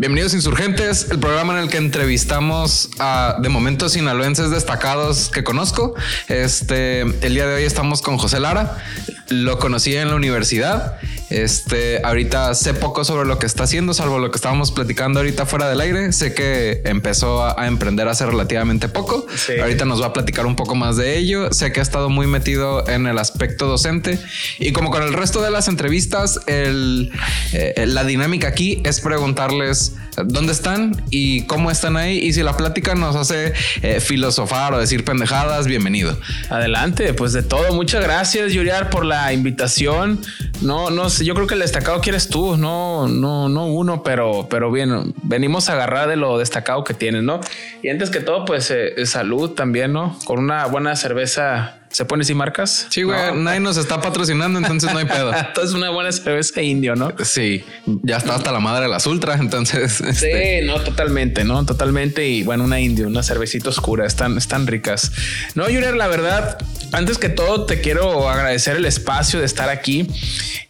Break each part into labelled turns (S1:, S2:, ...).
S1: Bienvenidos Insurgentes, el programa en el que entrevistamos a de momentos sinaloenses destacados que conozco. Este, el día de hoy estamos con José Lara. Lo conocí en la universidad. Este, ahorita sé poco sobre lo que está haciendo, salvo lo que estábamos platicando ahorita fuera del aire. Sé que empezó a, emprender hace relativamente poco. Ahorita nos va a platicar un poco más de ello. Sé que ha estado muy metido en el aspecto docente y como con el resto de las entrevistas, el, eh, la dinámica aquí es preguntarles dónde están y cómo están ahí. Y si la plática nos hace eh, filosofar o decir pendejadas, bienvenido.
S2: Adelante, pues de todo. Muchas gracias, Yuriar, por la invitación. No, no sé, yo creo que el destacado quieres tú, no, no, no uno, pero, pero bien, venimos a agarrar de lo destacado que tienes, ¿no? Y antes que todo, pues eh, salud también, ¿no? Con una buena cerveza ¿Se pone sin marcas?
S1: Sí, güey. Nadie nos está patrocinando, entonces no hay pedo.
S2: entonces una buena cerveza indio, ¿no?
S1: Sí. Ya está hasta la madre de las ultra, entonces.
S2: Sí, este, no, totalmente, ¿no? Totalmente. Y bueno, una indio, una cervecita oscura. Están, están ricas. No, Yurier, la verdad, antes que todo te quiero agradecer el espacio de estar aquí.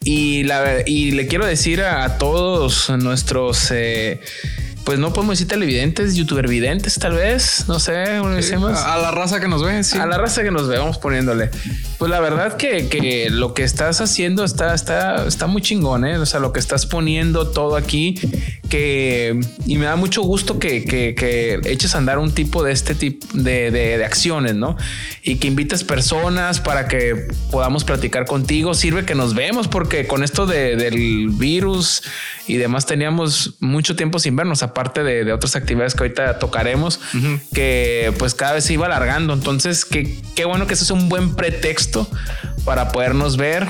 S2: Y, la, y le quiero decir a, todos nuestros... Eh, pues no podemos decir televidentes, youtuber videntes, tal vez, no sé,
S1: a la raza que nos ve,
S2: a la raza que nos ve, vamos poniéndole. Pues la verdad que, que, lo que estás haciendo está, está, está muy chingón, ¿eh? o sea, lo que estás poniendo todo aquí, que y me da mucho gusto que, que, eches a andar un tipo de este tipo de, de, acciones, ¿no? Y que invites personas para que podamos platicar contigo. Sirve que nos vemos porque con esto de, del virus y demás teníamos mucho tiempo sin vernos aparte de, otras actividades que ahorita tocaremos, que pues cada vez se iba alargando. Entonces, qué, qué bueno que eso es un buen pretexto para podernos ver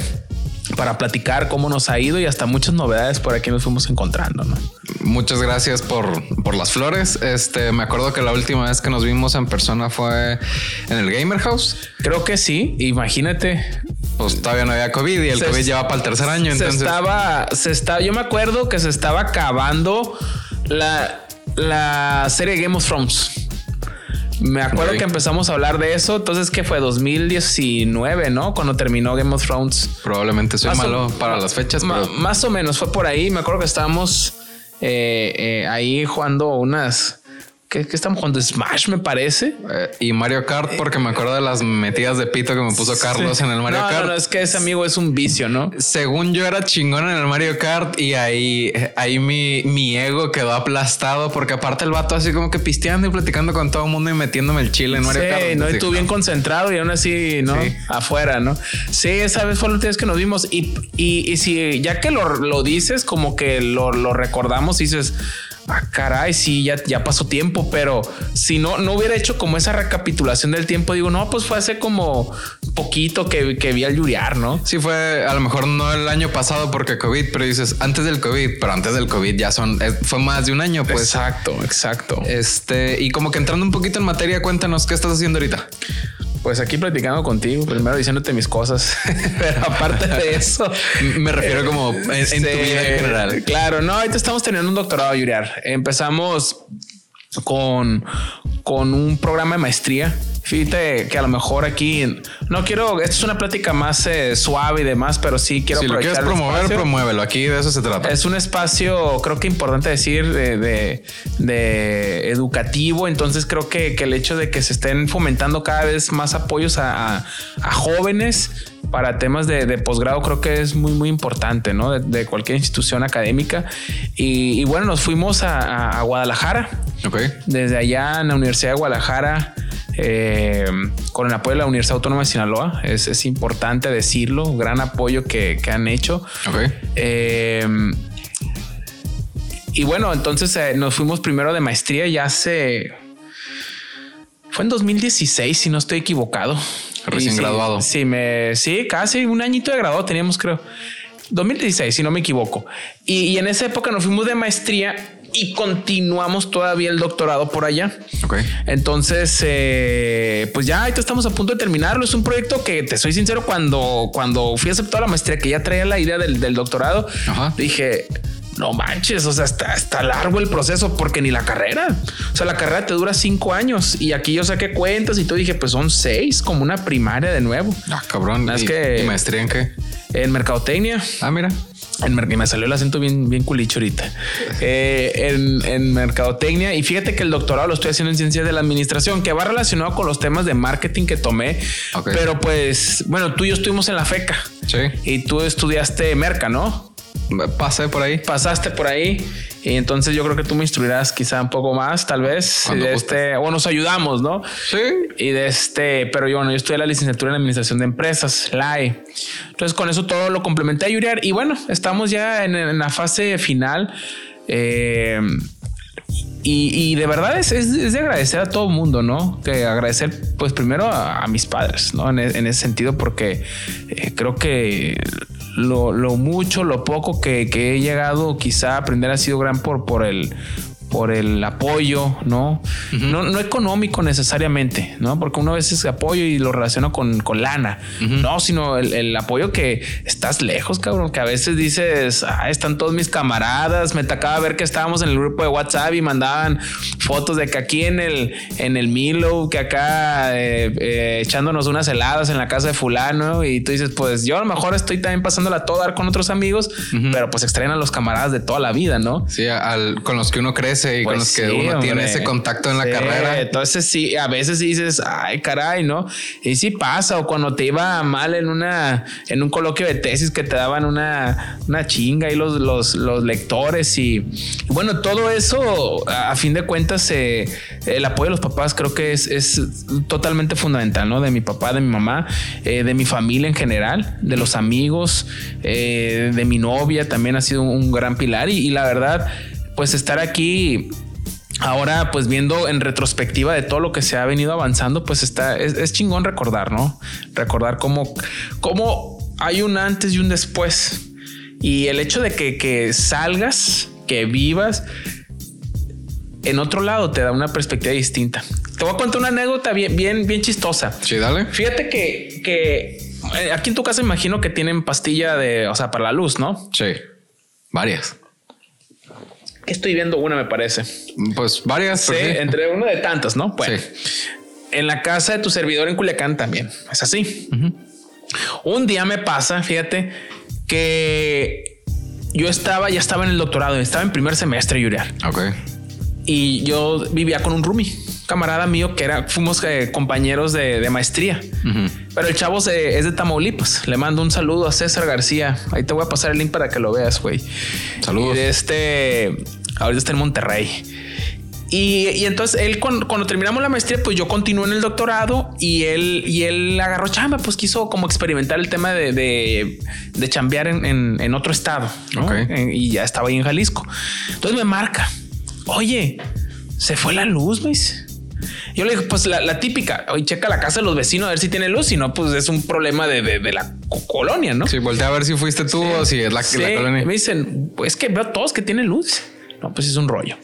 S2: para platicar cómo nos ha ido y hasta muchas novedades por aquí nos fuimos encontrando. ¿no?
S1: Muchas gracias por, por las flores. Este me acuerdo que la última vez que nos vimos en persona fue en el Gamer House.
S2: Creo que sí. Imagínate.
S1: Pues todavía no había COVID y el COVID lleva para el tercer año.
S2: Se estaba, se está, yo me acuerdo que se estaba acabando la, la serie Game of Thrones. Me acuerdo que empezamos a hablar de eso. Entonces, que fue 2019, ¿no? Cuando terminó Game of Thrones.
S1: Probablemente soy malo para las fechas.
S2: Más o menos fue por ahí. Me acuerdo que estábamos eh, eh, ahí jugando unas ¿Qué, estamos jugando? Smash, me parece.
S1: Eh, y Mario Kart, porque me acuerdo de las metidas de pito que me puso Carlos en el Mario Kart.
S2: No, es que ese amigo es un vicio, ¿no?
S1: Según yo era chingón en el Mario Kart y ahí, ahí mi, mi ego quedó aplastado porque aparte el vato así como que pisteando y platicando con todo el mundo y metiéndome el chile en Mario Kart. Sí,
S2: no, y tú bien concentrado y aún así, ¿no? Afuera, ¿no? Sí, esa vez fue la última vez que nos vimos y, y, si ya que lo, lo dices, como que lo, lo recordamos y dices ah, caray, sí, ya, ya pasó tiempo, pero si no, no hubiera hecho como esa recapitulación del tiempo, digo, no, pues fue hace como poquito que, que vi al Yuriar, ¿no?
S1: Sí, fue a lo mejor no el año pasado porque COVID, pero dices antes del COVID, pero antes del COVID ya son, eh, fue más de un año, pues.
S2: Exacto, exacto.
S1: Este, y como que entrando un poquito en materia, cuéntanos qué estás haciendo ahorita.
S2: Pues aquí platicando contigo, primero diciéndote mis cosas, pero aparte de eso,
S1: me refiero como en, tu vida en general.
S2: Claro, no, ahorita estamos teniendo un doctorado, Yuriar. Empezamos con, con un programa de maestría Fíjate que a lo mejor aquí no quiero, esto es una plática más eh, suave y demás, pero sí quiero.
S1: Si lo quieres promover, promuévelo. Aquí de eso se trata.
S2: Es un espacio, creo que importante decir, de, de, educativo. Entonces creo que, que, el hecho de que se estén fomentando cada vez más apoyos a, a, jóvenes para temas de, de, posgrado creo que es muy, muy importante, ¿no? De, cualquier institución académica. Y, y bueno, nos fuimos a, a Guadalajara.
S1: Ok.
S2: Desde allá en la Universidad de Guadalajara eh, con el apoyo de la Universidad Autónoma de Sinaloa. Es, importante decirlo, gran apoyo que, han hecho. Eh, y bueno, entonces eh, nos fuimos primero de maestría ya hace... Fue en 2016, si no estoy equivocado.
S1: Recién graduado.
S2: Sí, me, sí, casi un añito de graduado teníamos, creo. 2016, si no me equvoco. Y, y en esa época nos fuimos de maestría y continuamos todavía el doctorado por allá.
S1: Ok.
S2: Entonces, eh, pues ya ahorita estamos a punto de terminarlo. Es un proyecto que te soy sincero, cuando, cuando fui a aceptar la maestría, que ya traía la idea del, doctorado, dije, no manches, o sea, está, está largo el proceso porque ni la carrera. O sea, la carrera te dura cinco años y aquí yo saqué cuentas y tú dije, pues son seis, como una primaria de nuevo.
S1: Ah, cabrón. Es que
S2: maestría en qué? En mercadotecnia.
S1: Ah, mira.
S2: En, me salió el acento bien, bien culicho ahorita. Eh, en, mercadotecnia. Y fíjate que el doctorado lo estoy haciendo en ciencias de la administración, que va relacionado con los temas de marketing que tomé. Pero pues, bueno, tú y yo estuvimos en la FECA.
S1: Sí.
S2: Y tú estudiaste merca, ¿no?
S1: Pasé por ahí.
S2: Pasaste por ahí. Y entonces yo creo que tú me instruirás quizá un poco más, tal vez. De este, o nos ayudamos, ¿no?
S1: Sí.
S2: Y de este, pero yo, bueno, yo estudié la licenciatura en administración de empresas, LAE. Entonces con eso todo lo complementé a Yuriar. Y bueno, estamos ya en, la fase final. Eh, y, de verdad es, es, de agradecer a todo el mundo, ¿no? Que agradecer, pues primero a, mis padres, ¿no? En, ese sentido, porque eh, creo que lo, lo, mucho, lo poco que, que, he llegado quizá a aprender ha sido gran por, por el por el apoyo, ¿no? ¿no? No económico necesariamente, ¿no? Porque uno a veces apoyo y lo relaciona con, con lana, no, sino el, apoyo que estás lejos, cabrón, que a veces dices, ah, están todos mis camaradas, me tocaba ver que estábamos en el grupo de WhatsApp y mandaban fotos de que aquí en el, en el Milo, que acá eh, eh, echándonos unas heladas en la casa de fulano y tú dices, pues yo a lo mejor estoy también pasándola a todo dar con otros amigos, pero pues extraen a los camaradas de toda la vida, ¿no?
S1: Sí, al, con los que uno crece y con pues los que uno tiene ese contacto en la carrera.
S2: Entonces sí, a veces dices, ay, caray, ¿no? Y sí pasa, o cuando te iba mal en una, en un coloquio de tesis que te daban una, una chinga y los, los, los lectores y, bueno, todo eso, a, fin de cuentas, eh, el apoyo de los papás creo que es, es totalmente fundamental, ¿no? De mi papá, de mi mamá, eh, de mi familia en general, de los amigos, eh, de mi novia también ha sido un gran pilar y la verdad, pues estar aquí ahora pues viendo en retrospectiva de todo lo que se ha venido avanzando, pues está, es, chingón recordar, ¿no? Recordar cómo, cómo hay un antes y un después. Y el hecho de que, salgas, que vivas en otro lado te da una perspectiva distinta. Te voy a contar una anécdota bien, bien, bien chistosa.
S1: Sí, dale.
S2: Fíjate que, que eh, aquí en tu casa imagino que tienen pastilla de, o sea, para la luz, ¿no?
S1: Sí, varias
S2: estoy viendo una, me parece.
S1: Pues varias.
S2: Sí, entre una de tantas, ¿no? Pues en la casa de tu servidor en Culiacán también es así. Un día me pasa, fíjate, que yo estaba, ya estaba en el doctorado, estaba en primer semestre, Yuriar.
S1: Ok.
S2: Y yo vivía con un roomie, camarada mío, que era, fuimos eh, compañeros de, maestría. Pero el chavo es de Tamaulipas. Le mando un saludo a César García. Ahí te voy a pasar el link para que lo veas, güey.
S1: Saludos.
S2: de este ahorita está en Monterrey. Y, entonces él cuando, terminamos la maestría, pues yo continué en el doctorado y él, y él agarró chamba, pues quiso como experimentar el tema de, de, chambear en, otro estado. y ya estaba ahí en Jalisco. Entonces me marca, oye, se fue la luz, ¿ves? Yo le pues la, típica, oye, checa la casa de los vecinos a ver si tiene luz, si no, pues es un problema de, la colonia, ¿no?
S1: Sí, voltea a ver si fuiste tú o si es la, la colonia.
S2: Me dicen, pues que veo todos que tienen luz. No, pues es un rollo.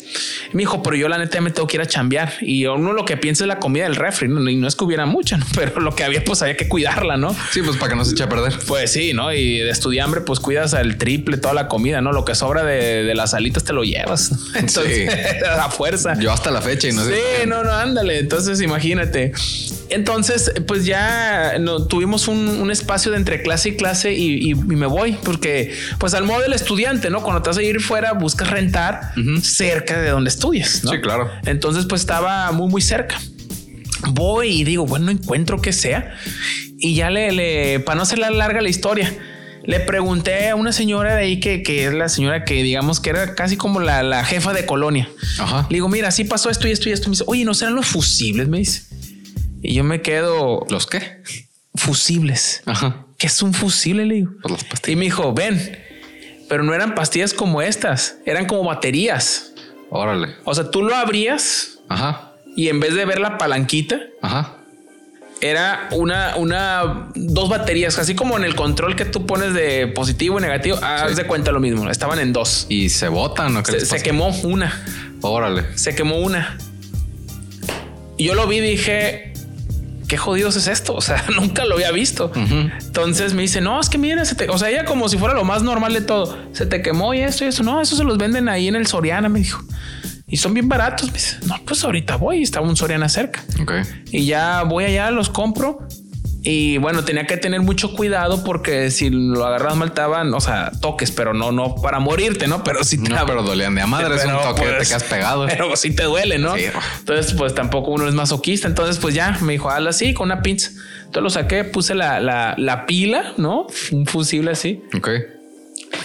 S2: me dijo, pero yo la neta me tengo que ir a chambear. Y uno lo que piensa es la comida del refri, ¿no? y no es que hubiera mucha, ¿no? pero lo que había, pues había que cuidarla, ¿no?
S1: Sí, pues para que no se eche a perder.
S2: Pues sí, ¿no? Y de estudiambre, pues cuidas al triple toda la comida, ¿no? Lo que sobra de, las alitas te lo llevas. Entonces, a fuerza.
S1: Yo hasta la fecha y no
S2: sé. Sí, no, no, ándale. Entonces, imagínate. Entonces, pues ya no, tuvimos un, espacio de entre clase y clase y, me voy porque, pues al modo del estudiante, ¿no? Cuando te vas a ir fuera, buscas rentar cerca de donde estudias.
S1: Sí, claro.
S2: Entonces, pues estaba muy, muy cerca. Voy y digo, bueno, encuentro que sea. Y ya le, le para no hacerla larga la historia, le pregunté a una señora de ahí que, que, es la señora que digamos que era casi como la, la jefa de colonia.
S1: Ajá.
S2: Le digo, mira, así pasó esto y esto y esto. Me dice, oye, ¿no serán los fusibles? Me dice. Y yo me quedo.
S1: ¿Los qué?
S2: Fusibles.
S1: Ajá.
S2: ¿Qué es un fusible? Le digo.
S1: Pues
S2: y me dijo, ven, pero no eran pastillas como estas, eran como baterías.
S1: Órale.
S2: O sea, tú lo abrías.
S1: Ajá.
S2: Y en vez de ver la palanquita,
S1: Ajá.
S2: era una, una, dos baterías, así como en el control que tú pones de positivo y negativo. Haz de cuenta lo mismo. Estaban en dos
S1: y se botan. ¿o
S2: se, se quemó una.
S1: Órale.
S2: Se quemó una. Y yo lo vi y dije, qué jodidos es esto. O sea, nunca lo había visto. Entonces me dice, no, es que miren, o sea, ella como si fuera lo más normal de todo. Se te quemó y esto y eso. No, eso se los venden ahí en el Soriana, me dijo. Y son bien baratos. Me dice, no, pues ahorita voy. Estaba un Soriana cerca.
S1: Ok.
S2: Y ya voy allá, los compro. Y bueno, tenía que tener mucho cuidado porque si lo agarras mal estaban, o sea, toques, pero no, no para morirte, ¿no? Pero si te
S1: No, pero dolían de a madre, es un
S2: Pero,
S1: toque,
S2: pues,
S1: te quedas pegado.
S2: Pero sí te duele, ¿no?
S1: Sí.
S2: Entonces, pues tampoco uno es masoquista. Entonces, pues ya me dijo, hazlo así con una pinza. Entonces lo saqué, puse la, la, la pila, ¿no? Un fusible así
S1: Ok.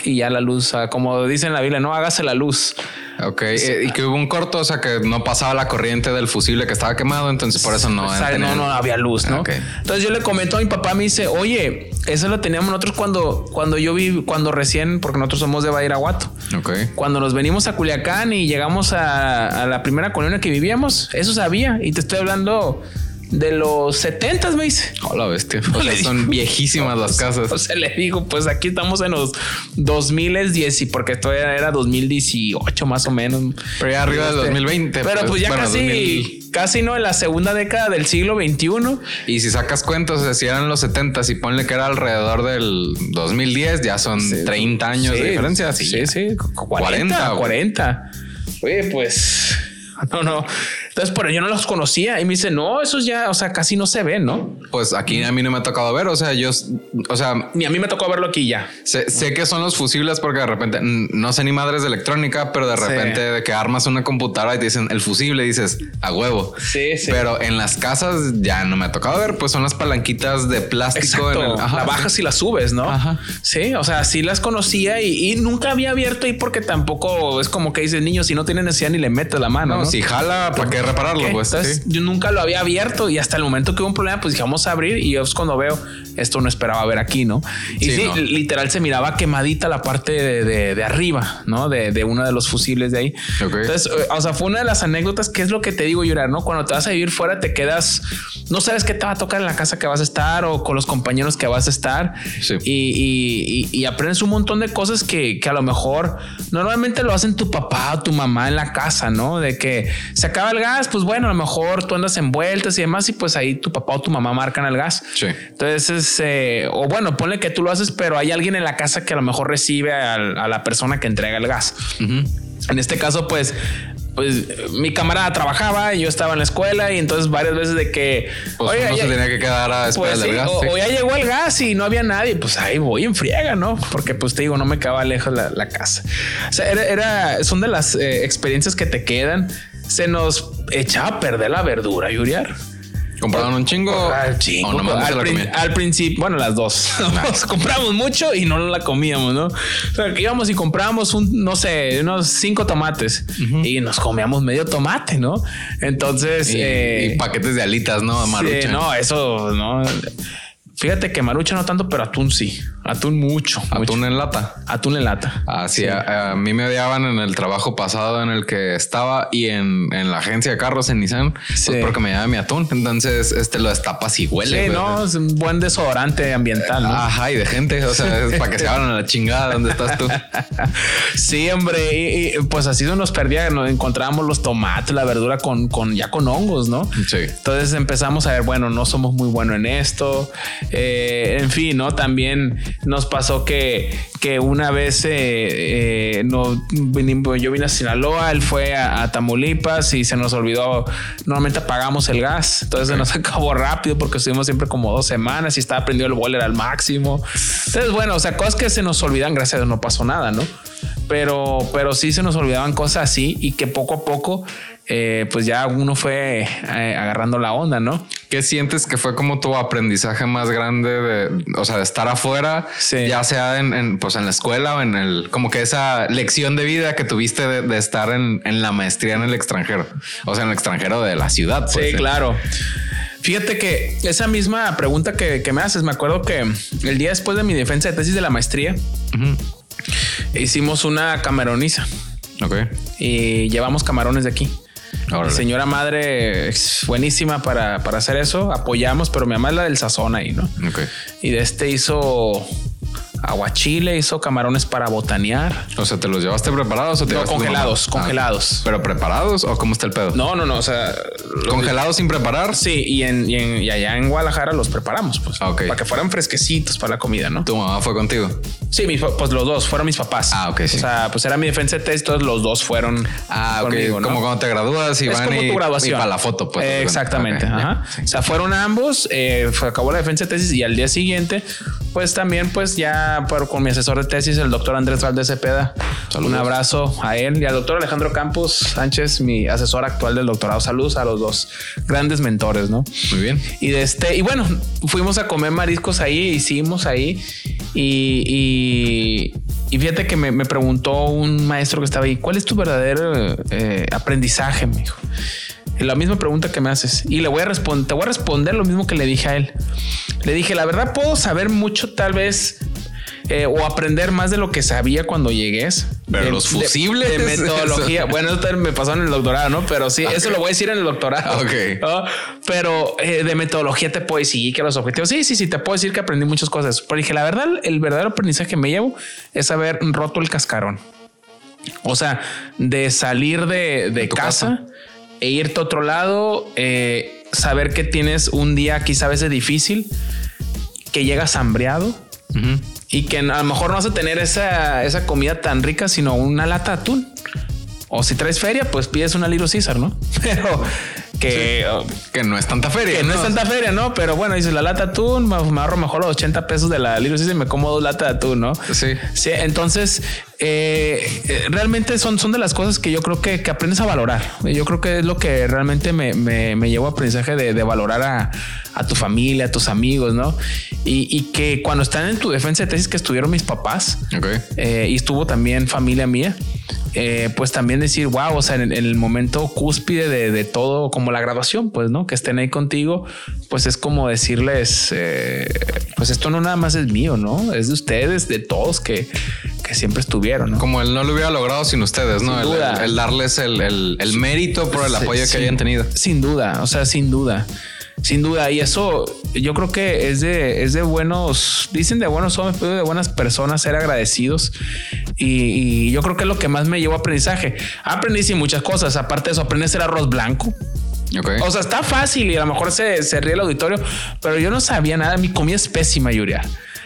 S2: Y ya la luz, ah, como dice en la Biblia, no hágase la luz.
S1: Ok, eh, y que hubo un corto, o sea que no pasaba la corriente del fusible que estaba quemado, entonces por eso no.
S2: O sea, no, no había luz, ¿no?
S1: Ok.
S2: Entonces yo le comento a mi papá, me dice, oye, eso lo teníamos nosotros cuando, cuando yo vi, cuando recién, porque nosotros somos de Badiraguato.
S1: Ok.
S2: Cuando nos venimos a Culiacán y llegamos a, a la primera colonia que vivíamos, eso sabía. Y te estoy hablando de los 70 me dice.
S1: Hola, bestia. O sea, son viejísimas las casas.
S2: O sea, le digo, pues aquí estamos en los 2010 y porque todavía era 2018 más o menos.
S1: Pero ya arriba del
S2: Este,
S1: 2020.
S2: Pero pues ya
S1: bueno,
S2: casi,
S1: 2000.
S2: casi no en la segunda década del siglo XXI.
S1: Y si sacas cuentas, o sea, si eran los 70 y ponle que era alrededor del 2010, ya son 30 años de
S2: Sí,
S1: diferencia. Sí,
S2: Sí, sí, 40,
S1: 40,
S2: 40.
S1: güey.
S2: Oye, pues no, no. Entonces, pero yo no los conocía y me dice, no, esos ya, o sea, casi no se ven, ¿no?
S1: Pues aquí a mí no me ha tocado ver. O sea, yo, o sea,
S2: Ni a mí me tocó verlo aquí ya.
S1: sé, sé que son los fusibles porque de repente no sé ni madres de electrónica, pero de
S2: Sí.
S1: repente de que armas una computadora y te dicen el fusible, dices a huevo.
S2: Sí, sí.
S1: Pero en las casas ya no me ha tocado ver, pues son las palanquitas de plástico. En el, Ajá,
S2: la bajas y la subes, ¿no?
S1: Ajá.
S2: Sí, o sea, sí las conocía y, y nunca había abierto ahí porque tampoco es como que dices, niño, si no tiene necesidad ni le metes la mano.
S1: No,
S2: ¿no?
S1: si jala, ¿para qué repararlo?
S2: ¿Qué?
S1: Pues
S2: Entonces,
S1: sí.
S2: yo nunca lo había abierto y hasta el momento que hubo un problema, pues dije, vamos a abrir y yo es cuando veo esto no esperaba ver aquí, ¿no? Y
S1: Sí,
S2: sí,
S1: no.
S2: literal se miraba quemadita la parte de, de- de arriba, ¿no? De, de uno de los fusibles de ahí.
S1: Ok.
S2: Entonces, eh, o sea, fue una de las anécdotas que es lo que te digo, llorar, ¿no? Cuando te vas a vivir fuera, te quedas, no sabes qué te va a tocar en la casa que vas a estar o con los compañeros que vas a estar.
S1: Sí.
S2: Y, y- y- y aprendes un montón de cosas que, que a lo mejor normalmente lo hacen tu papá o tu mamá en la casa, ¿no? De que se acaba el gas, pues bueno, a lo mejor tú andas en vueltas y demás y pues ahí tu papá o tu mamá marcan el gas.
S1: Sí.
S2: Entonces, eh, o bueno, ponle que tú lo haces, pero hay alguien en la casa que a lo mejor recibe al- a, la persona que entrega el gas. En este caso, pues, pues mi camarada trabajaba y yo estaba en la escuela y entonces varias veces de que,
S1: Pues uno
S2: ya-
S1: se tenía que quedar a esperar
S2: pues
S1: del
S2: sí,
S1: gas.
S2: o,
S1: sí.
S2: o ya llegó el gas y no había nadie, pues ahí voy en friega, ¿no? Porque pues te digo, no me quedaba lejos la, la casa. O sea, era, era- son de las eh, experiencias que te quedan. Se nos echaba a perder la verdura, Yuriar.
S1: ¿Compraron un chingo?
S2: Al chingo,
S1: no
S2: prin- al principio, bueno, las dos. Nos compramos mucho y no la comíamos, ¿no? O sea, que íbamos y comprábamos un, no sé, unos cinco tomates y nos comíamos medio tomate, ¿no? Entonces,
S1: Y,
S2: eh,
S1: y paquetes de alitas, ¿no?
S2: sí,
S1: Maruchan.
S2: no, eso no. Fíjate que marucha no tanto, pero atún sí. Atún mucho.
S1: Atún
S2: mucho.
S1: en lata.
S2: Atún en lata.
S1: Así, a, a mí me odiaban en el trabajo pasado en el que estaba y en, en la agencia de carros en Nissan,
S2: Sí.
S1: pues porque me llevaba mi atún. Entonces, este lo destapas y huele.
S2: Sí, no, es un buen desodorante ambiental, ¿no?
S1: Ajá, y de gente, o sea, es para que se abran a la chingada donde estás tú.
S2: Sí, hombre, y, y, pues así se nos perdía, nos encontrábamos los tomates, la verdura con, con ya con hongos, ¿no?
S1: Sí.
S2: Entonces empezamos a ver, bueno, no somos muy buenos en esto. Eh, en fin, ¿no? También nos pasó que, que una vez eh, eh, no, yo vine a Sinaloa, él fue a, a Tamaulipas y se nos olvidó, normalmente apagamos el gas, entonces se nos acabó rápido porque estuvimos siempre como dos semanas y estaba prendido el boiler al máximo. Entonces, bueno, o sea, cosas que se nos olvidan, gracias a Dios no pasó nada, ¿no? Pero, pero sí se nos olvidaban cosas así y que poco a poco, eh, pues ya uno fue eh, agarrando la onda, ¿no?
S1: ¿Qué sientes que fue como tu aprendizaje más grande de, o sea, de estar afuera,
S2: Sí.
S1: ya sea en, en, pues en la escuela o en el, como que esa lección de vida que tuviste de, de estar en, en la maestría en el extranjero, o sea, en el extranjero de la ciudad. pues,
S2: Sí,
S1: ¿eh?
S2: claro. Fíjate que esa misma pregunta que, que me haces, me acuerdo que el día después de mi defensa de tesis de la maestría, hicimos una camaroniza
S1: Ok.
S2: y llevamos camarones de aquí.
S1: Órale.
S2: Mi señora madre es buenísima para, para hacer eso, apoyamos, pero mi mamá es la del sazón ahí, ¿no?
S1: Ok.
S2: Y de este hizo aguachile, hizo camarones para botanear.
S1: O sea, ¿te los llevaste preparados o te
S2: No, congelados?
S1: Ah,
S2: congelados.
S1: ¿Pero preparados o cómo está el pedo?
S2: No, no, no, o sea,
S1: ¿Congelados sin preparar?
S2: sí, y, en, y, en- y allá en Guadalajara los preparamos, pues,
S1: Ah,
S2: para que fueran fresquecitos para la comida, ¿no?
S1: ¿Tu mamá fue contigo?
S2: Sí, mis pues los dos fueron mis papás.
S1: Ah, ok, sí.
S2: O sea, pues era mi defensa de tesis, todos los dos fueron
S1: Ah, ok.
S2: conmigo, ¿no?
S1: Como cuando te gradúas y
S2: es
S1: van
S2: como
S1: y,
S2: tu graduación.
S1: para la foto, pues.
S2: Eh, exactamente. Ajá. O sea, fueron ambos, eh, acabó la defensa de tesis y al día siguiente, pues también, pues ya por, con mi asesor de tesis, el doctor Andrés Valdés Cepeda.
S1: Saludos.
S2: Un abrazo a él y al doctor Alejandro Campos Sánchez, mi asesor actual del doctorado. Saludos a los dos grandes mentores, ¿no?
S1: Muy bien.
S2: Y de este, y bueno, fuimos a comer mariscos ahí, hicimos ahí. Y, y, y fíjate que me, me preguntó un maestro que estaba ahí, ¿cuál es tu verdadero eh, aprendizaje? Me dijo. Y la misma pregunta que me haces. Y le voy a responder, te voy a responder lo mismo que le dije a él. Le dije, la verdad puedo saber mucho tal vez eh, o aprender más de lo que sabía cuando llegues.
S1: Pero
S2: De-
S1: los fusibles,
S2: De, metodología. bueno, eso me pasó en el doctorado, ¿no? Pero sí, eso lo voy a decir en el doctorado.
S1: Ok.
S2: ¿no? Pero eh, de metodología te puedo decir que los objetivos. Sí, sí, sí, te puedo decir que aprendí muchas cosas. Pero dije, la verdad, el verdadero aprendizaje que me llevo es haber roto el cascarón. O sea, de salir de, de casa,
S1: casa.
S2: e irte a otro lado, eh, saber que tienes un día quizá a veces difícil, que llegas hambriado
S1: Ujú.
S2: Y que a lo mejor no vas a tener esa, esa comida tan rica, sino una lata de atún. O si traes feria, pues pides una Little Caesar, ¿no? Pero que,
S1: Que no es tanta feria.
S2: que no es tanta feria, ¿no? Pero bueno, dices la lata de atún, me, me ahorro mejor los 80 pesos de la Little Caesar y me como dos latas de atún, ¿no?
S1: Sí.
S2: Sí, entonces eh, realmente son, son de las cosas que yo creo que, que aprendes a valorar. Yo creo que es lo que realmente me, me, me llevó a aprendizaje de, de valorar a, a tu familia, a tus amigos, ¿no? Y, y que cuando están en tu defensa de tesis que estuvieron mis papás eh, y estuvo también familia mía. eh, pues también decir, wow, o sea, en, en el momento cúspide de, de todo, como la graduación, pues, ¿no? Que estén ahí contigo, pues es como decirles, eh, pues esto no nada más es mío, ¿no? Es de ustedes, de todos que, que siempre estuvieron, ¿no?
S1: Como él no lo hubiera logrado sin ustedes, ¿no?
S2: Sin
S1: El,
S2: duda.
S1: el- el darles el, el- el mérito por el
S2: Sí,
S1: apoyo que
S2: sin-
S1: hayan tenido.
S2: Sin duda, o sea, sin duda. Sin duda, y eso yo creo que es de, es de buenos, dicen de buenos hombres, pero de buenas personas ser agradecidos. Y, y yo creo que es lo que más me llevó a aprendizaje. Aprendí sí, muchas cosas. Aparte de eso, aprendí a hacer arroz blanco. O sea, está fácil y a lo mejor se, se ríe el auditorio, pero yo no sabía nada. Mi comida es pésima, Yuria.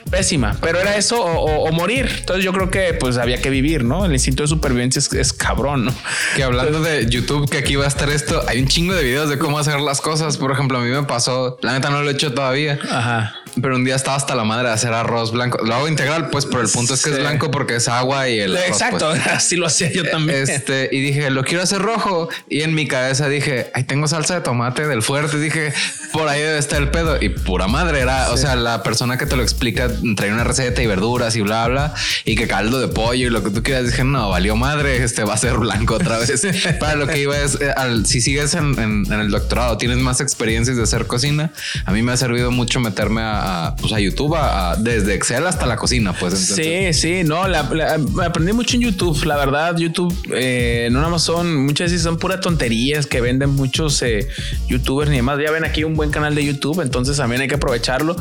S2: Pésima, pero era eso o, o- o morir. Entonces yo creo que pues había que vivir, ¿no? El instinto de supervivencia es, es cabrón, ¿no?
S1: Que hablando de YouTube, que aquí va a estar esto, hay un chingo de videos de cómo hacer las cosas. Por ejemplo, a mí me pasó, la neta no lo he hecho todavía,
S2: Ajá.
S1: pero un día estaba hasta la madre de hacer arroz blanco. Lo hago integral, pues, pero el punto es que es blanco porque es agua y el. arroz,
S2: Exacto,
S1: pues.
S2: así lo hacía yo también.
S1: Este, y dije, lo quiero hacer rojo. Y en mi cabeza dije, ay, tengo salsa de tomate del fuerte. Dije, por ahí debe estar el pedo. Y pura madre era, o sea, la persona que te lo explica trae una receta y verduras y bla, bla. Y que caldo de pollo y lo que tú quieras. Dije, no, valió madre. Este va a ser blanco otra vez. Para lo que iba es, eh, al- si sigues en, en- en el doctorado, tienes más experiencias de hacer cocina. A mí me ha servido mucho meterme a, a, pues, a YouTube, a- a- desde Excel hasta la cocina. Pues entonces,
S2: Sí, sí, no, la- la- aprendí mucho en YouTube. La verdad, YouTube, eh, no nada más son, muchas veces son puras tonterías que venden muchos eh, youtubers ni demás. Ya ven aquí un buen canal de YouTube, entonces también hay que aprovecharlo.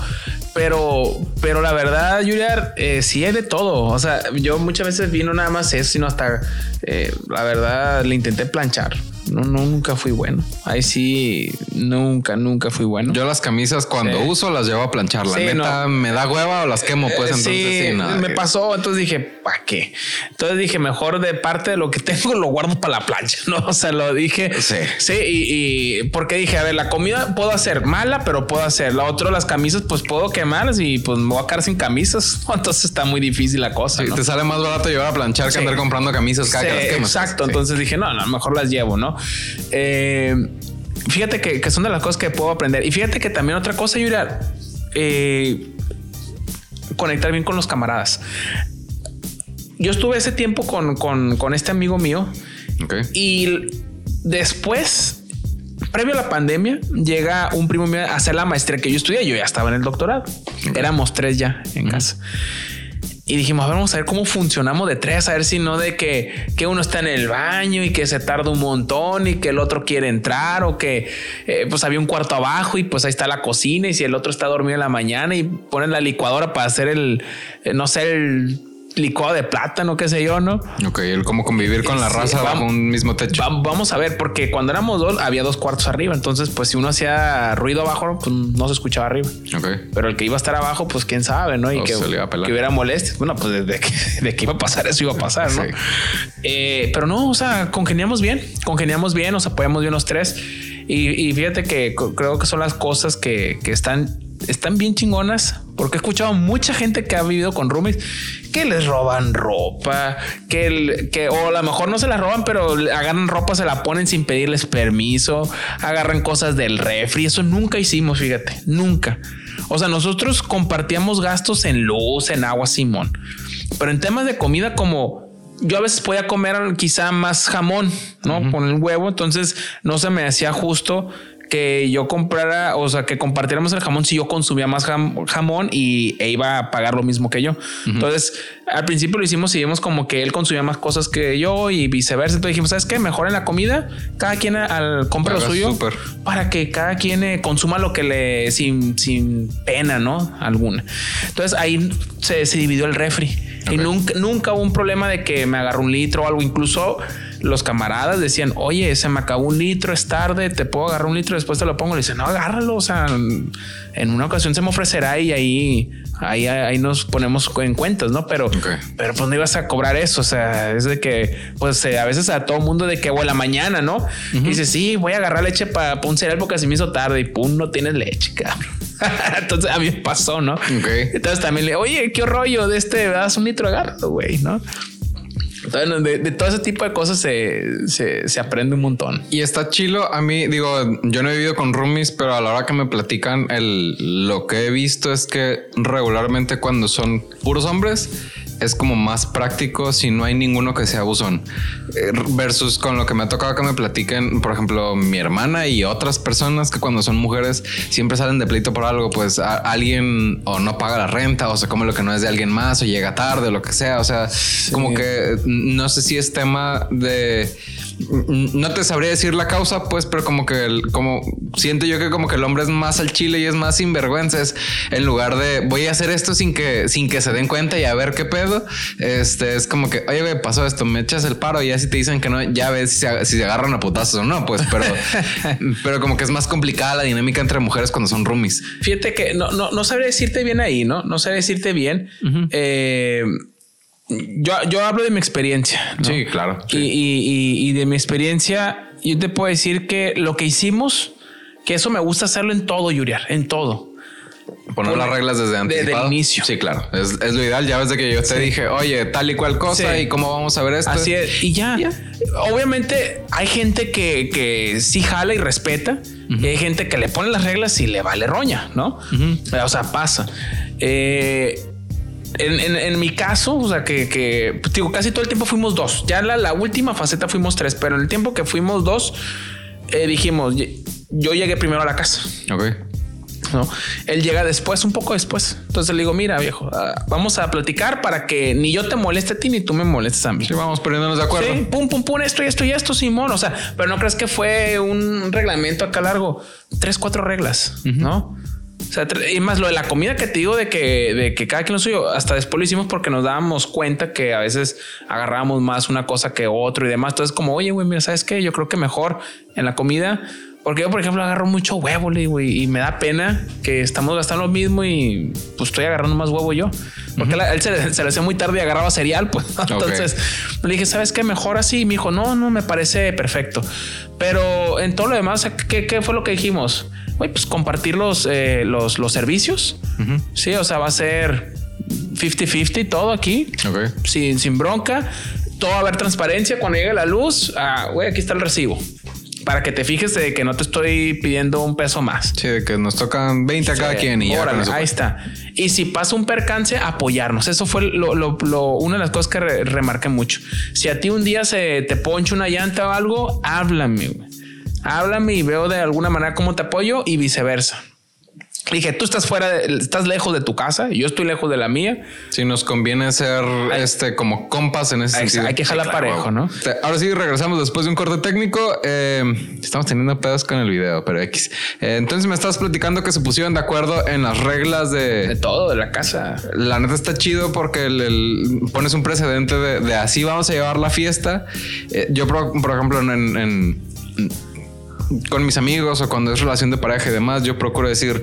S2: Pero, pero la verdad, Julia, eh, sí hay de todo. O sea, yo muchas veces vi no nada más eso, sino hasta eh, la verdad le intenté planchar. No, no, nunca fui bueno. Ahí sí, nunca, nunca fui bueno.
S1: Yo las camisas cuando
S2: Sí.
S1: uso las llevo a planchar. La
S2: Sí,
S1: neta
S2: no.
S1: me da hueva o las quemo, pues
S2: Eh,
S1: entonces sí, nada
S2: me
S1: que-
S2: pasó. Entonces dije, ¿para qué? Entonces dije, mejor de parte de lo que tengo lo guardo para la plancha, ¿no? O sea, lo dije.
S1: Sí.
S2: Sí, y, y porque dije, a ver, la comida puedo hacer mala, pero puedo hacer. La otra, las camisas, pues puedo quemarlas y pues me voy a quedar sin camisas. Entonces está muy difícil la cosa.
S1: Sí,
S2: ¿no?
S1: te sale más barato llevar a planchar que andar comprando camisas cada que las quemas.
S2: Exacto. Entonces dije, no, no, mejor las llevo, ¿no? Eh, fíjate que, que son de las cosas que puedo aprender. Y fíjate que también otra cosa, Yuria, eh, conectar bien con los camaradas. Yo estuve ese tiempo con, con, con este amigo mío
S1: Ok.
S2: y después, previo a la pandemia, llega un primo mío a hacer la maestría que yo estudié. Yo ya estaba en el doctorado. Éramos tres ya en casa. Y dijimos, vamos a ver cómo funcionamos de tres, a ver si no de que, que uno está en el baño y que se tarda un montón y que el otro quiere entrar o que eh, pues había un cuarto abajo y pues ahí está la cocina y si el otro está dormido en la mañana y ponen la licuadora para hacer el, eh, no sé, el licuado de plátano, qué sé yo, ¿no?
S1: Ok, el cómo convivir con la raza bajo un mismo techo.
S2: vamos a ver, porque cuando éramos dos había dos cuartos arriba, entonces pues si uno hacía ruido abajo, pues no se escuchaba arriba. Ok. Pero el que iba a estar abajo, pues quién sabe, ¿no? Y que, que, hubiera molestia. Bueno, pues de, que, iba a pasar eso iba a pasar, ¿no? Eh, pero no, o sea, congeniamos bien, congeniamos bien, nos apoyamos bien los tres. Y, fíjate que creo que son las cosas que, que están están bien chingonas porque he escuchado mucha gente que ha vivido con roomies que les roban ropa, que, el, que o a lo mejor no se la roban, pero agarran ropa, se la ponen sin pedirles permiso, agarran cosas del refri. Eso nunca hicimos, fíjate, nunca. O sea, nosotros compartíamos gastos en luz, en agua, Simón. Pero en temas de comida, como yo a veces podía comer quizá más jamón, ¿no? Con el huevo, entonces no se me hacía justo que yo comprara, o sea, que compartiéramos el jamón si yo consumía más jamón y e iba a pagar lo mismo que yo. Entonces, al principio lo hicimos y vimos como que él consumía más cosas que yo y viceversa. Entonces dijimos, ¿sabes qué? Mejor en la comida, cada quien al compra lo suyo para que cada quien eh, consuma lo que le sin, sin pena, ¿no? Alguna. Entonces ahí se, se dividió el refri. Y nunca, nunca hubo un problema de que me agarró un litro o algo. Incluso los camaradas decían, oye, se me acabó un litro, es tarde, te puedo agarrar un litro, después te lo pongo. Le dicen, no, agárralo. O sea, en una ocasión se me ofrecerá y ahí, ahí, ahí nos ponemos en cuentas, no? Pero, pero pues no ibas a cobrar eso. O sea, es de que, pues eh, a veces a todo mundo de que o la mañana, ¿no? Y dice, sí, voy a agarrar leche para un cereal porque se me hizo tarde y pum, no tienes leche, cabrón. Entonces a mí me pasó, ¿no? Entonces también le, oye, qué rollo de este, das un litro, agárralo, güey, ¿no? De, todo ese tipo de cosas se, se, aprende un montón.
S1: Y está chilo. A mí, digo, yo no he vivido con roomies, pero a la hora que me platican, el, lo que he visto es que regularmente cuando son puros hombres, es como más práctico si no hay ninguno que sea abusón. Eh, versus con lo que me ha tocado que me platiquen, por ejemplo, mi hermana y otras personas que cuando son mujeres siempre salen de pleito por algo, pues alguien o no paga la renta o se come lo que no es de alguien más o llega tarde o lo que sea. O sea, como que no sé si es tema de no te sabría decir la causa, pues, pero como que el, como siento yo que como que el hombre es más al chile y es más sinvergüenza. en lugar de voy a hacer esto sin que, sin que se den cuenta y a ver qué pedo. Este es como que, oye, me pasó esto, me echas el paro y ya si te dicen que no, ya ves si se, agarran a putazos o no, pues, pero, pero como que es más complicada la dinámica entre mujeres cuando son roomies.
S2: Fíjate que no, no, no sabría decirte bien ahí, no? No sabría decirte bien. eh, yo, yo hablo de mi experiencia.
S1: Sí, claro.
S2: Y, de mi experiencia, yo te puedo decir que lo que hicimos, que eso me gusta hacerlo en todo, Yuriar, en todo.
S1: Poner las reglas desde antes.
S2: Desde el inicio.
S1: Sí, claro. Es, lo ideal. Ya ves de que yo te dije, oye, tal y cual cosa y cómo vamos a ver esto.
S2: Así es. Y ya. Obviamente hay gente que, que sí jala y respeta. Y hay gente que le pone las reglas y le vale roña, ¿no? O sea, pasa. Eh, en, mi caso, o sea, que, pues, digo, casi todo el tiempo fuimos dos. Ya la, la última faceta fuimos tres, pero en el tiempo que fuimos dos, eh, dijimos, yo llegué primero a la casa.
S1: Ok.
S2: ¿no? Él llega después, un poco después. Entonces le digo, mira, viejo, ah, vamos a platicar para que ni yo te moleste a ti ni tú me molestes a mí.
S1: Sí, vamos poniéndonos de acuerdo. Sí,
S2: pum, pum, pum, esto y esto y esto, Simón. O sea, pero no crees que fue un reglamento acá largo. Tres, cuatro reglas, ¿no? O sea, y más lo de la comida que te digo de que, de que cada quien lo suyo, hasta después lo hicimos porque nos dábamos cuenta que a veces agarrábamos más una cosa que otro y demás. Entonces, como, oye, güey, mira, ¿sabes qué? Yo creo que mejor en la comida, porque yo, por ejemplo, agarro mucho huevo, y me da pena que estamos gastando lo mismo y pues estoy agarrando más huevo yo. Porque él se, le hacía muy tarde y agarraba cereal, pues. Entonces le dije, ¿sabes qué? Mejor así. Y me dijo, no, no, me parece perfecto. Pero en todo lo demás, ¿qué, qué fue lo que dijimos? Pues compartir los, eh, los, los, servicios. Sí, o sea, va a ser 50-50 todo aquí. Sin, sin bronca. Todo va a haber transparencia. Cuando llegue la luz, ah, güey, aquí está el recibo para que te fijes de que no te estoy pidiendo un peso más.
S1: Sí, de que nos tocan 20 a cada quien y ya.
S2: ahí está. Y si pasa un percance, apoyarnos. Eso fue lo, lo, una de las cosas que remarqué mucho. Si a ti un día se te poncha una llanta o algo, háblame. Güey háblame y veo de alguna manera cómo te apoyo y viceversa. Dije, tú estás fuera, de- estás lejos de tu casa, yo estoy lejos de la mía.
S1: Sí, nos conviene ser este como compas en ese
S2: Hay,
S1: sentido.
S2: hay que jalar
S1: claro,
S2: parejo. ¿no?
S1: Ahora sí, regresamos después de un corte técnico. Eh, estamos teniendo pedos con el video, pero X. Eh, entonces me estabas platicando que se pusieron de acuerdo en las reglas
S2: De
S1: de...
S2: todo, de la casa.
S1: La neta está chido porque el- el- pones un precedente de, de así vamos a llevar la fiesta. Eh, yo, por, por ejemplo, en- en con mis amigos o cuando es relación de pareja y demás, yo procuro decir,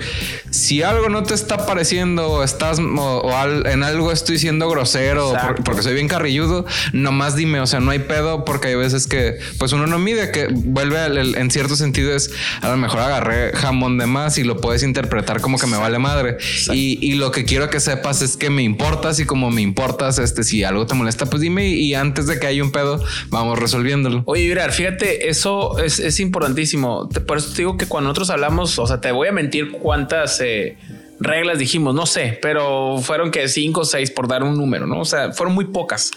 S1: si algo no te está pareciendo o estás o, o al- en algo estoy siendo grosero por- porque soy bien carrilludo, nomás dime, o sea, no hay pedo porque hay veces que pues uno no mide, que vuelve al- el- en cierto sentido es a lo mejor agarré jamón de más y lo puedes interpretar como que me vale madre. Y, y lo que quiero que sepas es que me importas y como me importas, este, si algo te molesta, pues dime y, y antes de que haya un pedo, vamos resolviéndolo.
S2: Oye, Virar, fíjate, eso es, es importantísimo. Por eso te digo que cuando nosotros hablamos, o sea, te voy a mentir cuántas eh, reglas dijimos, no sé, pero fueron que cinco o seis por dar un número, ¿no? O sea, fueron muy pocas.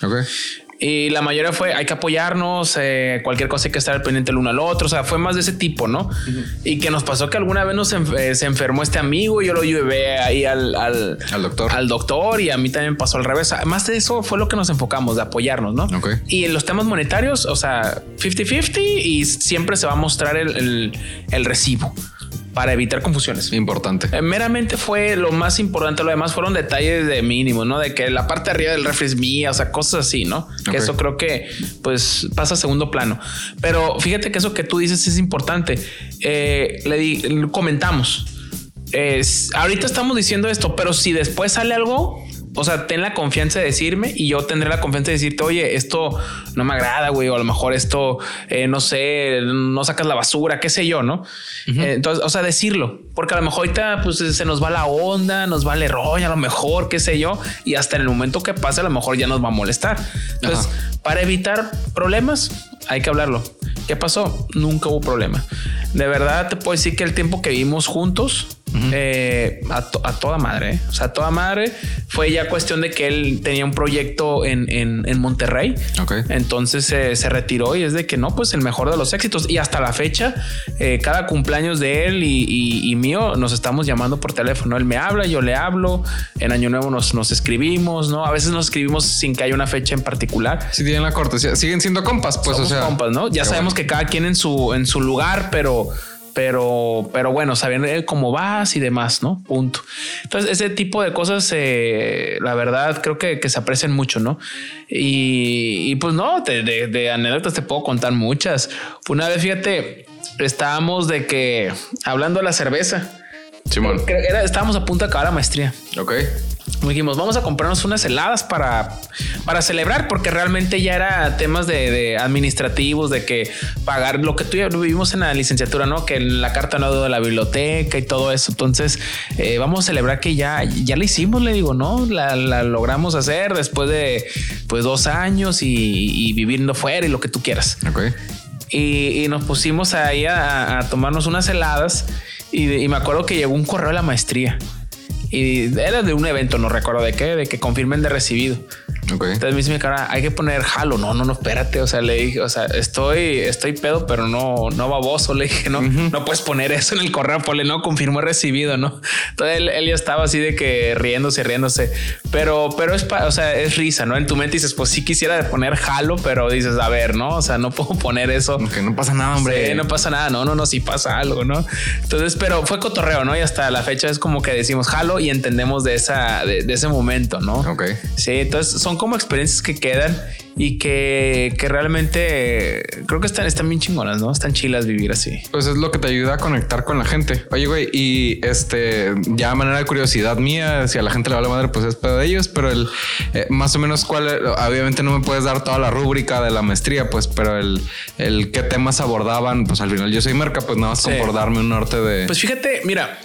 S2: Y la mayoría fue hay que apoyarnos, eh, cualquier cosa hay que estar al pendiente el uno al otro. O sea, fue más de ese tipo, ¿no? Y que nos pasó que alguna vez nos eh, se enfermó este amigo y yo lo llevé ahí al, al,
S1: Al doctor.
S2: Al doctor y a mí también pasó al revés. Más de eso fue lo que nos enfocamos, de apoyarnos, ¿no?
S1: Ok.
S2: Y en los temas monetarios, o sea, 50-50 y siempre se va a mostrar el, el- el recibo para evitar confusiones.
S1: Importante.
S2: Eh, Meramente fue lo más importante, lo demás fueron detalles de mínimo, ¿no? De que la parte de arriba del refri es mía, o sea, cosas así, ¿no? Que eso creo que pues pasa a segundo plano. Pero fíjate que eso que tú dices es importante. Eh, le di- comentamos. Es- ahorita estamos diciendo esto, pero si después sale algo, o sea, ten la confianza de decirme y yo tendré la confianza de decirte, oye, esto no me agrada, güey, o a lo mejor esto, eh, no sé, no sacas la basura, qué sé yo, ¿no? Eh, entonces, o sea, decirlo, porque a lo mejor ahorita pues se nos va la onda, nos vale rollo, a lo mejor, qué sé yo, y hasta en el momento que pase, a lo mejor ya nos va a molestar. Entonces, para evitar problemas, hay que hablarlo. ¿Qué pasó? Nunca hubo problema. De verdad te puedo decir que el tiempo que vivimos juntos, eh, a, to- a toda madre, ¿eh? o sea, a toda madre, fue ya cuestión de que él tenía un proyecto en, en- en Monterrey. Entonces eh, se retiró y es de que no, pues el mejor de los éxitos. Y hasta la fecha, eh, cada cumpleaños de él y, y- y mío nos estamos llamando por teléfono. Él me habla, yo le hablo. En Año Nuevo nos, nos escribimos, ¿no? A veces nos escribimos sin que haya una fecha en particular.
S1: Si tienen la cortesía, siguen siendo compas, pues,
S2: Somos
S1: o sea.
S2: compas, ¿no? Ya sabemos
S1: bueno.
S2: que cada quien en su, en su lugar, pero, pero, pero bueno, sabiendo él cómo vas y demás, ¿no? Punto. Entonces, ese tipo de cosas, eh, la verdad, creo que, que se aprecian mucho, ¿no? Y, y pues no, de, de- de anécdotas te puedo contar muchas. Una vez, fíjate, estábamos de que hablando de la cerveza.
S1: Simón.
S2: Creo que era- estábamos a punto de acabar la maestría.
S1: Ok.
S2: Dijimos, vamos a comprarnos unas heladas para, para celebrar, porque realmente ya era temas de, de administrativos, de que pagar lo que tú y yo vivimos en la licenciatura, ¿no? Que la carta no de la biblioteca y todo eso. Entonces, eh, vamos a celebrar que ya, ya la hicimos, le digo, ¿no? La, la logramos hacer después de pues dos años y, y viviendo fuera y lo que tú quieras
S1: Ok.
S2: y, y nos pusimos ahí a, a tomarnos unas heladas y, y me acuerdo que llegó un correo de la maestría y era de un evento, no recuerdo de qué, de que confirmen de recibido.
S1: Ok.
S2: Entonces me dice mi cara, hay que poner jalo. No, no, no, espérate. O sea, le dije, o sea, estoy, estoy pedo, pero no, no baboso. Le dije, no, no puedes poner eso en el correo, ponle no, confirmó recibido, no. Entonces él, él ya estaba así de que riéndose, riéndose, pero, pero es, o sea, es risa, no? En tu mente dices, pues sí quisiera poner jalo, pero dices, a ver, no, o sea, no puedo poner eso.
S1: Que no pasa nada, hombre.
S2: Sí, no pasa nada, no, no, no, sí pasa algo, ¿no? Entonces, pero fue cotorreo, ¿no? Y hasta la fecha es como que decimos jalo y entendemos de esa, de, de ese momento, ¿no?
S1: Ok.
S2: Sí, entonces son como experiencias que quedan y que, que realmente creo que están, están bien chingonas, ¿no? Están chilas vivir así.
S1: Pues es lo que te ayuda a conectar con la gente. Oye, güey, y este, ya a manera de curiosidad mía, si a la gente le vale madre, pues es pedo de ellos, pero el eh, más o menos cuál, obviamente no me puedes dar toda la rúbrica de la maestría, pues, pero el, el qué temas abordaban, pues al final yo soy merca, pues nada más
S2: Sí.
S1: por darme un norte de.
S2: Pues fíjate, mira,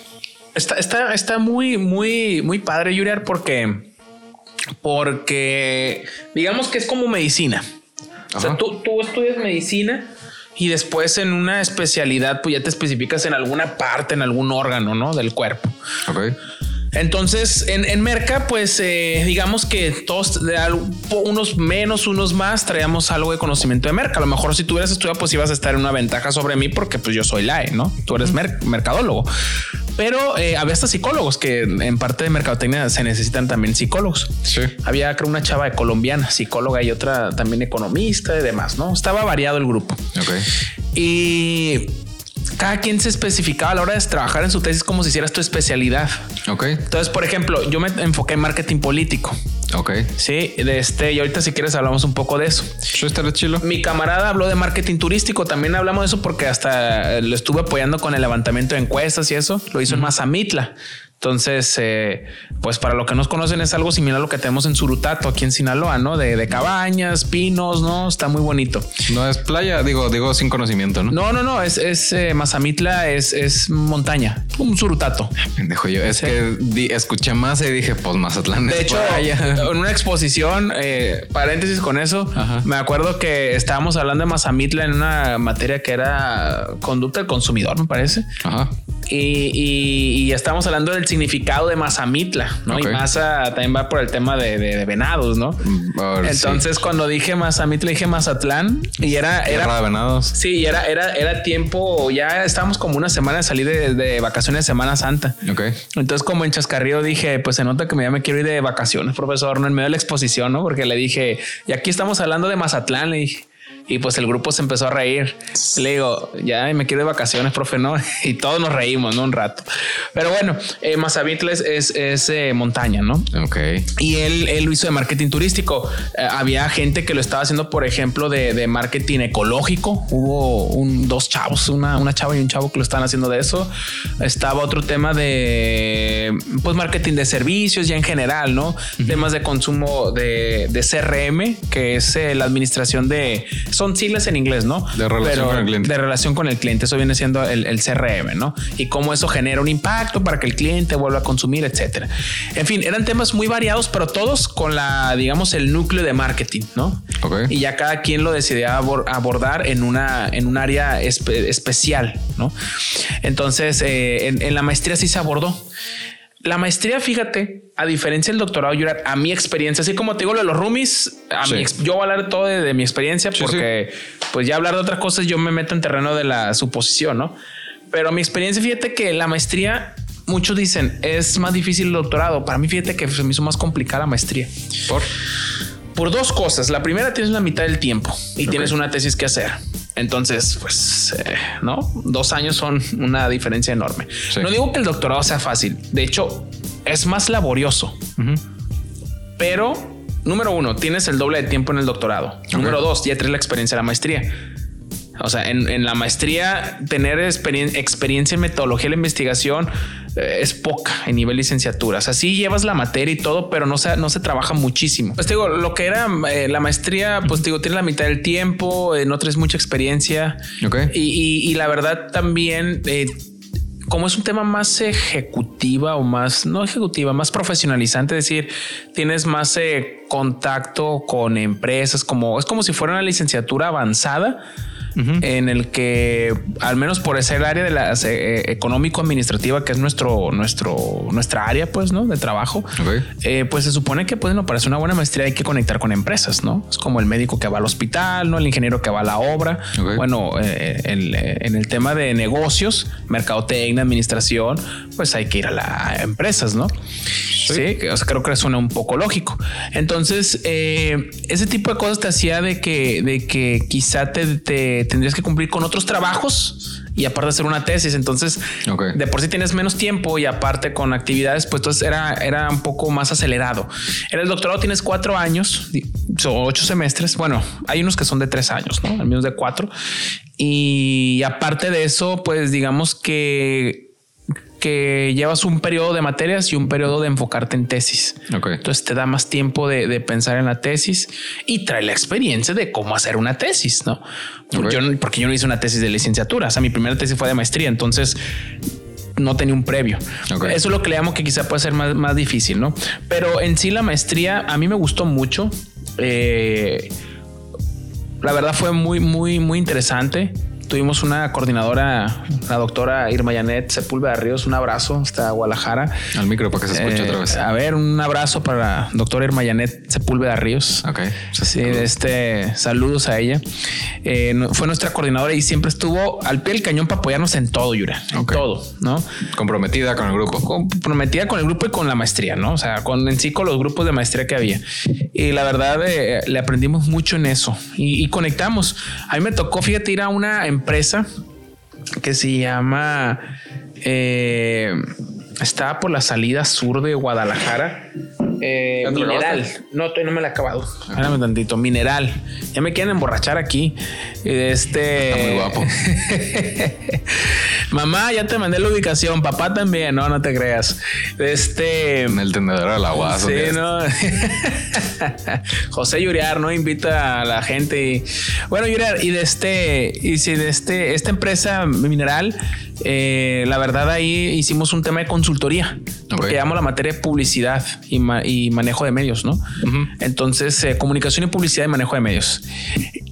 S2: está, está, está muy, muy, muy padre, Yuriar, porque, porque digamos que es como medicina. O sea, tú, tú estudias medicina y después en una especialidad, pues ya te especificas en alguna parte, en algún órgano, ¿no? Del cuerpo.
S1: ok.
S2: Entonces, en, en Merca, pues eh, digamos que todos, de unos menos, unos más, traíamos algo de conocimiento de Merca. A lo mejor si tú hubieras estudiado, pues ibas a estar en una ventaja sobre mí porque pues yo soy LAE, ¿no? Tú eres mer- mercadólogo. Pero eh, había hasta psicólogos que en parte de mercadotecnia se necesitan también psicólogos.
S1: Sí.
S2: Había creo una chava de colombiana, psicóloga y otra también economista y demás, ¿no? Estaba variado el grupo.
S1: Ok.
S2: Y cada quien se especificaba a la hora de trabajar en su tesis como si hicieras tu especialidad.
S1: Ok.
S2: Entonces, por ejemplo, yo me enfoqué en marketing político.
S1: Ok.
S2: Sí, de este, y ahorita si quieres hablamos un poco de eso.
S1: Yo estaré chilo.
S2: Mi camarada habló de marketing turístico, también hablamos de eso porque hasta lo estuve apoyando con el levantamiento de encuestas y eso, lo hizo en Mazamitla. Entonces, eh, pues para lo que nos conocen es algo similar a lo que tenemos en Surutato, aquí en Sinaloa, ¿no? De, de cabañas, pinos, ¿no? Está muy bonito.
S1: No es playa, digo, digo sin conocimiento, ¿no?
S2: No, no, no, es, es eh, Mazamitla, es, es montaña, un Surutato.
S1: Pendejo yo. Es que di- escuché más y dije, pues Mazatlán.
S2: De
S1: es
S2: hecho,
S1: playa.
S2: en una exposición, eh, paréntesis con eso,
S1: Ajá.
S2: me acuerdo que estábamos hablando de Mazamitla en una materia que era conducta del consumidor, me parece.
S1: Ajá.
S2: Y, y, y estábamos hablando del significado de Mazamitla, ¿no? Y Maza también va por el tema de, de- de venados, ¿no?
S1: Sí.
S2: Entonces, cuando dije Mazamitla, dije Mazatlán y era,
S1: Tierra
S2: era
S1: de venados.
S2: Sí, era, era, era tiempo, ya estábamos como una semana de salir de, de vacaciones de Semana Santa.
S1: Ok.
S2: Entonces, como en Chascarrillo dije, pues se nota que ya me quiero ir de vacaciones, profesor, no en medio de la exposición, ¿no? Porque le dije, y aquí estamos hablando de Mazatlán, le dije. Y pues el grupo se empezó a reír. Le digo, ya me quiero de vacaciones, profe, ¿no? Y todos nos reímos, ¿no? Un rato. Pero bueno, eh, es, es, es, eh, montaña, ¿no?
S1: Ok.
S2: Y él, él lo hizo de marketing turístico. Eh, había gente que lo estaba haciendo, por ejemplo, de, de marketing ecológico. Hubo un, dos chavos, una, una chava y un chavo que lo estaban haciendo de eso. Estaba otro tema de pues marketing de servicios ya en general, ¿no? Temas de consumo de, de CRM, que es eh, la administración de son siglas en inglés, ¿no?
S1: De relación con el cliente.
S2: De relación con el cliente. Eso viene siendo el, el CRM, ¿no? Y cómo eso genera un impacto para que el cliente vuelva a consumir, etcétera. En fin, eran temas muy variados, pero todos con la, digamos, el núcleo de marketing, ¿no?
S1: Ok.
S2: Y ya cada quien lo decidía abor- abordar en una, en un área espe- especial, ¿no? Entonces, eh, en, en la maestría sí se abordó. La maestría, fíjate, a diferencia del doctorado, yo era- a mi experiencia, así como te digo lo de los roomies, a
S1: Sí.
S2: mi ex- yo voy a hablar todo de, de mi experiencia
S1: Sí,
S2: porque pues ya hablar de otras cosas yo me meto en terreno de la suposición, ¿no? Pero mi experiencia, fíjate que la maestría, muchos dicen, es más difícil el doctorado. Para mí, fíjate que se me hizo más complicada la maestría.
S1: Por.
S2: Por dos cosas. La primera, tienes la mitad del tiempo y tienes una tesis que hacer. Entonces, pues, eh, no, dos años son una diferencia enorme.
S1: Sí.
S2: No digo que el doctorado sea fácil. De hecho, es más laborioso. Pero, número uno, tienes el doble de tiempo en el doctorado. Número dos, ya traes la experiencia de la maestría. O sea, en, en la maestría, tener experien- experiencia en metodología de la investigación eh, es poca en nivel licenciatura. O sea, sí llevas la materia y todo, pero no se, no se trabaja muchísimo. Pues te digo, lo que era eh, la maestría, pues te digo, tienes la mitad del tiempo, eh, no traes mucha experiencia.
S1: Ok.
S2: Y, y- y la verdad también, como es un tema más ejecutiva o más, no ejecutiva, más profesionalizante, es decir, tienes más eh, contacto con empresas, como es como si fuera una licenciatura avanzada. En el que, al menos por el área de la eh, económico-administrativa, que es nuestro, nuestro, nuestra área, pues, ¿no? De trabajo, eh, pues se supone que, pues, no, para hacer una buena maestría hay que conectar con empresas, ¿no? Es como el médico que va al hospital, ¿no? El ingeniero que va a la obra. Bueno, eh, el, eh, en el tema de negocios, mercadotecnia, administración, pues hay que ir a las empresas, ¿no? Sí, o sea, creo que suena un poco lógico. Entonces, eh, ese tipo de cosas te hacía de que, de que quizá te, te tendrías que cumplir con otros trabajos y aparte hacer una tesis. Entonces, de por sí tienes menos tiempo y aparte con actividades, pues entonces era, era un poco más acelerado. En el doctorado tienes cuatro años, son ocho semestres. Bueno, hay unos que son de tres años, ¿no? Al menos de cuatro. Y aparte de eso, pues digamos que que llevas un periodo de materias y un periodo de enfocarte en tesis. Entonces te da más tiempo de, de pensar en la tesis y trae la experiencia de cómo hacer una tesis, ¿no? Porque, yo, no- porque yo no hice una tesis de licenciatura, o sea, mi primera tesis fue de maestría, entonces no tenía un previo. Eso es lo que le llamo que quizá puede ser más, más difícil, ¿no? Pero en sí la maestría a mí me gustó mucho. Eh, la verdad fue muy, muy, muy interesante. Tuvimos una coordinadora, la doctora Irma Yanet Sepúlveda Ríos. Un abrazo hasta Guadalajara.
S1: Al micro para que se escuche
S2: Eh,
S1: otra vez.
S2: A ver, un abrazo para la doctora Irma Yanet Sepúlveda Ríos.
S1: Ok.
S2: Sí, este saludos a ella. Eh, fue nuestra coordinadora y siempre estuvo al pie del cañón para apoyarnos en todo, Yura. En todo, ¿no?
S1: Comprometida con el grupo.
S2: comprometida con el grupo y con la maestría, ¿no? O sea, con en sí con los grupos de maestría que había. Y la verdad, eh, le aprendimos mucho en eso y, y conectamos. A mí me tocó, fíjate, ir a una empresa que se llama. eh, estaba por la salida sur de Guadalajara. Eh,
S1: ¿Ya te lo
S2: mineral. No, no me la he acabado. Espérame tantito. Mineral. Ya me quieren emborrachar aquí. Este.
S1: Está muy guapo.
S2: Mamá, ya te mandé la ubicación. Papá también. No, no te creas. Este.
S1: En el tendedero de la UAS.
S2: Sí, no. José Yuriar, ¿no? Invita a la gente. Y, bueno, Yuriar, y de este, y si de este, esta empresa mineral, eh, la verdad ahí hicimos un tema de consultoría. Porque
S1: Ok.
S2: llevamos la materia de publicidad y, ma- y manejo de medios, ¿no? Entonces, eh, comunicación y publicidad y manejo de medios.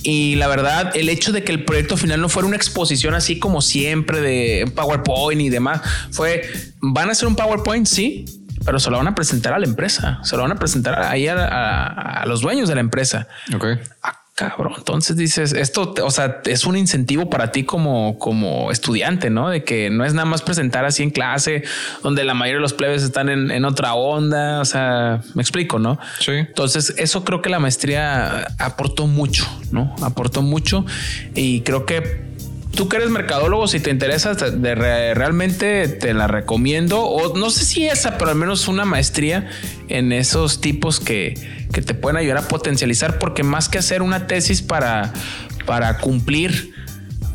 S2: Y la verdad, el hecho de que el proyecto final no fuera una exposición así como siempre de PowerPoint y demás, fue, van a hacer un PowerPoint, sí, pero se lo van a presentar a la empresa, se lo van a presentar ahí a, a- a los dueños de la empresa.
S1: Ok.
S2: Cabrón. Entonces dices, esto, o sea, es un incentivo para ti como, como estudiante, ¿no? De que no es nada más presentar así en clase, donde la mayoría de los plebes están en, en otra onda. O sea, me explico, ¿no?
S1: Sí.
S2: Entonces, eso creo que la maestría aportó mucho, ¿no? Aportó mucho y creo que tú que eres mercadólogo, si te interesa, realmente te la recomiendo. O no sé si esa, pero al menos una maestría en esos tipos que, que te pueden ayudar a potencializar, porque más que hacer una tesis para, para cumplir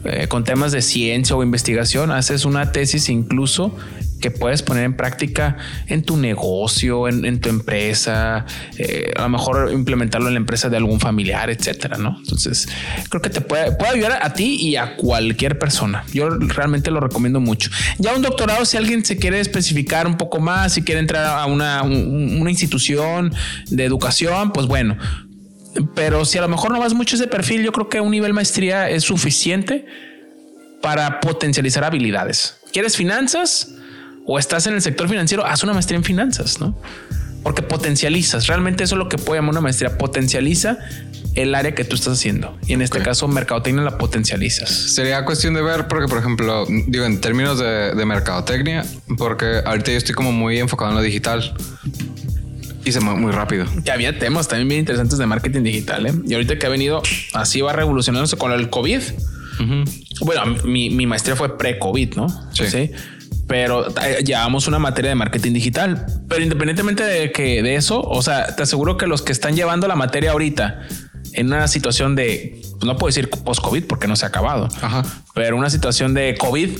S2: eh, con temas de ciencia o investigación, haces una tesis incluso que puedes poner en práctica en tu negocio, en, tu empresa, eh, a lo mejor implementarlo en la empresa de algún familiar, etcétera, ¿no? Entonces, creo que te puede, ayudar a ti y a cualquier persona. Yo realmente lo recomiendo mucho. Ya un doctorado, si alguien se quiere especificar un poco más, si quiere entrar a una, un- una institución de educación, pues bueno, pero si a lo mejor no vas mucho ese perfil, yo creo que un nivel maestría es suficiente para potencializar habilidades. ¿Quieres finanzas o estás en el sector financiero? Haz una maestría en finanzas, ¿no? Porque potencializas. Realmente eso es lo que puede llamar una maestría. Potencializa el área que tú estás haciendo. Y en este caso, mercadotecnia la potencializas.
S1: Sería cuestión de ver, porque por ejemplo, digo, en términos de, de mercadotecnia, porque ahorita yo estoy como muy enfocado en lo digital y se mueve muy rápido.
S2: Que había temas también bien interesantes de marketing digital. ¿eh? Y ahorita que ha venido así va revolucionándose con el COVID. Bueno, mi, mi maestría fue pre-COVID, ¿no?
S1: Sí.
S2: Pero eh, llevamos una materia de marketing digital. Pero independientemente de que de eso, o sea, te aseguro que los que están llevando la materia ahorita en una situación de, pues, no puedo decir post-COVID porque no se ha acabado,
S1: Ajá.
S2: pero una situación de COVID,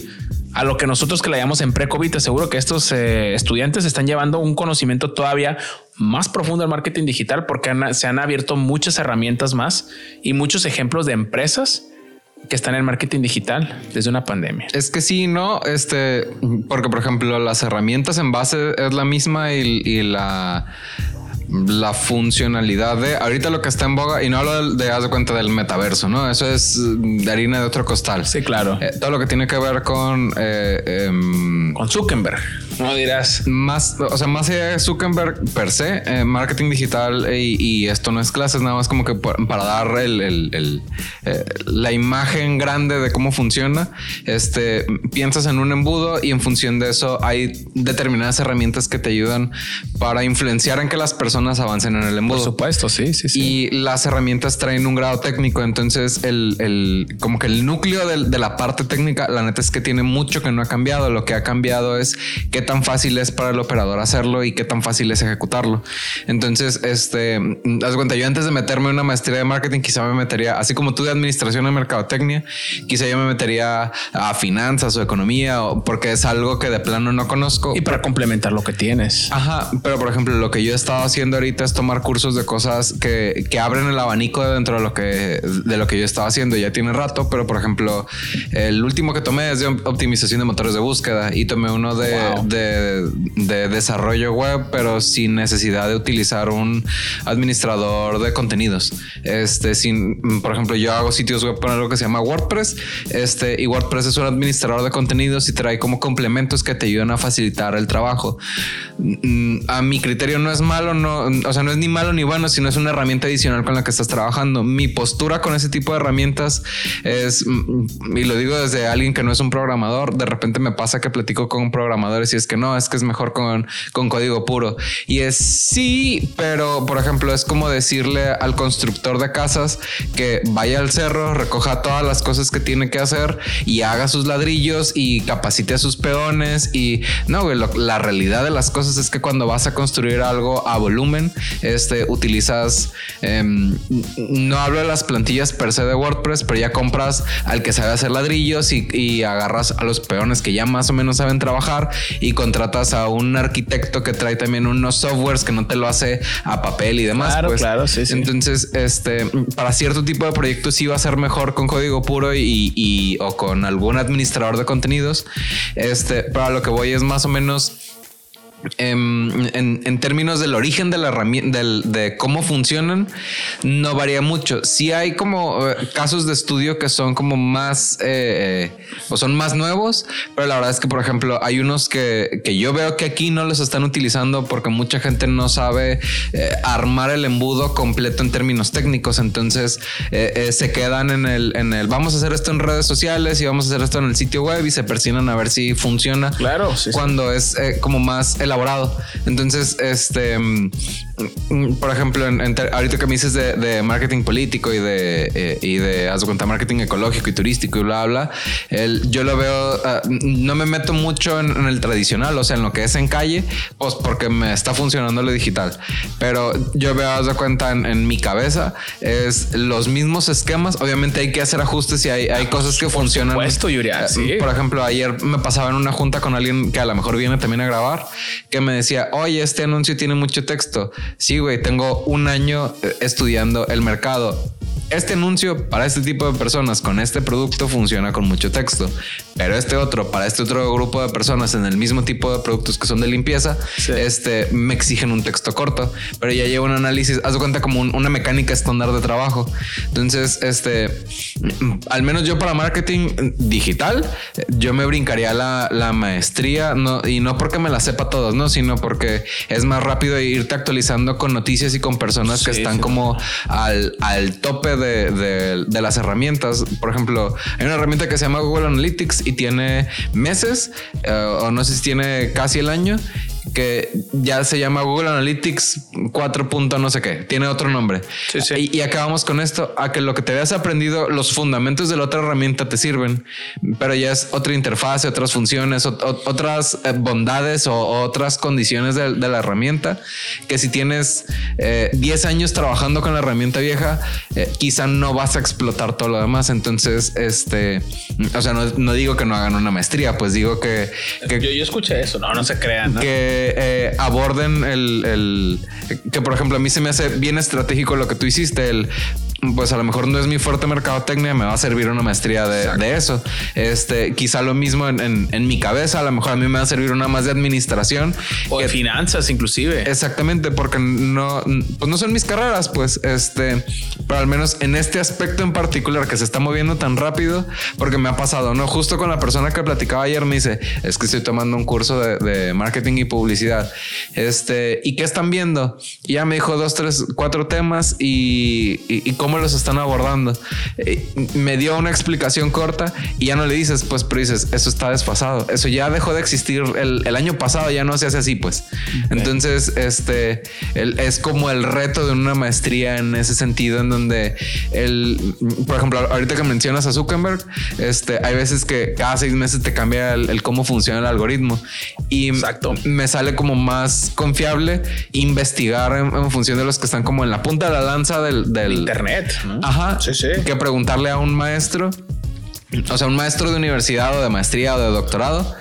S2: a lo que nosotros que la llamamos en pre-COVID, te aseguro que estos eh, estudiantes están llevando un conocimiento todavía más profundo del marketing digital porque han- se han abierto muchas herramientas más y muchos ejemplos de empresas que están en marketing digital desde una pandemia.
S1: Es que sí, no, este, porque por ejemplo, las herramientas en base es la misma y, y la, la funcionalidad de ahorita lo que está en boga, y no hablo de, de haz de cuenta del metaverso, no? Eso es de harina de otro costal.
S2: Sí, claro.
S1: Eh, todo lo que tiene que ver con eh, em,
S2: Con Zuckerberg, no dirás.
S1: más, o sea, más allá de Zuckerberg per se, eh, marketing digital y, y esto no es clases, nada más como que para dar el, el- el, eh, la imagen grande de cómo funciona. Este piensas en un embudo y en función de eso hay determinadas herramientas que te ayudan para influenciar en que las personas avancen en el embudo.
S2: Por supuesto, sí, sí, sí.
S1: Y las herramientas traen un grado técnico. Entonces, el, el- como que el núcleo del- de, la parte técnica, la neta es que tiene mucho que no ha cambiado. Lo que ha cambiado es qué tan fácil es para el operador hacerlo y qué tan fácil es ejecutarlo. Entonces, este, mm, haz cuenta, yo antes de meterme en una maestría de marketing, quizá me metería, así como tú de administración en mercadotecnia, quizá yo me metería a finanzas o economía, o- porque es algo que de plano no conozco.
S2: y para complementar lo que tienes.
S1: Ajá, pero por ejemplo, lo que yo he estado haciendo ahorita es tomar cursos de cosas que, que abren el abanico de dentro de lo que de lo que yo estaba haciendo. Ya tiene rato, pero por ejemplo, el último que tomé es de optimización de motores de búsqueda y tomé uno de,
S2: Wow.
S1: De, desarrollo web, pero sin necesidad de utilizar un administrador de contenidos. Este, sin, por ejemplo, yo hago sitios web con algo que se llama WordPress. Este, y WordPress es un administrador de contenidos y trae como complementos que te ayudan a facilitar el trabajo. Mm, a mi criterio no es malo, no, o sea, no es ni malo ni bueno, sino es una herramienta adicional con la que estás trabajando. Mi postura con ese tipo de herramientas es, mm, y lo digo desde alguien que no es un programador, de repente me pasa que platico con programadores y es que no, es que es mejor con, con código puro. Y es sí, pero por ejemplo, es como decirle al constructor de casas que vaya al cerro, recoja todas las cosas que tiene que hacer y haga sus ladrillos y capacite a sus peones. Y no, la realidad de las cosas es que cuando vas a construir algo a volumen, este utilizas, em, no hablo de las plantillas per se de WordPress, pero ya compras al que sabe hacer ladrillos y, y agarras a los peones que ya más o menos saben trabajar y contratas a un arquitecto que trae también unos softwares que no te lo hace a papel y demás.
S2: Claro,
S1: pues.
S2: claro, sí, sí.
S1: Entonces, este, para cierto tipo de proyectos sí va a ser mejor con código puro y, y o con algún administrador de contenidos. Este, para lo que voy es más o menos Em, en, términos del origen de la herramienta, de cómo funcionan, no varía mucho. Si hay como eh, casos de estudio que son como más eh, o son más nuevos, pero la verdad es que, por ejemplo, hay unos que, que yo veo que aquí no los están utilizando porque mucha gente no sabe eh, armar el embudo completo en términos técnicos. Entonces se quedan en el, en el vamos a hacer esto en redes sociales y vamos a hacer esto en el sitio web y se persiguen a ver si funciona.
S2: Claro,
S1: cuando es como más el Entonces, este, mm, por ejemplo, en, ahorita que me dices de, marketing político y de, eh, y de, haz cuenta, marketing ecológico y turístico y bla, bla, el, yo lo veo, ah, no me meto mucho en, el tradicional, o sea, en lo que es en calle, pues porque me está funcionando lo digital. Pero yo veo, haz de cuenta, en, mi cabeza, es los mismos esquemas. Obviamente hay que hacer ajustes y hay, hay cosas que funcionan.
S2: Supuesto, Yuria,
S1: sí. Por ejemplo, ayer me pasaba en una junta con alguien que a lo mejor viene también a grabar que me decía, oye, este anuncio tiene mucho texto. Sí, güey, tengo un año eh, estudiando el mercado este anuncio para este tipo de personas con este producto funciona con mucho texto, pero este otro para este otro grupo de personas en el mismo tipo de productos que son de limpieza, este me exigen un texto corto, pero ya lleva un análisis, haz de cuenta como una mecánica estándar de trabajo. Entonces, este, al menos yo para marketing digital, yo me brincaría la, la maestría, no, y no porque me la sepa todas, no, sino porque es más rápido irte actualizando con noticias y con personas que están como al, al tope de de, las herramientas. Por ejemplo, hay una herramienta que se llama Google Analytics y tiene meses, eh, o no sé si tiene casi el año, que ya se llama Google Analytics 4. no sé qué, tiene otro nombre. Y, acabamos con esto, a que lo que te habías aprendido, los fundamentos de la otra herramienta te sirven, pero ya es otra interfaz, otras funciones, otras eh, bondades o otras condiciones de, la herramienta, que si tienes 10 eh, años trabajando con la herramienta vieja, eh, quizá no vas a explotar todo lo demás. Entonces, este, o sea, no, digo que no hagan una maestría, pues digo que...
S2: yo, escuché eso, no, no se crean.
S1: Que eh, aborden el, que por ejemplo a mí se me hace bien estratégico lo que tú hiciste, el pues a lo mejor no es mi fuerte mercadotecnia, me va a servir una maestría de, eso. Este, quizá lo mismo en, mi cabeza, a lo mejor a mí me va a servir una más de administración.
S2: O de finanzas inclusive.
S1: Exactamente, porque no, pues no son mis carreras, pues, este, pero al menos en este aspecto en particular que se está moviendo tan rápido, porque me ha pasado, ¿no? Justo con la persona que platicaba ayer me dice, es que estoy tomando un curso de, marketing y publicidad. Este, ¿y qué están viendo? Y ya me dijo dos, tres, cuatro temas y, y, y cómo los están abordando. Eh, me dio una explicación corta y ya no le dices, pues, pero dices, eso está desfasado. Eso ya dejó de existir el, año pasado, ya no se hace así, pues. Entonces, este es como el reto de una maestría en ese sentido, en donde el, por ejemplo, ahorita que mencionas a Zuckerberg, este, hay veces que cada seis meses te cambia el, cómo funciona el algoritmo y
S2: Exacto.
S1: me sale como más confiable investigar en, función de los que están como en la punta de la lanza del, del
S2: internet
S1: Ajá. Sí, sí. Que preguntarle a un maestro, o sea, un maestro de universidad o de maestría o de doctorado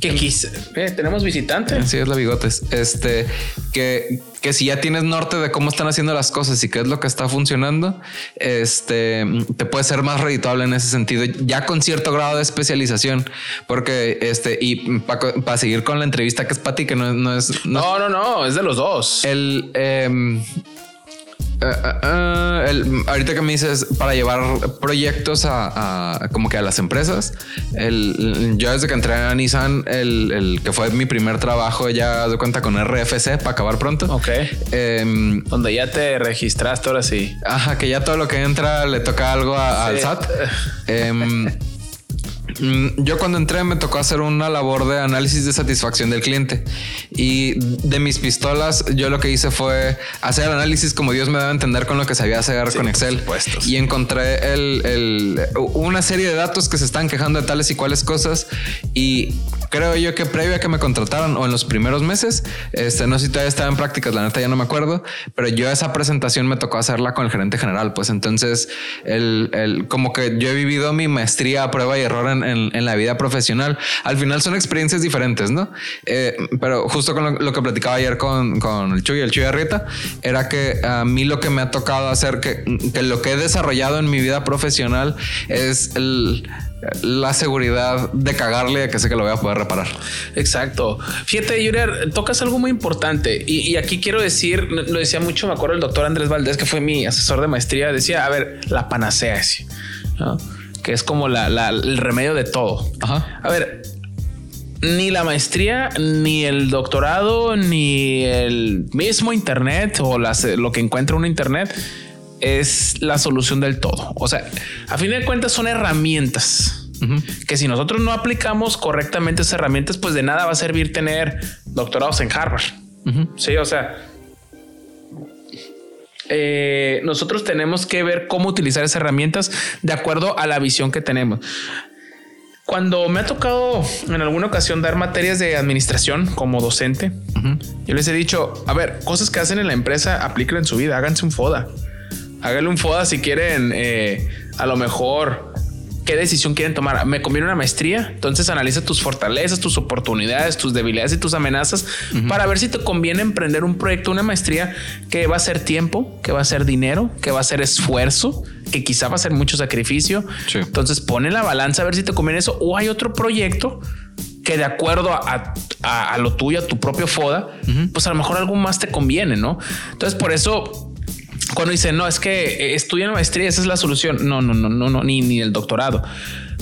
S2: Que quise. Eh, tenemos visitantes.
S1: Sí, es la bigotes. Este, que, que si ya tienes norte de cómo están haciendo las cosas y qué es lo que está funcionando, este, te puede ser más redituable en ese sentido, ya con cierto grado de especialización. Porque, este, y para seguir con la entrevista que es para ti, que no, no es...
S2: No, no, no, es de los dos.
S1: El... Eh, eh, eh, el, ahorita que me dices para llevar proyectos a, como que a las empresas, el, yo desde que entré a Nissan, el, que fue mi primer trabajo, ya de cuenta con RFC para acabar pronto.
S2: Ok. Em, Donde ya te registraste ahora sí.
S1: Ajá, que ya todo lo que entra le toca algo al SAT. Em, yo cuando entré me tocó hacer una labor de análisis de satisfacción del cliente. Y de mis pistolas yo lo que hice fue hacer el análisis como Dios me daba a entender con lo que sabía hacer con Excel. y encontré el, una serie de datos que se están quejando de tales y cuales cosas. Y creo yo que previo a que me contrataran o en los primeros meses, este, no sé si todavía estaba en prácticas, la neta ya no me acuerdo, pero yo esa presentación me tocó hacerla con el gerente general, pues. Entonces el, el como que yo he vivido mi maestría a prueba y error en, en, la vida profesional. Al final son experiencias diferentes, ¿no? Eh, pero justo con lo, que platicaba ayer con, con el Chuy, el Chuy Arrieta, era que a mí lo que me ha tocado hacer, que, que lo que he desarrollado en mi vida profesional es la seguridad de cagarle de que sé que lo voy a poder reparar.
S2: Exacto. Fíjate, Yuriar, tocas algo muy importante y, aquí quiero decir, lo decía mucho, me acuerdo el doctor Andrés Valdés, que fue mi asesor de maestría, decía, a ver, la panacea es, que es como el remedio de todo. A ver, ni la maestría, ni el doctorado, ni el mismo Internet o lo que encuentra un Internet es la solución del todo. O sea, a fin de cuentas son herramientas que si nosotros no aplicamos correctamente esas herramientas, pues de nada va a servir tener doctorados en Harvard. Sí, o sea, eh, nosotros tenemos que ver cómo utilizar esas herramientas de acuerdo a la visión que tenemos. Cuando me ha tocado en alguna ocasión dar materias de administración como docente, yo les he dicho, a ver, cosas que hacen en la empresa, aplíquenlo en su vida, háganse un FODA. Háganle un FODA si quieren, eh, a lo mejor, qué decisión quieren tomar. Me conviene una maestría, entonces analiza tus fortalezas, tus oportunidades, tus debilidades y tus amenazas para ver si te conviene emprender un proyecto, una maestría que va a ser tiempo, que va a ser dinero, que va a ser esfuerzo, que quizá va a ser mucho sacrificio. Entonces pone la balanza a ver si te conviene eso o hay otro proyecto que de acuerdo a, lo tuyo, a tu propio FODA, pues a lo mejor algo más te conviene, ¿no? Entonces por eso cuando dice no, es que estudian maestría, esa es la solución. No, no, no, no, no, ni, ni el doctorado.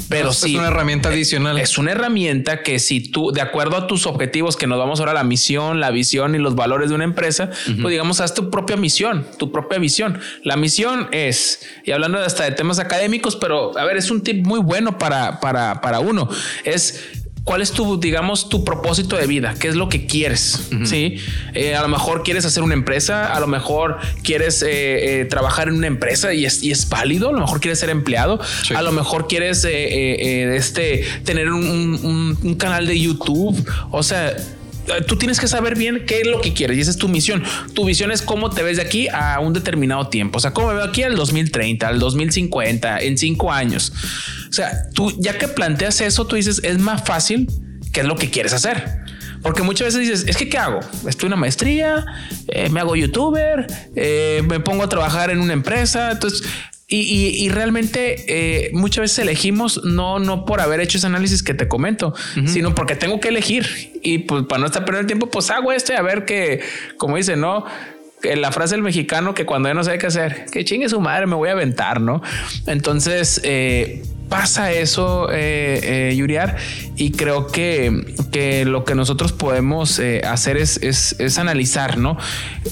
S2: Pero sí.
S1: Es una herramienta adicional.
S2: Es una herramienta que si tú, de acuerdo a tus objetivos, que nos vamos ahora a la misión, la visión y los valores de una empresa, pues digamos, haz tu propia misión, tu propia visión. La misión es, y hablando hasta de temas académicos, pero a ver, es un tip muy bueno para, para, para uno. Es ¿Cuál es tu, digamos, tu propósito de vida? ¿Qué es lo que quieres? Sí. Eh, a lo mejor quieres hacer una empresa, a lo mejor quieres eh, eh, trabajar en una empresa y es, y es, válido. A lo mejor quieres ser empleado, a lo mejor quieres este, tener un, un canal de YouTube. O sea, tú tienes que saber bien qué es lo que quieres y esa es tu misión. Tu visión es cómo te ves de aquí a un determinado tiempo. O sea, cómo me veo aquí al 2030, al 2050, en cinco años. O sea, tú ya que planteas eso, tú dices es más fácil qué es lo que quieres hacer. Porque muchas veces dices, es que ¿qué hago? Estoy en una maestría, eh, me hago youtuber, eh, me pongo a trabajar en una empresa. Entonces, y, realmente eh, muchas veces elegimos no, no por haber hecho ese análisis que te comento, sino porque tengo que elegir. Y pues para no estar perdiendo el tiempo, pues hago esto y a ver que, como dice, no, la frase del mexicano que cuando ya no sabe qué hacer, que chingue su madre, me voy a aventar, ¿no? Entonces, eh, pasa eso, eh, Yuriar, y creo que, que, lo que nosotros podemos hacer es, es, es, analizar, ¿no?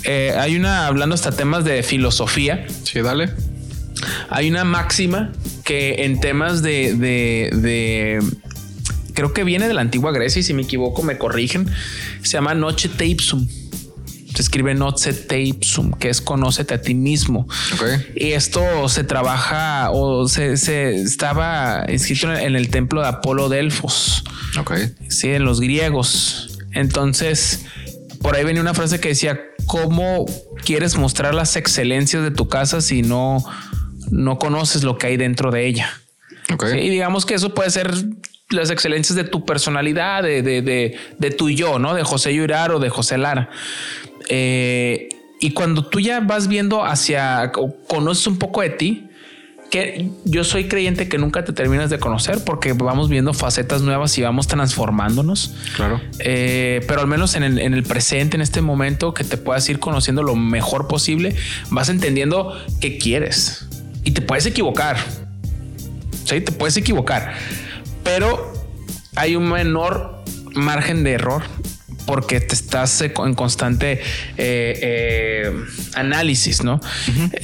S2: hay una, hablando hasta temas de filosofía.
S1: Sí, dale
S2: hay una máxima que en temas de, creo que viene de la antigua Grecia y si me equivoco me corrigen, se llama noche teipsum. Se escribe noche teipsum, que es conócete a ti mismo. Y esto se trabaja o se, estaba escrito en el templo de Apolo Delfos. Sí, en los griegos. Entonces, por ahí venía una frase que decía, ¿cómo quieres mostrar las excelencias de tu casa si no no conoces lo que hay dentro de ella. Y digamos que eso puede ser las excelencias de tu personalidad, de, de, de, de tu yo, ¿no? De José Yurar o de José Lara. Eh, y cuando tú ya vas viendo hacia, conoces un poco de ti, que yo soy creyente que nunca te terminas de conocer porque vamos viendo facetas nuevas y vamos transformándonos.
S1: Claro.
S2: Eh, pero al menos en el, en el, presente, en este momento, que te puedas ir conociendo lo mejor posible, vas entendiendo qué quieres y te puedes equivocar. Sí, te puedes equivocar, pero hay un menor margen de error porque te estás eh, en constante eh, eh, análisis, ¿no?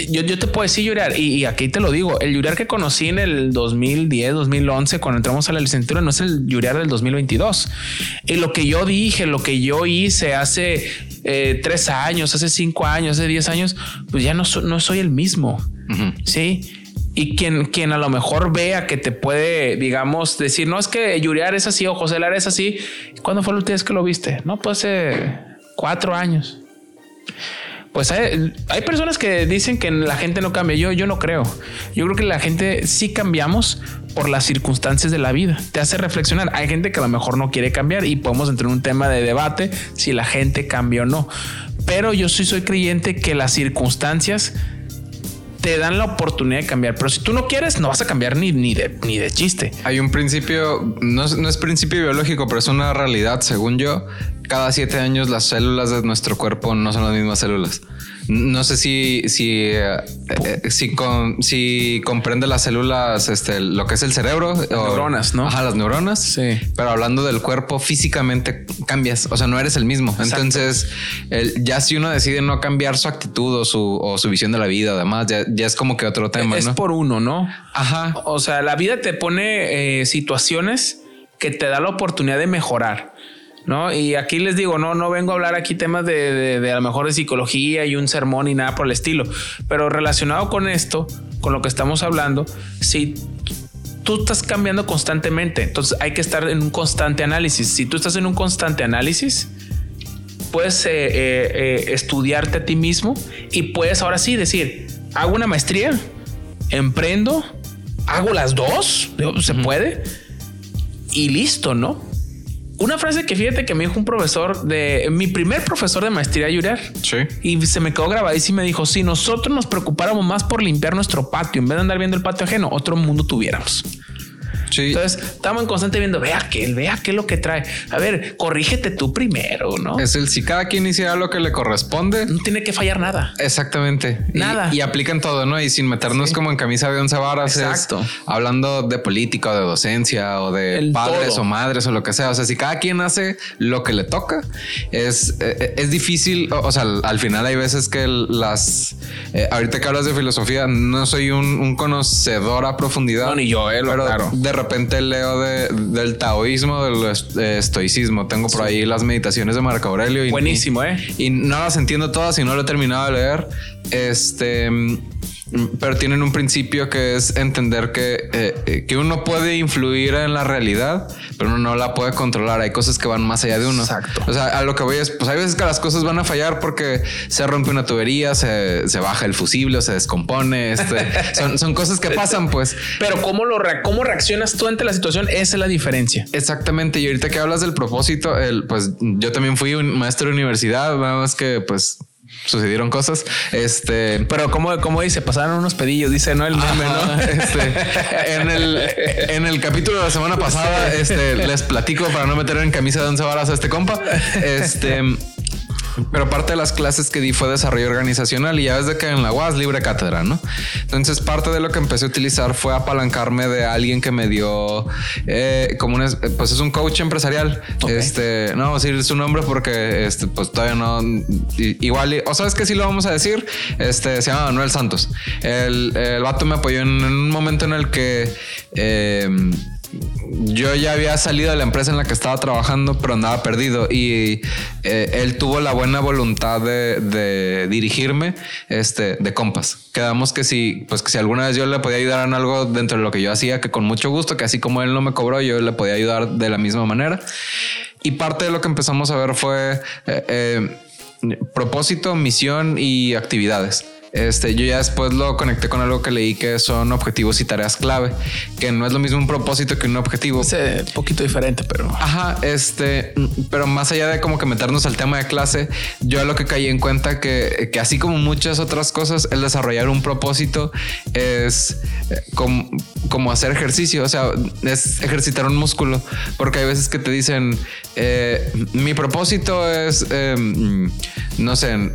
S2: yo, yo, te puedo decir llorar y, aquí te lo digo, el llorar que conocí en el 2010, 2011, cuando entramos a la licenciatura, no es el llorar del 2022. Y lo que yo dije, lo que yo hice hace tres años, hace cinco años, hace diez años, pues ya no, no soy el mismo. Sí y quien, a lo mejor vea que te puede, digamos, decir, no es que Yuriar es así o José Lara es así. ¿Cuándo fue la última vez que lo viste? No, pues hace cuatro años. Pues hay, hay, personas que dicen que la gente no cambia. Yo, yo no creo. Yo creo que la gente sí cambiamos por las circunstancias de la vida. Te hace reflexionar. Hay gente que a lo mejor no quiere cambiar y podemos entrar en un tema de debate si la gente cambia o no. Pero yo sí soy creyente que las circunstancias te dan la oportunidad de cambiar. Pero si tú no quieres, no vas a cambiar ni, ni, de, ni de chiste.
S1: Hay un principio, no no es principio biológico, pero es una realidad, según yo. Cada siete años las células de nuestro cuerpo no son las mismas células. No sé si, si, eh, eh, si, con, si comprende las células, este, lo que es el cerebro.
S2: Las neuronas, ¿no?
S1: Ajá, las neuronas.
S2: Sí.
S1: Pero hablando del cuerpo, físicamente cambias. O sea, no eres el mismo. Entonces, ya si uno decide no cambiar su actitud o su, o su visión de la vida, además, ya, ya es como que otro tema.
S2: Es por uno, ¿no?
S1: Ajá.
S2: O sea, la vida te pone eh, situaciones que te da la oportunidad de mejorar. ¿No? Y aquí les digo, no, no vengo a hablar aquí temas de, de, a lo mejor de psicología y un sermón y nada por el estilo, pero relacionado con esto, con lo que estamos hablando, si tú estás cambiando constantemente, entonces hay que estar en un constante análisis. Si tú estás en un constante análisis, puedes eh, eh, eh, estudiarte a ti mismo y puedes ahora sí decir, hago una maestría, emprendo, hago las dos, se puede y listo, ¿no? Una frase que fíjate que me dijo un profesor de mi primer profesor de maestría Yurer.
S1: Sí.
S2: Y se me quedó grabadísimo y me dijo: Si nosotros nos preocupáramos más por limpiar nuestro patio en vez de andar viendo el patio ajeno, otro mundo tuviéramos. Entonces estamos en constante viendo, él, vea qué es lo que trae. A ver, corrígete tú primero, ¿no?
S1: Es el si cada quien hiciera lo que le corresponde.
S2: No tiene que fallar nada.
S1: Exactamente.
S2: Nada.
S1: Y, aplican todo, ¿no? Y sin meternos como en camisa de once varas.
S2: Exacto.
S1: hablando de política o de docencia o de padres o madres o lo que sea. O sea, si cada quien hace lo que le toca, es, eh, es difícil. O, sea, al final hay veces que las... Eh, ahorita que hablas de filosofía, no soy un, conocedor a profundidad.
S2: No, ni yo, eh,
S1: pero
S2: claro.
S1: de repente leo de, del taoísmo, del estoicismo. Tengo por ahí las meditaciones de Marco Aurelio.
S2: Y, Buenísimo, ¿eh?
S1: Y no las entiendo todas y no lo he terminado de leer. Este pero tienen un principio que es entender que, eh, eh, que uno puede influir en la realidad, pero uno no la puede controlar. Hay cosas que van más allá de uno.
S2: Exacto.
S1: O sea, a lo que voy es, pues hay veces que las cosas van a fallar porque se rompe una tubería, se, se baja el fusible, se descompone. Este, son, son, cosas que pasan, pues.
S2: Pero cómo lo cómo reaccionas tú ante la situación, esa es la diferencia.
S1: Exactamente. Y ahorita que hablas del propósito, el, pues yo también fui un maestro de universidad, nada más que pues sucedieron cosas. Este,
S2: pero como, como dice, pasaron unos pedillos, dice no el meme, ¿no?
S1: Este, en el, en el capítulo de la semana pasada, este, les platico para no meter en camisa de once varas a este compa. Este, pero parte de las clases que di fue desarrollo organizacional y ya ves de que en la UAS libre cátedra, ¿no? Entonces parte de lo que empecé a utilizar fue apalancarme de alguien que me dio eh, como un, pues es un coach empresarial. Este, no vamos a decir su nombre porque este, pues todavía no, igual, o sabes que sí lo vamos a decir, este, se llama Manuel Santos. El, el vato me apoyó en, un momento en el que... Eh, yo ya había salido de la empresa en la que estaba trabajando, pero andaba perdido y eh, él tuvo la buena voluntad de, dirigirme este, de compas. Quedamos que si, pues que si alguna vez yo le podía ayudar en algo dentro de lo que yo hacía, que con mucho gusto, que así como él no me cobró, yo le podía ayudar de la misma manera. Y parte de lo que empezamos a ver fue eh, eh, propósito, misión y actividades este, yo ya después lo conecté con algo que leí que son objetivos y tareas clave, que no es lo mismo un propósito que un objetivo.
S2: Es un poquito diferente, pero...
S1: Ajá, este, pero más allá de como que meternos al tema de clase, yo lo que caí en cuenta que, que así como muchas otras cosas, el desarrollar un propósito es eh, como, como hacer ejercicio, o sea, es ejercitar un músculo, porque hay veces que te dicen, eh, mi propósito es, em, no sé,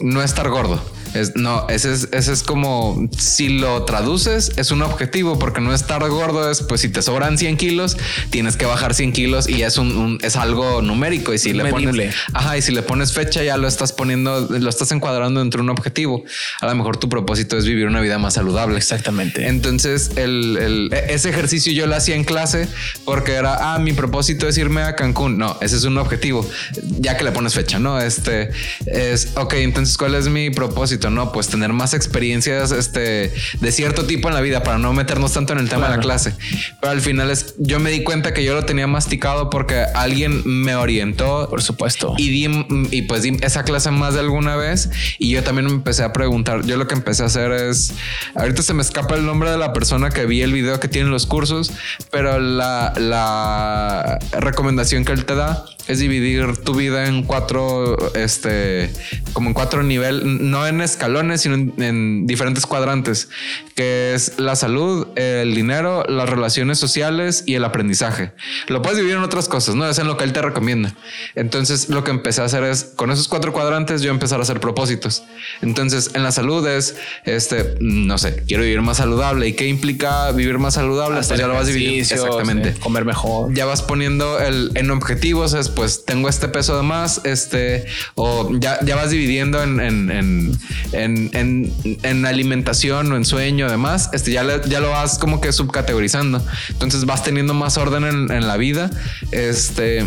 S1: no estar gordo no, ese es, ese es como si lo traduces, es un objetivo porque no estar gordo es pues si te sobran 100 kilos, tienes que bajar 100 kilos y es un, es algo numérico. Y si le pones, ajá, y si le pones fecha, ya lo estás poniendo, lo estás encuadrando dentro de un objetivo. A lo mejor tu propósito es vivir una vida más saludable.
S2: Exactamente.
S1: Entonces, el, e, ese ejercicio yo lo hacía en clase porque era, ah, mi propósito es irme a Cancún. No, ese es un objetivo, ya que le pones fecha, no? Este es ok. Entonces, ¿cuál es mi propósito? ¿No? Pues tener más experiencias este, de cierto tipo en la vida para no meternos tanto en el tema de la clase. Pero al final es, yo me di cuenta que yo lo tenía masticado porque alguien me orientó.
S2: Por supuesto.
S1: Y di, y pues di esa clase más de alguna vez y yo también me empecé a preguntar. Yo lo que empecé a hacer es, ahorita se me escapa el nombre de la persona que vi el video que tiene los cursos, pero la, la recomendación que él te da es dividir tu vida en cuatro, este, como en cuatro niveles, no en escalones, sino en, diferentes cuadrantes, que es la salud, el dinero, las relaciones sociales y el aprendizaje. Lo puedes dividir en otras cosas, ¿no? Es en lo que él te recomienda. Entonces, lo que empecé a hacer es, con esos cuatro cuadrantes, yo empezar a hacer propósitos. Entonces, en la salud es, este, no sé, quiero vivir más saludable. ¿Y qué implica vivir más saludable?
S2: pues ya lo vas dividiendo.
S1: Exactamente.
S2: comer mejor.
S1: Ya vas poniendo el, en objetivos, es pues tengo este peso de más, este, o ya, ya vas dividiendo en, en, en, en, alimentación o en sueño, además, este, ya, ya lo vas como que subcategorizando. Entonces vas teniendo más orden en, en la vida. Este,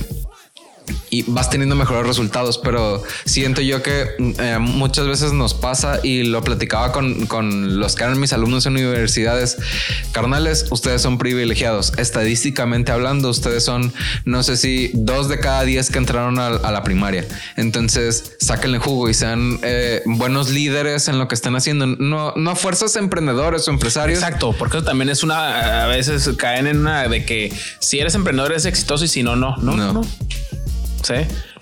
S1: y vas teniendo mejores resultados, pero siento yo que eh, muchas veces nos pasa y lo platicaba con, con, los que eran mis alumnos en universidades carnales, ustedes son privilegiados. Estadísticamente hablando, ustedes son, no sé si dos de cada diez que entraron a, la primaria. Entonces, sáquenle jugo y sean eh, buenos líderes en lo que están haciendo. No, no fuerzas emprendedores o empresarios.
S2: Exacto, porque eso también es una, a veces caen en una de que si eres emprendedor eres exitoso y si no, no, no. no. Sí.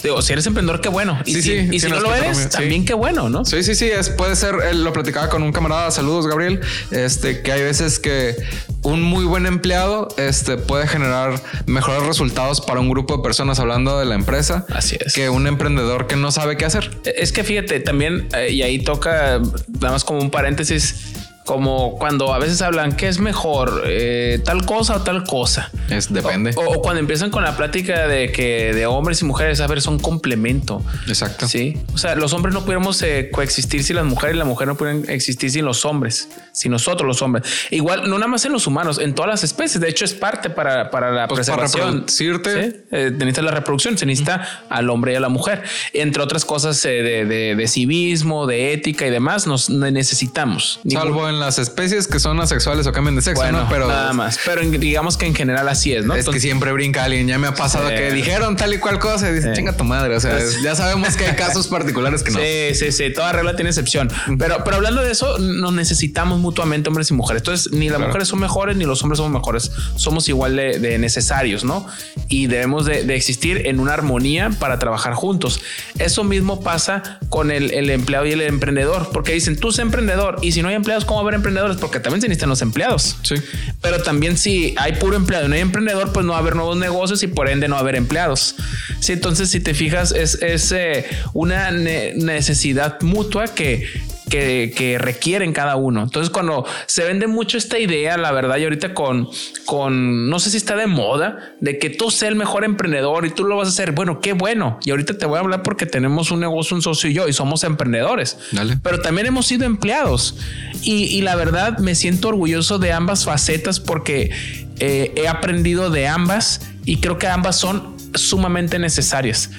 S2: Digo, si eres emprendedor, qué bueno. Y si, y si no lo eres, también qué bueno, ¿no?
S1: Sí, sí, sí. Es, puede ser, lo platicaba con un camarada. Saludos, Gabriel. Este, que hay veces que un muy buen empleado este, puede generar mejores resultados para un grupo de personas hablando de la empresa.
S2: Así es.
S1: Que un emprendedor que no sabe qué hacer.
S2: Es que fíjate, también, eh, y ahí toca, nada más como un paréntesis como cuando a veces hablan que es mejor eh, tal cosa o tal cosa.
S1: Es depende.
S2: O, cuando empiezan con la plática de que de hombres y mujeres, a ver, son complemento.
S1: Exacto.
S2: Sí. O sea, los hombres no pudiéramos eh, coexistir sin las mujeres y las mujeres no pueden existir sin los hombres, sin nosotros los hombres. Igual, no nada más en los humanos, en todas las especies. De hecho, es parte para, para la pues preservación.
S1: ¿Sí?
S2: Eh, necesita la reproducción, se necesita al hombre y a la mujer. Entre otras cosas de, de, civismo, de ética y demás, nos necesitamos.
S1: Salvo en las especies que son asexuales o cambian de sexo, ¿no?
S2: Pero nada más. Pero digamos que en general así es, ¿no?
S1: Es que siempre brinca alguien. Ya me ha pasado que dijeron tal y cual cosa y dicen, chinga tu madre. O sea, ya sabemos que hay casos particulares que no.
S2: Sí, sí, sí. Toda regla tiene excepción. Pero, pero hablando de eso, nos necesitamos mutuamente hombres y mujeres. Entonces, ni las mujeres son mejores ni los hombres somos mejores. Somos igual de, necesarios, ¿no? Y debemos de, existir en una armonía para trabajar juntos. Eso mismo pasa con el, el empleado y el emprendedor, porque dicen, tú eres emprendedor y si no hay empleados, ¿cómo haber emprendedores? Porque también se necesitan los empleados.
S1: Sí.
S2: Pero también si hay puro empleado y no hay emprendedor, pues no va a haber nuevos negocios y por ende no va a haber empleados. Sí, entonces si te fijas es, es eh, una necesidad mutua que que, requieren cada uno. Entonces, cuando se vende mucho esta idea, la verdad, y ahorita con, con, no sé si está de moda, de que tú seas el mejor emprendedor y tú lo vas a hacer. Bueno, qué bueno. Y ahorita te voy a hablar porque tenemos un negocio, un socio y yo, y somos emprendedores. Pero también hemos sido empleados. Y, la verdad, me siento orgulloso de ambas facetas porque eh, he aprendido de ambas y creo que ambas son sumamente necesarias.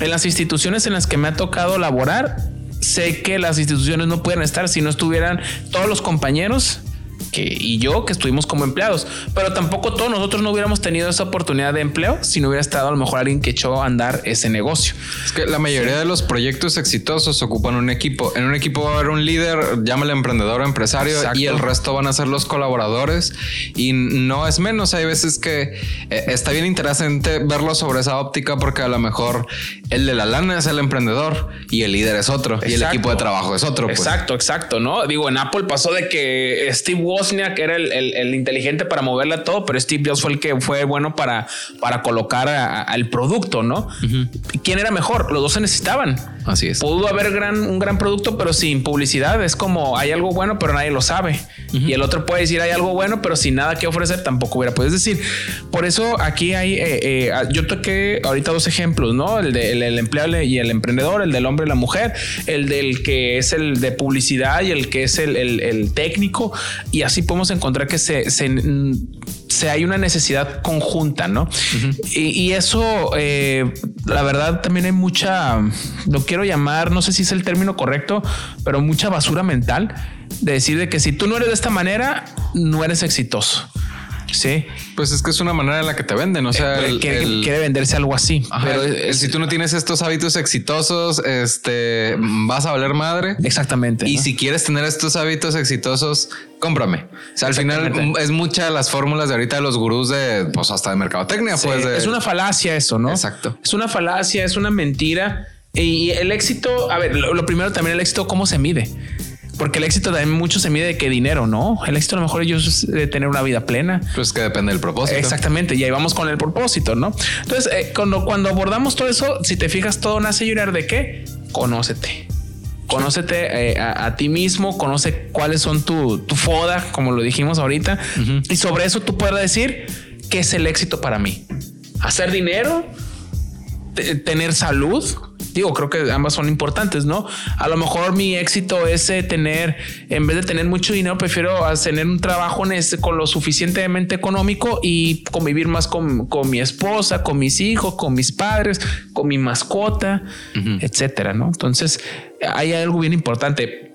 S2: En las instituciones en las que me ha tocado laborar, sé que las instituciones no pueden estar si no estuvieran todos los compañeros y yo que estuvimos como empleados, pero tampoco todos nosotros no hubiéramos tenido esa oportunidad de empleo si no hubiera estado a lo mejor alguien que echó a andar ese negocio.
S1: Es que la mayoría de los proyectos exitosos ocupan un equipo. En un equipo va a haber un líder, llámale emprendedor o empresario, y el resto van a ser los colaboradores. Y no es menos. Hay veces que eh, está bien interesante verlo sobre esa óptica porque a lo mejor el de la lana es el emprendedor y el líder es otro y el equipo de trabajo es otro.
S2: Pues. Exacto, exacto. No digo, en Apple pasó de que Steve Wozniak era el, inteligente para moverla todo, pero Steve Jobs fue el que fue bueno para, para colocar al producto, ¿no? ¿Quién era mejor? Los dos se necesitaban.
S1: Así es.
S2: Pudo haber gran, un gran producto, pero sin publicidad. Es como hay algo bueno, pero nadie lo sabe. Y el otro puede decir hay algo bueno, pero sin nada que ofrecer tampoco hubiera. Puedes decir, por eso aquí hay, eh, eh, yo toqué ahorita dos ejemplos, ¿no? El del de, empleable y el emprendedor, el del hombre y la mujer, el del que es el de publicidad y el que es el, el técnico. Y así podemos encontrar que se, se se hay una necesidad conjunta, ¿no? y, eso, eh, la verdad, también hay mucha, lo quiero llamar, no sé si es el término correcto, pero mucha basura mental de decir de que si tú no eres de esta manera, no eres exitoso. Sí.
S1: Pues es que es una manera en la que te venden. O sea,
S2: eh, quiere, venderse algo así.
S1: pero si tú no tienes estos hábitos exitosos, este vas a valer madre.
S2: Exactamente.
S1: Y si quieres tener estos hábitos exitosos, cómprame. O sea, al final es mucha de las fórmulas de ahorita de los gurús de, pues hasta de mercadotecnia. pues
S2: es una falacia eso, ¿no?
S1: Exacto.
S2: Es una falacia, es una mentira. Y el éxito, a ver, lo primero también el éxito, ¿cómo se mide? Porque el éxito también mucho se mide de qué dinero, ¿no? El éxito a lo mejor ellos es de tener una vida plena.
S1: Pues que depende del propósito.
S2: Exactamente. Y ahí vamos con el propósito, ¿no? Entonces, eh, cuando, cuando abordamos todo eso, si te fijas, todo nace llorar de qué? Conócete. Conócete eh, a, ti mismo, conoce cuáles son tu, foda, como lo dijimos ahorita. Y sobre eso tú puedes decir qué es el éxito para mí. Hacer dinero, tener salud, digo, creo que ambas son importantes, ¿no? A lo mejor mi éxito es eh, tener, en vez de tener mucho dinero, prefiero tener un trabajo en este, con lo suficientemente económico y convivir más con, mi esposa, con mis hijos, con mis padres, con mi mascota, etcétera, ¿no? Entonces, hay algo bien importante.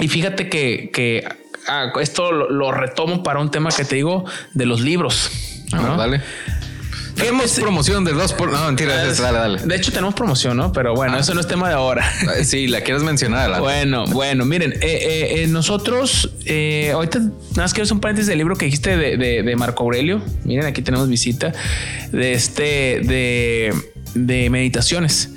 S2: Y fíjate que, ah, esto lo, retomo para un tema que te digo de los libros. ¿no?
S1: dale. Tenemos promoción de dos por. No, mentira, dale, dale.
S2: De hecho, tenemos promoción, ¿no? Pero bueno, ah. eso no es tema de ahora.
S1: Sí, la quieres mencionar.
S2: Bueno, bueno, miren, eh, eh, eh, nosotros ahorita nada más quiero hacer un paréntesis del libro que dijiste de, de Marco Aurelio. Miren, aquí tenemos visita de este de de meditaciones.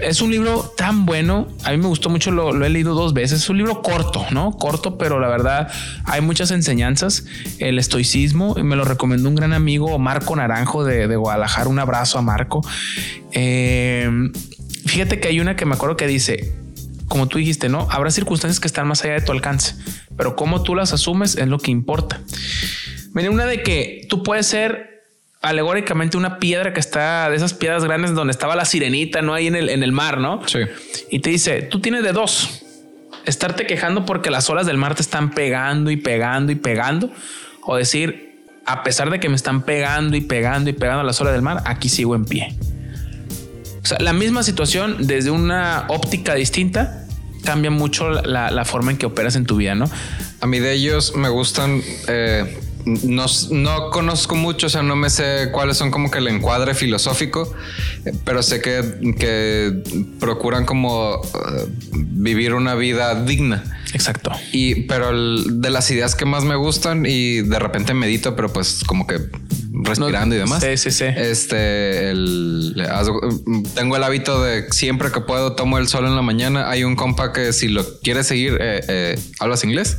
S2: Es un libro tan bueno. A mí me gustó mucho, lo, he leído dos veces. Es un libro corto, ¿no? Corto, pero la verdad hay muchas enseñanzas. El estoicismo me lo recomendó un gran amigo, Marco Naranjo de, Guadalajara. Un abrazo a Marco. Eh, fíjate que hay una que me acuerdo que dice, como tú dijiste, ¿no? Habrá circunstancias que están más allá de tu alcance, pero cómo tú las asumes es lo que importa. Viene una de que tú puedes ser alegóricamente una piedra que está de esas piedras grandes donde estaba la sirenita, no ahí en el, en el mar, no?
S1: Sí.
S2: Y te dice, tú tienes de dos, estarte quejando porque las olas del mar te están pegando y pegando y pegando, o decir, a pesar de que me están pegando y pegando y pegando las olas del mar, aquí sigo en pie. O sea, la misma situación desde una óptica distinta cambia mucho la, forma en que operas en tu vida, ¿no?
S1: A mí de ellos me gustan eh, no, no, conozco mucho, o sea, no me sé cuáles son como que el encuadre filosófico, pero sé que, que procuran como eh, vivir una vida digna.
S2: Exacto.
S1: Y, pero de las ideas que más me gustan y de repente medito, pero pues como que respirando y demás.
S2: Sí, sí, sí.
S1: Este, el, tengo el hábito de siempre que puedo tomo el sol en la mañana. Hay un compa que si lo quieres seguir, eh, eh, ¿hablas inglés?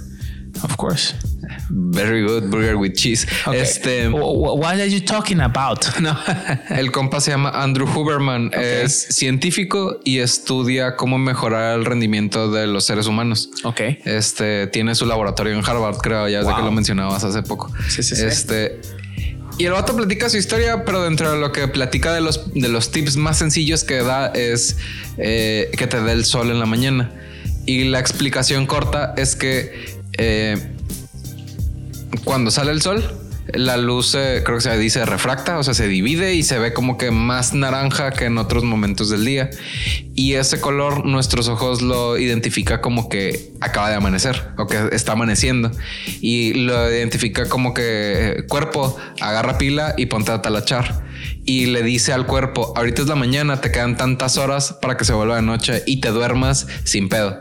S2: Of course.
S1: Very good burger with cheese.
S2: Este, what are you talking about?
S1: No. el compa se llama Andrew Huberman. Es científico y estudia cómo mejorar el rendimiento de los seres humanos.
S2: Ok.
S1: Este tiene su laboratorio en Harvard, creo. Ya desde que lo mencionabas hace poco.
S2: Sí, sí,
S1: este, Y el vato platica su historia, pero dentro de lo que platica de los, de los tips más sencillos que da es eh, que te dé el sol en la mañana. Y la explicación corta es que eh, cuando sale el sol, la luz eh, creo que se dice refracta, o sea, se divide y se ve como que más naranja que en otros momentos del día. Y ese color nuestros ojos lo identifica como que acaba de amanecer o que está amaneciendo y lo identifica como que eh, cuerpo agarra pila y ponte a talachar y le dice al cuerpo, ahorita es la mañana, te quedan tantas horas para que se vuelva de noche y te duermas sin pedo.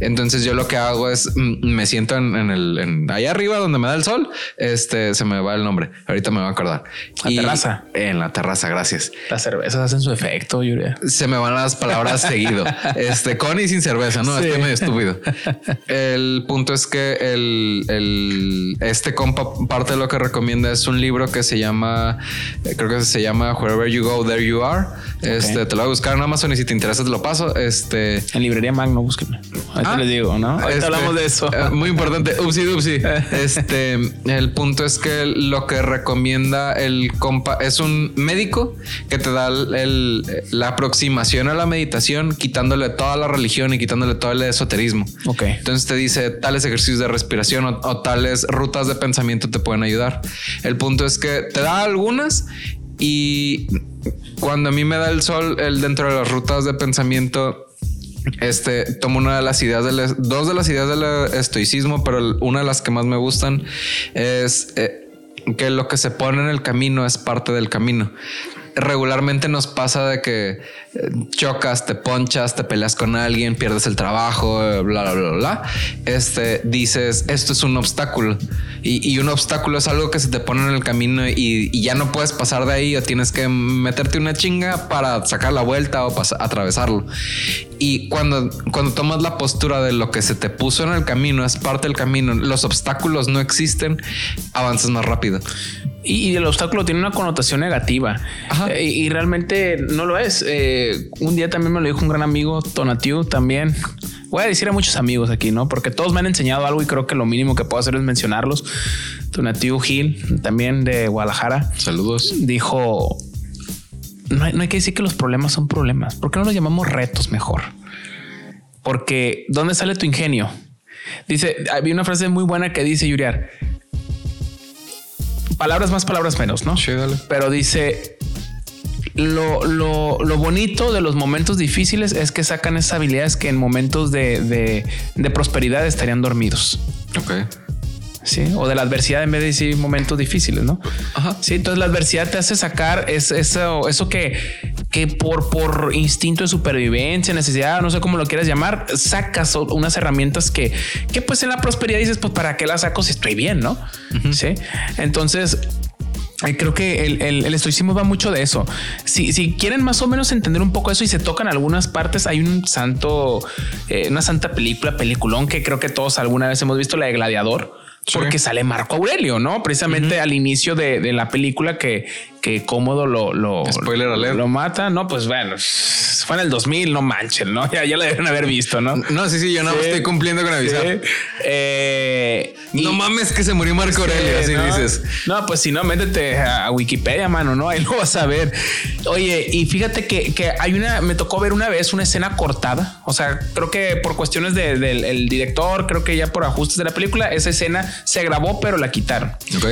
S1: Entonces yo lo que hago es mm, me siento en, el en allá arriba donde me da el sol. Este se me va el nombre. Ahorita me voy a acordar.
S2: La terraza.
S1: En la terraza. Gracias.
S2: Las cervezas hacen su efecto. Yuria.
S1: Se me van las palabras seguido. Este con y sin cerveza. No es medio estúpido. El punto es que el, el este compa parte de lo que recomienda es un libro que se llama, creo que se llama Wherever You Go There You Are. Este te lo voy a buscar en Amazon y si te interesa te lo paso. Este
S2: en librería Magno, búsquenme. Ahorita ah, les digo, ¿no? Ahorita este, hablamos de eso.
S1: Eh, muy importante. Upsi dupsi. Este, el punto es que lo que recomienda el compa es un médico que te da la aproximación a la meditación, quitándole toda la religión y quitándole todo el esoterismo.
S2: Ok.
S1: Entonces te dice tales ejercicios de respiración o, o tales rutas de pensamiento te pueden ayudar. El punto es que te da algunas y cuando a mí me da el sol, dentro de las rutas de pensamiento este tomo una de las ideas del dos de las ideas del estoicismo, pero una de las que más me gustan es eh, que lo que se pone en el camino es parte del camino. Regularmente nos pasa de que chocas, te ponchas, te peleas con alguien, pierdes el trabajo, bla, bla, bla, bla. Este dices, esto es un obstáculo y, un obstáculo es algo que se te pone en el camino y, ya no puedes pasar de ahí o tienes que meterte una chinga para sacar la vuelta o atravesarlo. Y cuando, cuando tomas la postura de lo que se te puso en el camino es parte del camino, los obstáculos no existen, avanzas más rápido.
S2: Y, el obstáculo tiene una connotación negativa eh, y, realmente no lo es. Eh, un día también me lo dijo un gran amigo, Tonatiu, también. Voy a decir a muchos amigos aquí, ¿no? Porque todos me han enseñado algo y creo que lo mínimo que puedo hacer es mencionarlos. Tonatiu Gil, también de Guadalajara.
S1: Saludos.
S2: Dijo, no hay, no hay que decir que los problemas son problemas. ¿Por qué no los llamamos retos mejor? Porque ¿dónde sale tu ingenio? Dice, había una frase muy buena que dice Yuriar, palabras más, palabras menos, ¿no?
S1: Sí, dale.
S2: Pero dice, lo, lo, lo, bonito de los momentos difíciles es que sacan esas habilidades que en momentos de, de, de prosperidad estarían dormidos.
S1: Ok.
S2: Sí, o de la adversidad en vez de decir momentos difíciles, ¿no? Ajá. Sí, entonces la adversidad te hace sacar eso, eso que, que por, por instinto de supervivencia, necesidad, no sé cómo lo quieras llamar, sacas unas herramientas que, que pues en la prosperidad dices, pues para qué las saco si estoy bien, ¿no? Sí. Entonces, Creo que el, el, estoicismo va mucho de eso. Si, si, quieren más o menos entender un poco eso y se tocan algunas partes, hay un santo, eh, una santa película, peliculón que creo que todos alguna vez hemos visto, la de Gladiador porque sale Marco Aurelio, ¿no? Precisamente al inicio de, de, la película que, que cómodo lo, lo,
S1: Spoiler alert.
S2: lo mata. No, pues bueno, fue en el 2000, no manchen, ¿no? Ya, ya lo deben haber visto, ¿no?
S1: No, sí, sí, yo no estoy cumpliendo con avisar.
S2: Eh,
S1: no mames que se murió Marco Aurelio, así dices.
S2: No, pues si no, métete a Wikipedia, mano, ¿no? Ahí lo vas a ver. Oye, y fíjate que, que hay una, me tocó ver una vez una escena cortada. O sea, creo que por cuestiones del director, creo que ya por ajustes de la película, esa escena se grabó, pero la quitaron.
S1: Ok.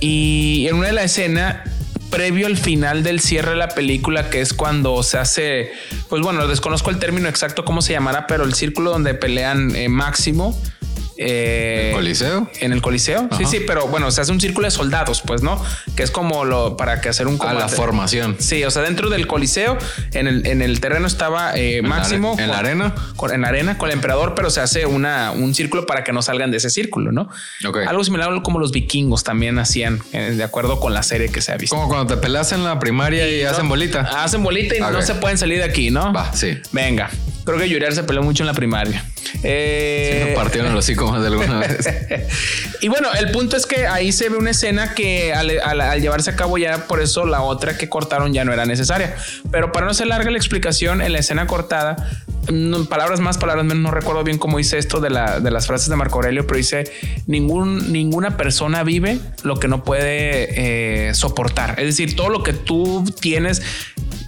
S2: Y en una de la escena, previo al final del cierre de la película, que es cuando se hace, pues bueno, desconozco el término exacto cómo se llamará, pero el círculo donde pelean eh, Máximo
S1: eh, ¿El Coliseo?
S2: En el Coliseo. Sí, sí, pero bueno, se hace un círculo de soldados, pues, ¿no? Que es como lo para que hacer un
S1: A la formación.
S2: Sí, o sea, dentro del Coliseo, en el, en el terreno estaba eh, Máximo.
S1: ¿En la arena?
S2: Con, en la arena con el emperador, pero se hace una, un círculo para que no salgan de ese círculo, ¿no? Algo similar como los vikingos también hacían, eh, de acuerdo con la serie que se ha visto.
S1: Como cuando te pelas en la primaria y, hacen bolita.
S2: Hacen bolita y no se pueden salir de aquí, ¿no?
S1: Va, sí.
S2: Venga. Creo que Yuriar se peleó mucho en la primaria.
S1: Eh... partieron los de alguna vez.
S2: y bueno, el punto es que ahí se ve una escena que al, llevarse a cabo ya por eso la otra que cortaron ya no era necesaria. Pero para no ser larga la explicación, en la escena cortada, palabras más, palabras menos, no recuerdo bien cómo dice esto de, de las frases de Marco Aurelio, pero dice, ningún, ninguna persona vive lo que no puede eh, soportar. Es decir, todo lo que tú tienes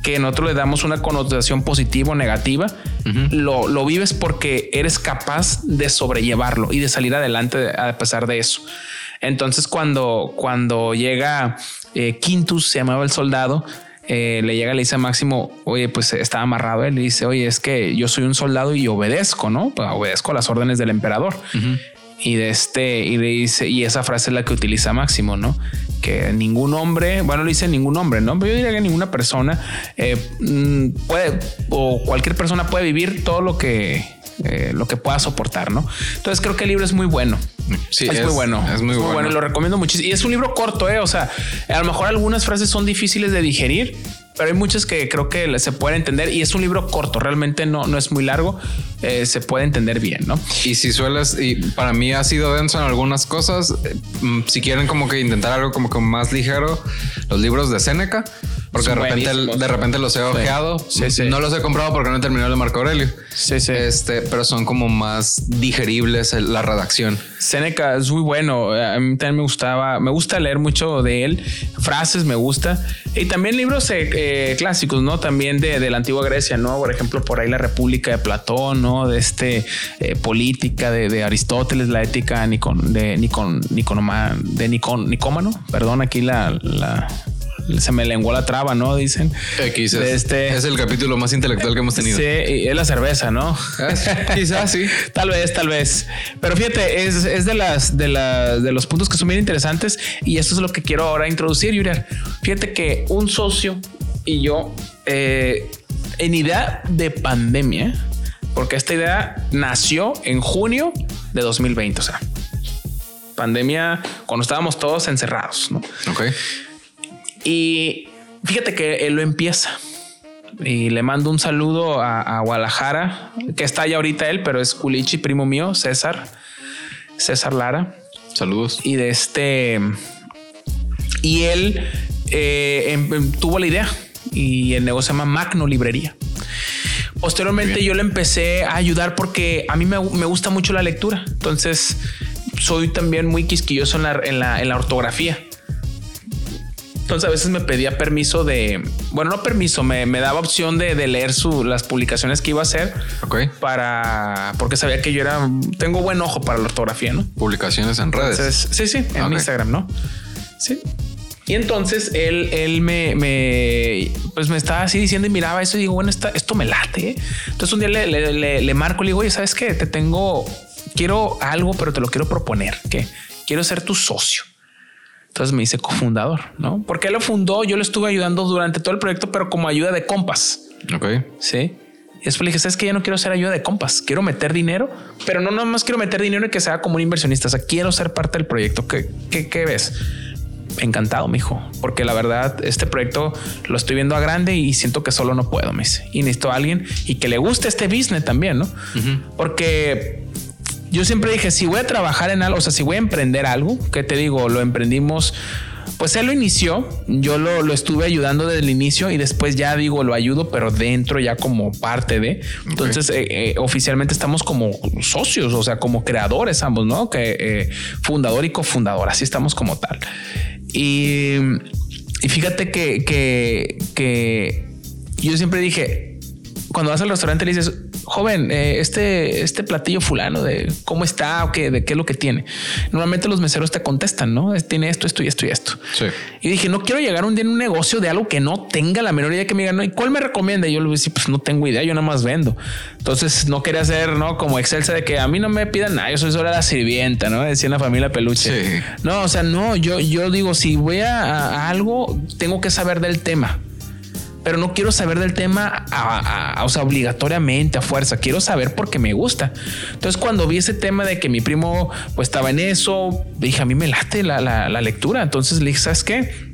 S2: que nosotros le damos una connotación positiva o negativa, lo, lo, vives porque eres capaz de sobrellevarlo y de salir adelante a pesar de eso. Entonces cuando, cuando llega eh, Quintus, se llamaba el soldado, eh, le llega, le dice a Máximo, oye, pues está amarrado. Él le dice, oye, es que yo soy un soldado y obedezco, ¿no? Pues, obedezco las órdenes del emperador. Y de este, y le dice, y esa frase es la que utiliza Máximo, ¿no? Que ningún hombre, bueno, le dice ningún hombre, ¿no? Pero yo diría que ninguna persona eh, mm, puede, o cualquier persona puede vivir todo lo que, eh, lo que pueda soportar, ¿no? Entonces creo que el libro es muy bueno.
S1: Sí,
S2: es, muy bueno.
S1: Es muy, bueno.
S2: Lo recomiendo muchísimo. Y es un libro corto, ¿eh? O sea, a lo mejor algunas frases son difíciles de digerir, pero hay muchas que creo que se puede entender y es un libro corto, realmente no, no es muy largo, eh, se puede entender bien, ¿no?
S1: Y si sueles, y para mí ha sido denso en algunas cosas, eh, mm, si quieren como que intentar algo como que más ligero, los libros de Seneca, porque de repente, de repente los he ojeado. No los he comprado porque no he terminado el de Marco Aurelio.
S2: Sí, sí.
S1: Este, pero son como más digeribles la redacción.
S2: Seneca es muy bueno. A mí también me gustaba, me gusta leer mucho de él. Frases me gusta. Y también libros eh, eh, clásicos, ¿no? También de, la antigua Grecia, ¿no? Por ejemplo, por ahí la República de Platón, ¿no? De este eh, política de, Aristóteles, la ética Nicon, de Nicon, Niconoma, de Nicon, Nicómano. Perdón, aquí la, la se me lenguó la traba, ¿no? Dicen.
S1: Es, este, es el capítulo más intelectual que hemos tenido.
S2: Sí, es la cerveza, ¿no?
S1: Quizás sí.
S2: tal vez, tal vez. Pero fíjate, es, de las de, de los puntos que son bien interesantes y eso es lo que quiero ahora introducir, Yuriar. Fíjate que un socio y yo eh, en idea de pandemia, porque esta idea nació en junio de 2020, o sea, pandemia cuando estábamos todos encerrados, ¿no?
S1: Ok.
S2: Y fíjate que él lo empieza. Y le mando un saludo a, Guadalajara, que está allá ahorita él, pero es Culichi, primo mío, César, César Lara.
S1: Saludos.
S2: Y de este. Y él eh, em, em, tuvo la idea y el negocio se llama Magno Librería. Posteriormente yo le empecé a ayudar porque a mí me, gusta mucho la lectura. Entonces soy también muy quisquilloso en la ortografía. Entonces a veces me pedía permiso de, bueno, no permiso, me, daba opción de, leer su, las publicaciones que iba a hacer. Para, porque sabía que yo era, tengo buen ojo para la ortografía, ¿no?
S1: Publicaciones en redes.
S2: sí, sí, en Instagram, ¿no? Sí. Y entonces él, él me, me, pues me estaba así diciendo y miraba eso y digo, bueno, esto me late. ¿eh? Entonces un día le, le, le, marco, le digo, oye, ¿sabes qué? Te tengo, quiero algo, pero te lo quiero proponer, que quiero ser tu socio. Entonces me hice cofundador, ¿no? Porque él lo fundó, yo le estuve ayudando durante todo el proyecto, pero como ayuda de compas.
S1: Ok.
S2: Sí. Y después le dije, ¿sabes que Ya no quiero ser ayuda de compas, quiero meter dinero, pero no nomás quiero meter dinero y que sea como un inversionista, o sea, quiero ser parte del proyecto. ¿Qué, qué, qué ves? Encantado, mijo, porque la verdad, este proyecto lo estoy viendo a grande y siento que solo no puedo, me dice. Y necesito a alguien y que le guste este business también, ¿no? Porque yo siempre dije, si voy a trabajar en algo, o sea, si voy a emprender algo, que te digo, lo emprendimos, pues él lo inició, yo lo, estuve ayudando desde el inicio y después ya digo, lo ayudo, pero dentro ya como parte de. Entonces, eh, eh, oficialmente estamos como socios, o sea, como creadores ambos, ¿no? Que eh, fundador y cofundador, así estamos como tal. Y, y fíjate que, que, que yo siempre dije, cuando vas al restaurante le dices, joven, eh, este, este platillo fulano de cómo está o qué, de qué es lo que tiene. Normalmente los meseros te contestan, ¿no? Tiene esto, esto y esto y esto. Y dije, no quiero llegar un día en un negocio de algo que no tenga la menor idea que me digan, ¿no? ¿y cuál me recomienda? Y yo le dije, pues no tengo idea, yo nada más vendo. Entonces no quería hacer, ¿no? Como Excelsa de que a mí no me pidan nada, yo soy solo la sirvienta, ¿no? Decía la familia peluche. No, o sea, no, yo, yo digo, si voy a algo, tengo que saber del tema pero no quiero saber del tema, o sea, obligatoriamente, a fuerza. Quiero saber porque me gusta. Entonces, cuando vi ese tema de que mi primo pues estaba en eso, dije, a mí me late la, la lectura. Entonces le dije, ¿sabes qué?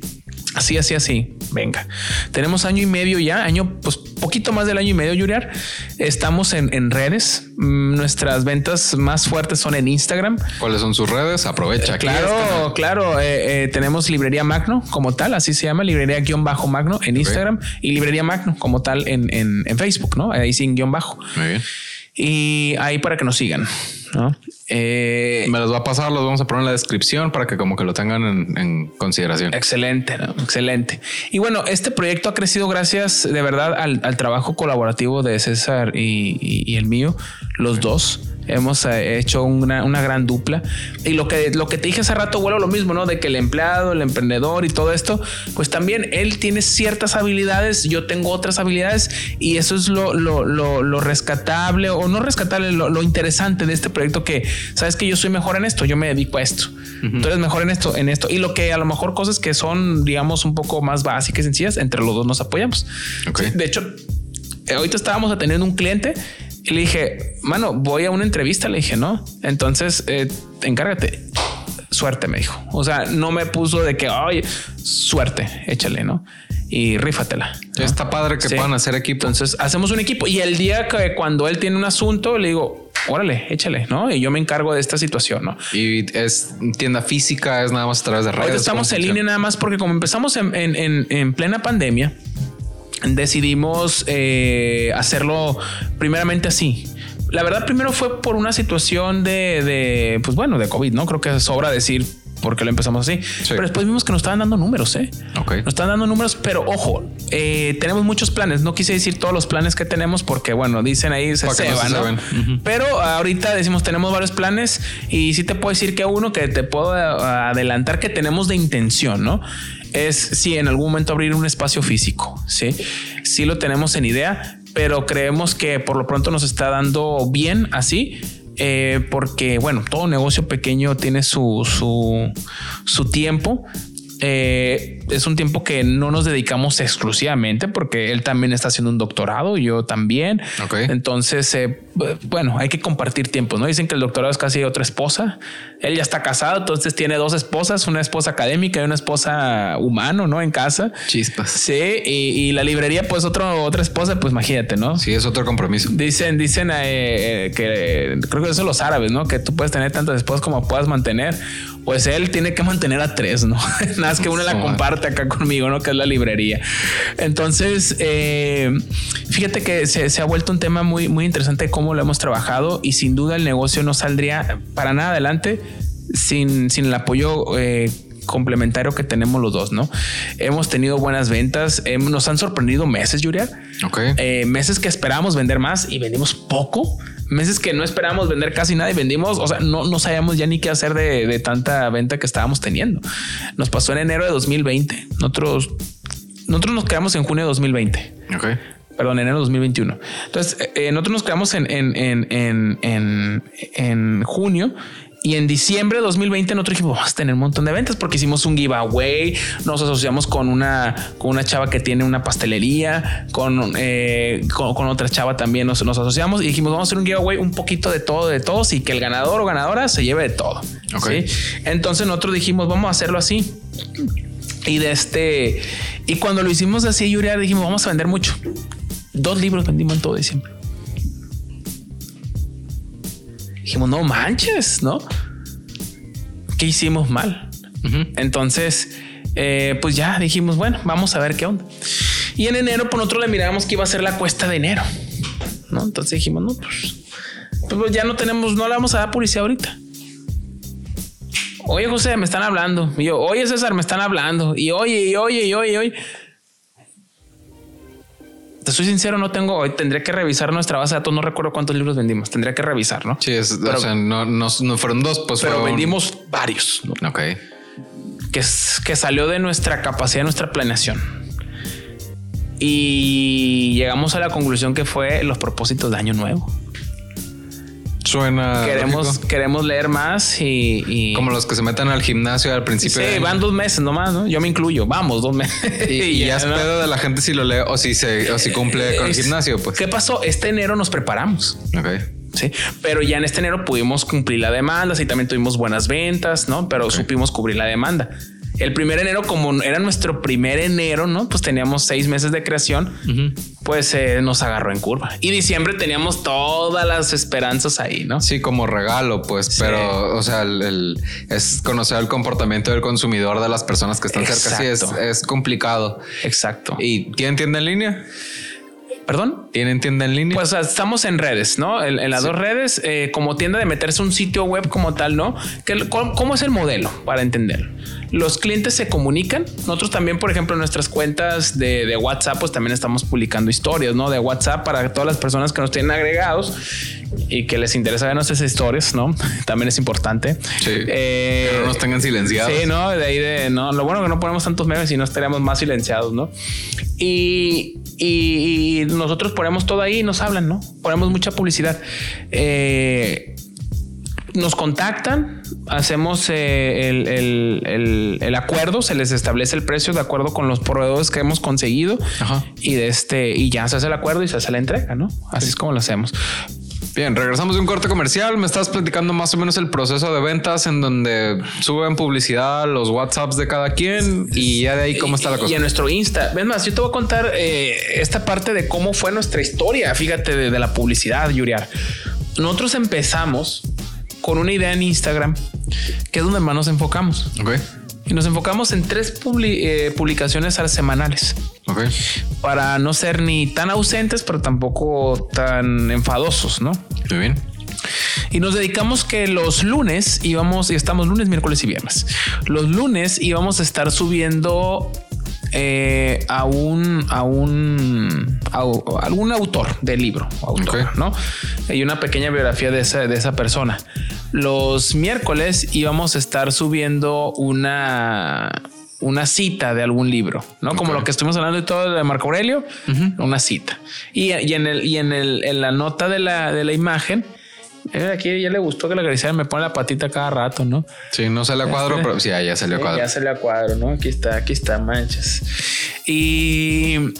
S2: Así, así, así. Venga. Tenemos año y medio ya, año, pues poquito más del año y medio, Yuriar. Estamos en, redes. Mm, nuestras ventas más fuertes son en Instagram.
S1: ¿Cuáles son sus redes? Aprovecha.
S2: Eh, claro, claro. Eh, eh, tenemos librería Magno como tal, así se llama, librería guion bajo Magno en Instagram y librería Magno como tal en, en Facebook, ¿no? Ahí sin guion bajo.
S1: Muy bien.
S2: Y ahí para que nos sigan. ¿no?
S1: Eh, Me los va a pasar, los vamos a poner en la descripción para que como que lo tengan en, consideración.
S2: Excelente, excelente. Y bueno, este proyecto ha crecido gracias de verdad al, trabajo colaborativo de César y, el mío, los dos. Hemos eh, hecho una, una, gran dupla. Y lo que, lo que te dije hace rato, vuelvo lo mismo, ¿no? De que el empleado, el emprendedor y todo esto, pues también él tiene ciertas habilidades, yo tengo otras habilidades y eso es lo, lo, lo, rescatable o no rescatable, lo, interesante de este proyecto que sabes que yo soy mejor en esto, yo me dedico a esto. Tú eres mejor en esto, en esto. Y lo que a lo mejor cosas que son, digamos, un poco más básicas y sencillas, entre los dos nos apoyamos. De hecho, ahorita estábamos atendiendo un cliente y le dije, mano, voy a una entrevista. Le dije, no. Entonces, eh, encárgate. Suerte, me dijo. O sea, no me puso de que, oye, suerte, échale, ¿no? Y rífatela.
S1: Está padre que puedan hacer equipo.
S2: Entonces, hacemos un equipo. Y el día que cuando él tiene un asunto, le digo, órale, échale, ¿no? Y yo me encargo de esta situación, ¿no?
S1: Y es tienda física, es nada más a través de redes.
S2: estamos en línea nada más porque como empezamos en, en, en plena pandemia, decidimos eh, hacerlo primeramente así. La verdad, primero fue por una situación de, de, pues bueno, de COVID, ¿no? Creo que sobra decir porque lo empezamos así. Pero después vimos que nos estaban dando números, ¿eh? Nos están dando números, pero ojo, eh, tenemos muchos planes. No quise decir todos los planes que tenemos porque, bueno, dicen ahí se, se ¿no? Pero ahorita decimos tenemos varios planes y sí te puedo decir que uno que te puedo adelantar que tenemos de intención, ¿no? Es si en algún momento abrir un espacio físico, ¿sí? Sí lo tenemos en idea, pero creemos que por lo pronto nos está dando bien así eh, porque, bueno, todo negocio pequeño tiene su, su, su tiempo. Eh, es un tiempo que no nos dedicamos exclusivamente porque él también está haciendo un doctorado, yo también. Entonces, eh, bueno, hay que compartir tiempo, ¿no? Dicen que el doctorado es casi otra esposa. Él ya está casado, entonces tiene dos esposas, una esposa académica y una esposa humano, ¿no? En casa.
S1: Chispas.
S2: Sí, y, la librería, pues otro, otra esposa, pues imagínate, ¿no?
S1: Sí, es otro compromiso.
S2: Dicen, dicen eh, que creo que eso los árabes, ¿no? Que tú puedes tener tantas esposas como puedas mantener. Pues él tiene que mantener a tres, ¿no? Nada más que uno la comparte acá conmigo, ¿no? Que es la librería. Entonces, eh, fíjate que se, se, ha vuelto un tema muy, muy interesante cómo lo hemos trabajado y sin duda el negocio no saldría para nada adelante sin, sin el apoyo eh, complementario que tenemos los dos, ¿no? Hemos tenido buenas ventas, nos han sorprendido meses, Yuria. Eh, meses que esperábamos vender más y vendimos poco. Meses que no esperábamos vender casi nada y vendimos, o sea, no, no sabíamos ya ni qué hacer de, tanta venta que estábamos teniendo. Nos pasó en enero de 2020. Nosotros, nosotros nos quedamos en junio de 2020. Okay perdón, enero de 2021. Entonces, eh, nosotros nos quedamos en, en, en, en, en junio y en diciembre de 2020 nosotros dijimos, vamos a tener un montón de ventas porque hicimos un giveaway, nos asociamos con una, con una chava que tiene una pastelería, con, eh, con, otra chava también nos, nos, asociamos y dijimos, vamos a hacer un giveaway un poquito de todo, de todos y que el ganador o ganadora se lleve de todo. Entonces nosotros dijimos, vamos a hacerlo así. Y de este, y cuando lo hicimos así, Yuria, dijimos, vamos a vender mucho. Dos libros vendimos en todo diciembre. Dijimos, no manches, ¿no? ¿Qué hicimos mal? Entonces, eh, pues ya dijimos, bueno, vamos a ver qué onda. Y en enero, por otro le mirábamos que iba a ser la cuesta de enero, ¿no? Entonces dijimos, no, pues, pues ya no tenemos, no le vamos a dar publicidad ahorita. Oye, José, me están hablando. Y yo, oye, César, me están hablando. Y oye, y oye, y oye, y oye te soy sincero, no tengo, hoy tendría que revisar nuestra base de datos, no recuerdo cuántos libros vendimos, tendría que revisar, ¿no?
S1: Sí, es, o sea, no, no, fueron dos, pues
S2: Pero vendimos varios.
S1: Ok.
S2: Que, que salió de nuestra capacidad, de nuestra planeación. Y llegamos a la conclusión que fue los propósitos de año nuevo.
S1: Suena.
S2: Queremos, queremos leer más y,
S1: Como los que se meten al gimnasio al principio.
S2: Sí, van dos meses nomás, ¿no? Yo me incluyo. Vamos, dos meses.
S1: Y, ya es pedo de la gente si lo lee o si se o si cumple con el gimnasio, pues.
S2: ¿Qué pasó? Este enero nos preparamos.
S1: Ok.
S2: Sí, pero ya en este enero pudimos cumplir la demanda, y también tuvimos buenas ventas, ¿no? Pero supimos cubrir la demanda el primer enero, como era nuestro primer enero, ¿no? Pues teníamos seis meses de creación, pues eh, nos agarró en curva. Y diciembre teníamos todas las esperanzas ahí, ¿no?
S1: Sí, como regalo, pues, pero, o sea, el, es conocer el comportamiento del consumidor de las personas que están cerca. Sí, es, complicado.
S2: Exacto.
S1: ¿Y quién entiende en línea?
S2: ¿Perdón?
S1: ¿Tienen tienda en línea?
S2: Pues estamos en redes, ¿no? En, las dos redes, eh, como tienda de meterse un sitio web como tal, ¿no? ¿Cómo es el modelo para entenderlo? Los clientes se comunican. Nosotros también, por ejemplo, en nuestras cuentas de, de, WhatsApp, pues también estamos publicando historias, ¿no? De WhatsApp para todas las personas que nos tienen agregados y que les interesa ver nuestras historias, ¿no? También es importante.
S1: Sí. Eh, que no nos tengan silenciados.
S2: Sí, no, de ahí de no. Lo bueno que no ponemos tantos memes y no estaríamos más silenciados, ¿no? Y, y, nosotros ponemos todo ahí y nos hablan, ¿no? Ponemos mucha publicidad. Eh, nos contactan, hacemos eh, el, acuerdo, se les establece el precio de acuerdo con los proveedores que hemos conseguido y de este y ya se hace el acuerdo y se hace la entrega, ¿no? Así es como lo hacemos.
S1: Bien, regresamos de un corte comercial. Me estás platicando más o menos el proceso de ventas en donde suben publicidad, los WhatsApps de cada quien y ya de ahí cómo está la cosa.
S2: Y en nuestro Insta. Ven más, yo te voy a contar eh, esta parte de cómo fue nuestra historia. Fíjate de, la publicidad, Yuriar. Nosotros empezamos con una idea en Instagram, que es donde más nos enfocamos. Y nos enfocamos en tres eh, publicaciones semanales. Para no ser ni tan ausentes, pero tampoco tan enfadosos, ¿no?
S1: Muy bien.
S2: Y nos dedicamos que los lunes íbamos, y estamos lunes, miércoles y viernes. Los lunes íbamos a estar subiendo eh, a un a un algún autor del libro, autor, ¿no? Y una pequeña biografía de esa, de esa persona. Los miércoles íbamos a estar subiendo una una cita de algún libro, ¿no? Como lo que estuvimos hablando de todo de Marco Aurelio, una cita. Y, en el y en el en la nota de la de la imagen aquí ya le gustó que la acariciaran, me pone la patita cada rato, ¿no?
S1: Sí, no sale a cuadro, pero sí, ya salió a cuadro.
S2: Ya sale a cuadro, ¿no? Aquí está, aquí está, manchas. Y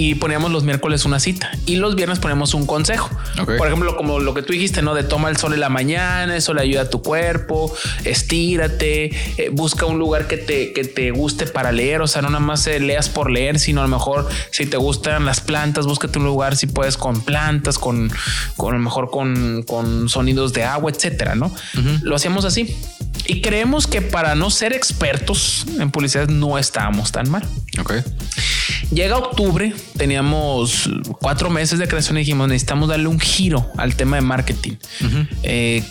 S2: y poníamos los miércoles una cita y los viernes ponemos un consejo. Por ejemplo, como lo que tú dijiste, no de toma el sol en la mañana, eso le ayuda a tu cuerpo, estírate, eh, busca un lugar que te, que te guste para leer. O sea, no nada más eh, leas por leer, sino a lo mejor si te gustan las plantas, búscate un lugar si puedes con plantas, con, con a lo mejor con, con sonidos de agua, etcétera. No lo hacíamos así y creemos que para no ser expertos en publicidad no estábamos tan mal.
S1: Ok.
S2: Llega octubre, teníamos cuatro meses de creación y dijimos necesitamos darle un giro al tema de marketing. Eh,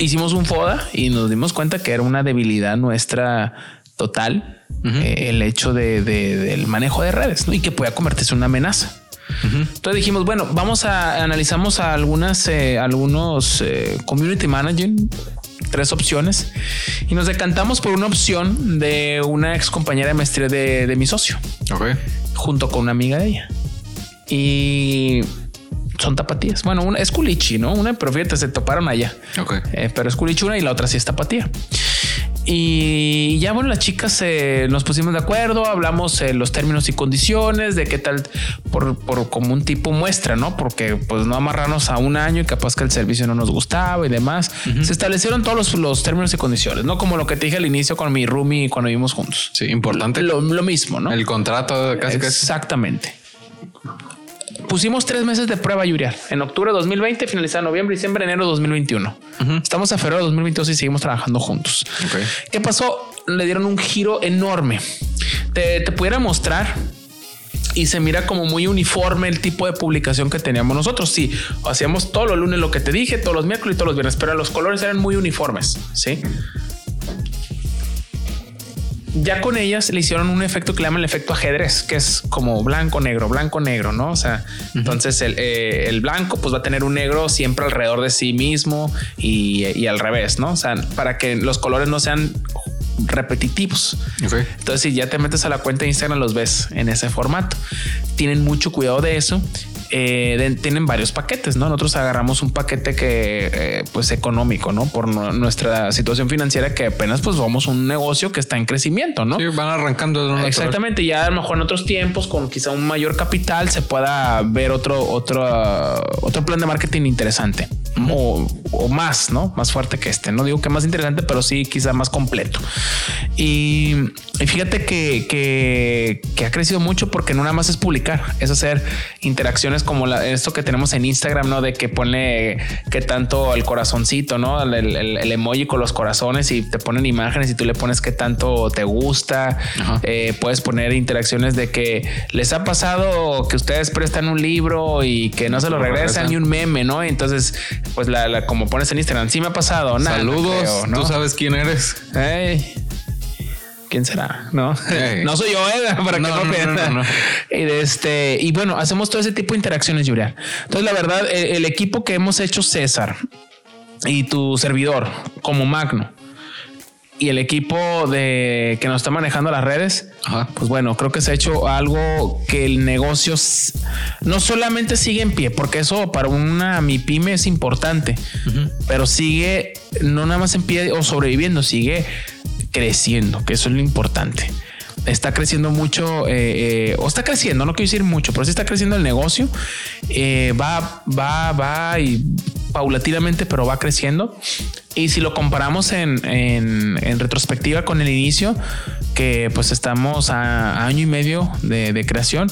S2: hicimos un FODA y nos dimos cuenta que era una debilidad nuestra total eh, el hecho de, del manejo de redes y que pueda convertirse en una amenaza. Entonces dijimos, bueno, vamos a analizamos a algunas, eh, algunos community managers tres opciones y nos decantamos por una opción de una ex compañera de maestría de, mi socio. Junto con una amiga de ella. Y son tapatías. Bueno, una es culichi, ¿no? Una, pero fíjate, se toparon allá. Eh, pero es culichi una y la otra sí es tapatía. Y ya bueno, las chicas eh, nos pusimos de acuerdo, hablamos eh, los términos y condiciones de qué tal por, como un tipo muestra, ¿no? Porque pues no amarrarnos a un año y capaz que el servicio no nos gustaba y demás. Se establecieron todos los, términos y condiciones, no como lo que te dije al inicio con mi roomie cuando vivimos juntos.
S1: Sí, importante.
S2: Lo, mismo, ¿no?
S1: El contrato casi
S2: Exactamente pusimos tres meses de prueba, Yuriar. En octubre de 2020, finalizar noviembre, diciembre, enero de 2021. Estamos a febrero de 2022 y seguimos trabajando juntos. ¿Qué pasó? Le dieron un giro enorme. Te, pudiera mostrar y se mira como muy uniforme el tipo de publicación que teníamos nosotros. Sí, hacíamos todos los lunes lo que te dije, todos los miércoles y todos los viernes, pero los colores eran muy uniformes. Sí ya con ellas le hicieron un efecto que le llaman el efecto ajedrez, que es como blanco, negro, blanco, negro, ¿no? O sea, entonces eh, el, blanco pues va a tener un negro siempre alrededor de sí mismo y, al revés, ¿no? O sea, para que los colores no sean repetitivos. Entonces, si ya te metes a la cuenta de Instagram, los ves en ese formato. Tienen mucho cuidado de eso eh, tienen varios paquetes, ¿no? Nosotros agarramos un paquete que, eh, pues, económico, ¿no? Por nuestra situación financiera que apenas, pues, somos un negocio que está en crecimiento, ¿no?
S1: Sí, van arrancando.
S2: De Exactamente. Ya a lo mejor en otros tiempos, con quizá un mayor capital, se pueda ver otro, otro, otro plan de marketing interesante o, más, ¿no? Más fuerte que este. No digo que más interesante, pero sí quizá más completo. Y, fíjate que, que, que ha crecido mucho porque no nada más es publicar, es hacer interacciones como la, esto que tenemos en Instagram, ¿no? De que pone que tanto el corazoncito, ¿no? El, emoji con los corazones y te ponen imágenes y tú le pones que tanto te gusta. Eh, puedes poner interacciones de que les ha pasado que ustedes prestan un libro y que no se lo regresan ni un meme, ¿no? Entonces, pues la, como pones en Instagram, sí me ha pasado.
S1: Saludos. Tú sabes quién eres.
S2: ¿Quién será? No, no soy yo, ¿eh? Para que no, no, Y, este, y bueno, hacemos todo ese tipo de interacciones, Julián. Entonces, la verdad, el, equipo que hemos hecho César y tu servidor como Magno y el equipo de que nos está manejando las redes, pues bueno, creo que se ha hecho algo que el negocio no solamente sigue en pie, porque eso para una mi pyme es importante, pero sigue no nada más en pie o sobreviviendo, sigue creciendo, que eso es lo importante. Está creciendo mucho, eh, eh, o está creciendo, no quiero decir mucho, pero sí está creciendo el negocio. Eh, va, va, va y paulatinamente, pero va creciendo. Y si lo comparamos en, en, retrospectiva con el inicio, que pues estamos a, año y medio de, de creación,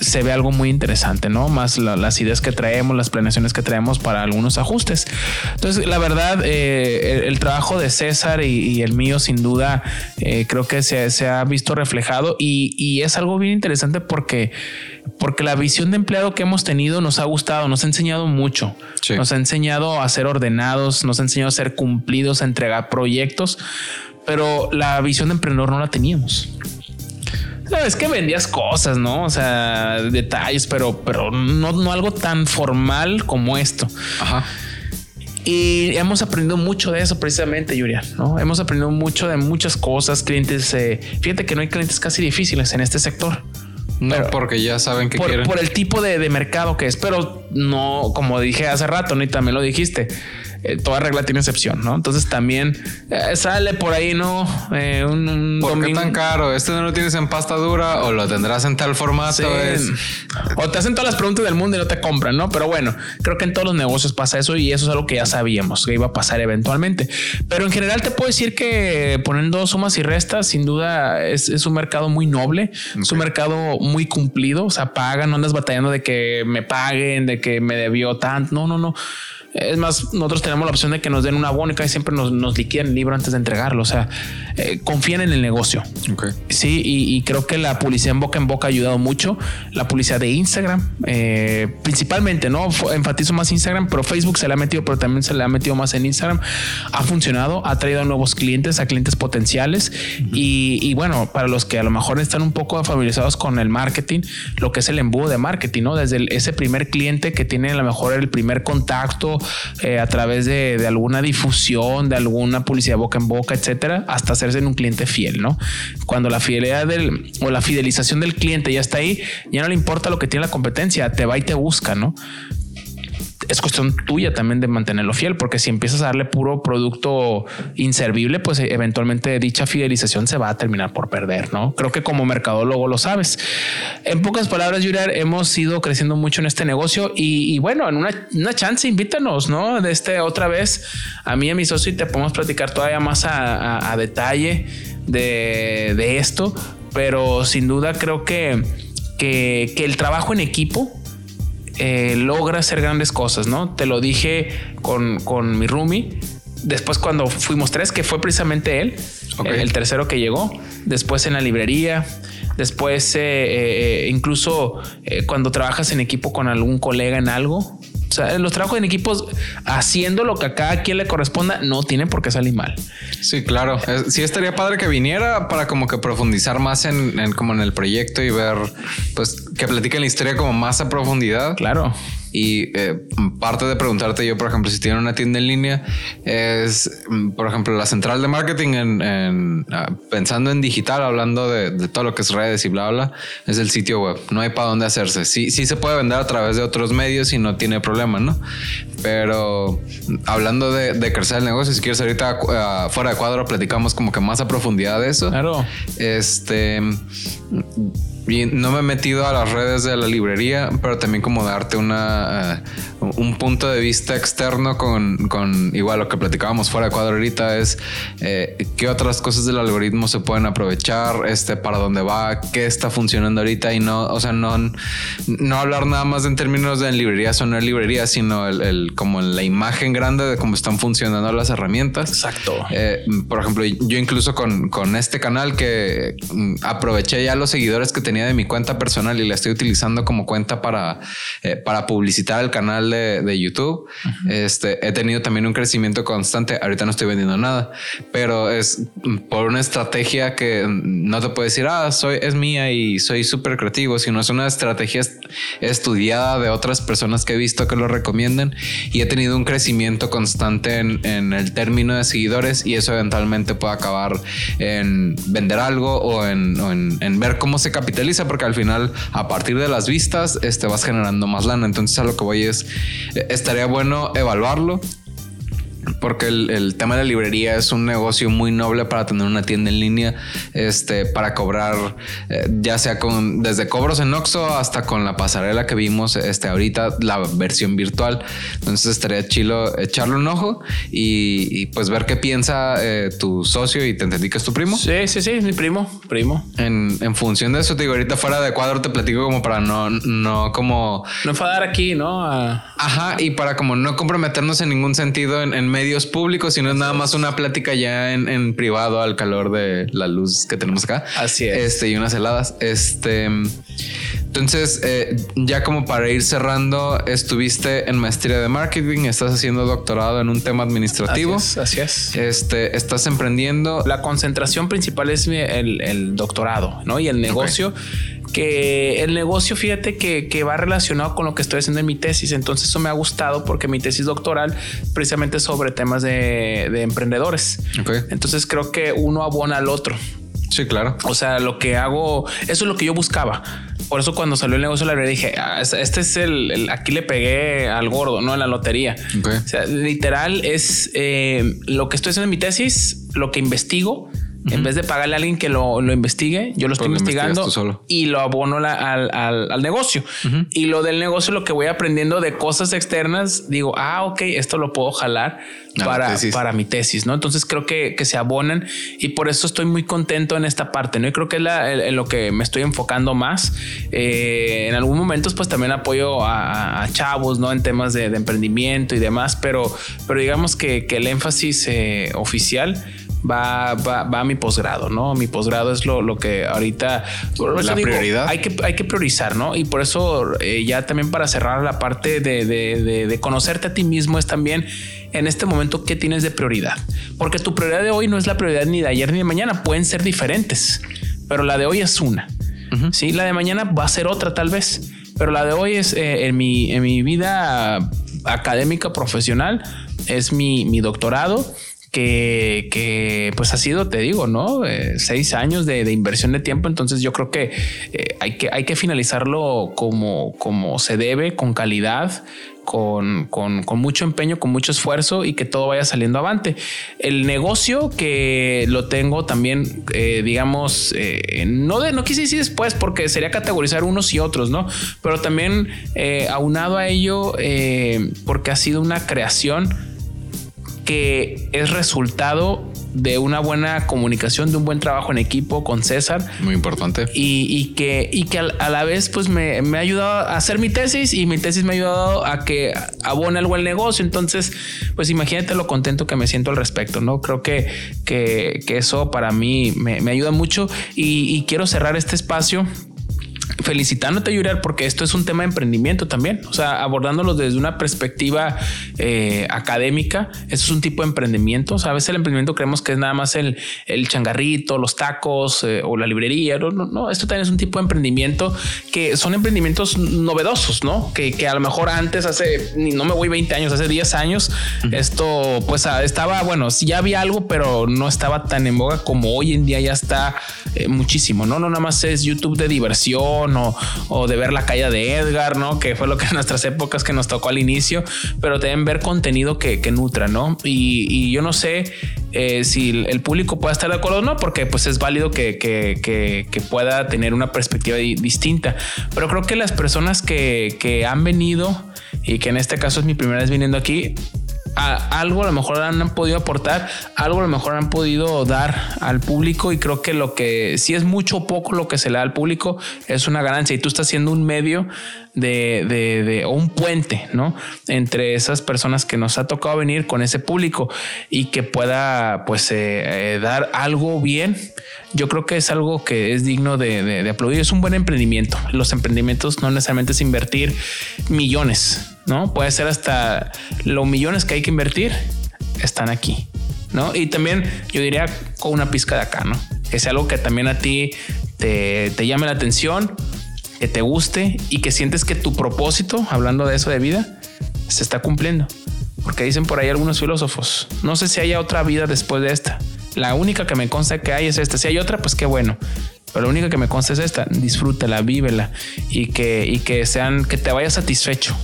S2: se ve algo muy interesante, ¿no? Más las ideas que traemos, las planeaciones que traemos para algunos ajustes. Entonces, la verdad, eh, el, trabajo de César y, el mío, sin duda, eh, creo que se, ha visto reflejado y, es algo bien interesante porque, porque la visión de empleado que hemos tenido nos ha gustado, nos ha enseñado mucho, nos ha enseñado a ser ordenados, nos ha enseñado a ser cumplidos, a entregar proyectos, pero la visión de emprendedor no la teníamos. No, es que vendías cosas, ¿no? O sea, detalles, pero, pero no, no algo tan formal como esto. Ajá. Y hemos aprendido mucho de eso precisamente, Julián, ¿no? Hemos aprendido mucho de muchas cosas, clientes, eh, fíjate que no hay clientes casi difíciles en este sector.
S1: No, porque ya saben que
S2: por,
S1: quieren.
S2: Por el tipo de, de, mercado que es, pero no, como dije hace rato, ¿no? y también lo dijiste, eh, toda regla tiene excepción, ¿no? Entonces también eh, sale por ahí, ¿no?
S1: Eh, un, ¿Por qué tan caro? ¿Este no lo tienes en pasta dura o lo tendrás en tal formato?
S2: O te hacen todas las preguntas del mundo y no te compran, ¿no? Pero bueno, creo que en todos los negocios pasa eso y eso es algo que ya sabíamos que iba a pasar eventualmente. Pero en general te puedo decir que poniendo sumas y restas, sin duda es, un mercado muy noble, es un mercado muy cumplido, o sea, pagan, no andas batallando de que me paguen, de que me debió tanto, no, no, no. Es más, nosotros tenemos la opción de que nos den una bonica y siempre nos, nos liquidan el libro antes de entregarlo. O sea, eh, confían en el negocio. Sí, y, creo que la publicidad en boca en boca ha ayudado mucho. La publicidad de Instagram, eh, principalmente, no enfatizo más Instagram, pero Facebook se le ha metido, pero también se le ha metido más en Instagram. Ha funcionado, ha traído a nuevos clientes, a clientes potenciales. y, bueno, para los que a lo mejor están un poco familiarizados con el marketing, lo que es el embudo de marketing, no desde ese primer cliente que tiene a lo mejor el primer contacto eh, a través de, alguna difusión, de alguna publicidad boca en boca, etcétera, hasta hacerse en un cliente fiel, ¿no? Cuando la fidelidad del o la fidelización del cliente ya está ahí, ya no le importa lo que tiene la competencia, te va y te busca, ¿no? Es cuestión tuya también de mantenerlo fiel, porque si empiezas a darle puro producto inservible, pues eventualmente dicha fidelización se va a terminar por perder, ¿no? Creo que como mercadólogo lo sabes. En pocas palabras, Yuriar, hemos ido creciendo mucho en este negocio y, bueno, en una, chance, invítanos, ¿no? De este otra vez a mí y a mi socio y te podemos platicar todavía más a, detalle de, esto, pero sin duda creo que, que el trabajo en equipo eh, logra hacer grandes cosas, ¿no? Te lo dije con, con mi roomie. Después cuando fuimos tres, que fue precisamente él, el, tercero que llegó. Después en la librería. Después eh, eh, incluso cuando trabajas en equipo con algún colega en algo, o sea, los trabajos en equipos haciendo lo que a cada quien le corresponda no tienen por qué salir mal.
S1: Sí, claro. Sí estaría padre que viniera para como que profundizar más en, como en el proyecto y ver, pues, que platiquen la historia como más a profundidad.
S2: Claro.
S1: Y eh, parte de preguntarte yo, por ejemplo, si tienen una tienda en línea, es, por ejemplo, la central de marketing en, ah, pensando en digital, hablando de, todo lo que es redes y bla, bla, es el sitio web. No hay para dónde hacerse. Sí, sí se puede vender a través de otros medios y no tiene problema, ¿no? Pero hablando de, de crecer el negocio, si quieres ahorita ah, fuera de cuadro platicamos como que más a profundidad de eso.
S2: Claro.
S1: Este no me he metido a las redes de la librería, pero también como darte una eh, un punto de vista externo con, con, igual lo que platicábamos fuera de cuadro ahorita es eh, qué otras cosas del algoritmo se pueden aprovechar, este para dónde va, qué está funcionando ahorita y no, o sea, no, no hablar nada más en términos de librerías o no en librerías, sino el, como la imagen grande de cómo están funcionando las herramientas.
S2: Exacto.
S1: Eh, por ejemplo, yo incluso con, con este canal que mm, aproveché ya los seguidores que tenía de mi cuenta personal y la estoy utilizando como cuenta para, eh, para publicitar el canal de, de, de YouTube. Este he tenido también un crecimiento constante. Ahorita no estoy vendiendo nada, pero es por una estrategia que no te puedo decir, ah, soy es mía y soy súper creativo, sino es una estrategia estudiada de otras personas que he visto que lo recomienden y he tenido un crecimiento constante en, en el término de seguidores y eso eventualmente puede acabar en vender algo o en, o en, en ver cómo se capitaliza, porque al final, a partir de las vistas, este vas generando más lana. Entonces, a lo que voy es, estaría bueno evaluarlo porque el, tema de la librería es un negocio muy noble para tener una tienda en línea, este, para cobrar, eh, ya sea con desde cobros en Oxxo hasta con la pasarela que vimos, este, ahorita la versión virtual. Entonces estaría chilo echarle un ojo y, pues ver qué piensa eh, tu socio y te entendí que es tu primo.
S2: Sí, sí, sí, mi primo, primo.
S1: En, en función de eso, te digo, ahorita fuera de cuadro te platico como para no, no como
S2: no enfadar aquí, ¿no?
S1: Ajá, y para como no comprometernos en ningún sentido en, en medios públicos, sino es nada más una plática ya en, privado al calor de la luz que tenemos acá.
S2: Así es.
S1: Este y unas heladas. Este. Entonces, eh, ya como para ir cerrando, estuviste en maestría de marketing, estás haciendo doctorado en un tema administrativo.
S2: Así es.
S1: Este, estás emprendiendo.
S2: La concentración principal es el, doctorado, ¿no? Y el negocio que el negocio, fíjate que, va relacionado con lo que estoy haciendo en mi tesis. Entonces eso me ha gustado porque mi tesis doctoral precisamente sobre temas de, emprendedores. Entonces creo que uno abona al otro.
S1: Sí, claro.
S2: O sea, lo que hago, eso es lo que yo buscaba. Por eso cuando salió el negocio de la dije, ah, este es el, aquí le pegué al gordo, no en la lotería. O sea, literal es eh, lo que estoy haciendo en mi tesis, lo que investigo en vez de pagarle a alguien que lo, investigue, yo lo estoy pues investigando y lo abono al, negocio. Y lo del negocio, lo que voy aprendiendo de cosas externas, digo, ah, ok, esto lo puedo jalar para, para mi tesis, ¿no? Entonces creo que, se abonan y por eso estoy muy contento en esta parte, ¿no? Y creo que es lo que me estoy enfocando más. Eh, en algún momento, pues también apoyo a, chavos, ¿no? En temas de, emprendimiento y demás, pero, pero digamos que, el énfasis eh, oficial va, va, va a mi posgrado, ¿no? Mi posgrado es lo, lo que ahorita...
S1: La prioridad.
S2: Hay que, hay que priorizar, ¿no? Y por eso eh, ya también para cerrar la parte de, de, de, conocerte a ti mismo es también en este momento qué tienes de prioridad. Porque tu prioridad de hoy no es la prioridad ni de ayer ni de mañana, pueden ser diferentes, pero la de hoy es una. Sí, la de mañana va a ser otra tal vez, pero la de hoy es eh, en, mi, en mi vida académica profesional, es mi, mi doctorado que, pues ha sido, te digo, ¿no? Eh, seis años de, inversión de tiempo. Entonces yo creo que, eh, hay que hay que finalizarlo como, como se debe, con calidad, con, con, con, mucho empeño, con mucho esfuerzo y que todo vaya saliendo avante. El negocio que lo tengo también, eh, digamos, no, de, no quise decir después porque sería categorizar unos y otros, ¿no? Pero también aunado a ello, porque ha sido una creación que es resultado de una buena comunicación, de un buen trabajo en equipo con César.
S1: Muy importante.
S2: Y, que, y que a, la vez pues me, ha ayudado a hacer mi tesis y mi tesis me ha ayudado a que abone algo el negocio. Entonces, pues imagínate lo contento que me siento al respecto, ¿no? Creo que, que, eso para mí me, ayuda mucho y, y quiero cerrar este espacio felicitándote, Yuriar, porque esto es un tema de emprendimiento también. O sea, abordándolo desde una perspectiva eh, académica, eso es un tipo de emprendimiento. O sea, a veces el emprendimiento creemos que es nada más el, el changarrito, los tacos eh, o la librería. No, no, esto también es un tipo de emprendimiento que son emprendimientos novedosos, ¿no? Que, que a lo mejor antes, hace, no me voy 20 años, hace 10 años, esto pues ah, estaba, bueno, ya había algo, pero no estaba tan en boga como hoy en día ya está eh, muchísimo, ¿no? No nada más es YouTube de diversión o, de ver la calle de Edgar, ¿no? Que fue lo que en nuestras épocas que nos tocó al inicio, pero también ver contenido que, nutra, ¿no? Y, yo no sé eh, si el público pueda estar de acuerdo o no, porque pues es válido que, pueda tener una perspectiva distinta, pero creo que las personas que han venido y que en este caso es mi primera vez viniendo aquí, algo a lo mejor han podido aportar, algo a lo mejor han podido dar al público y creo que lo que si es mucho o poco lo que se le da al público es una ganancia. Y tú estás siendo un medio de, de, un puente, ¿no? Entre esas personas que nos ha tocado venir con ese público y que pueda, pues, eh, eh, dar algo bien. Yo creo que es algo que es digno de, de, aplaudir. Es un buen emprendimiento. Los emprendimientos no necesariamente es invertir millones, ¿no? Puede ser hasta los millones que hay que invertir están aquí, ¿no? Y también yo diría con una pizca de acá, ¿no? Que sea algo que también a ti te, te llame la atención que te guste y que sientes que tu propósito, hablando de eso de vida, se está cumpliendo. Porque dicen por ahí algunos filósofos, no sé si haya otra vida después de esta. La única que me consta que hay es esta. Si hay otra, pues qué bueno. Pero la única que me consta es esta. Disfrútala, vívela y que, y que sean, que te vayas satisfecho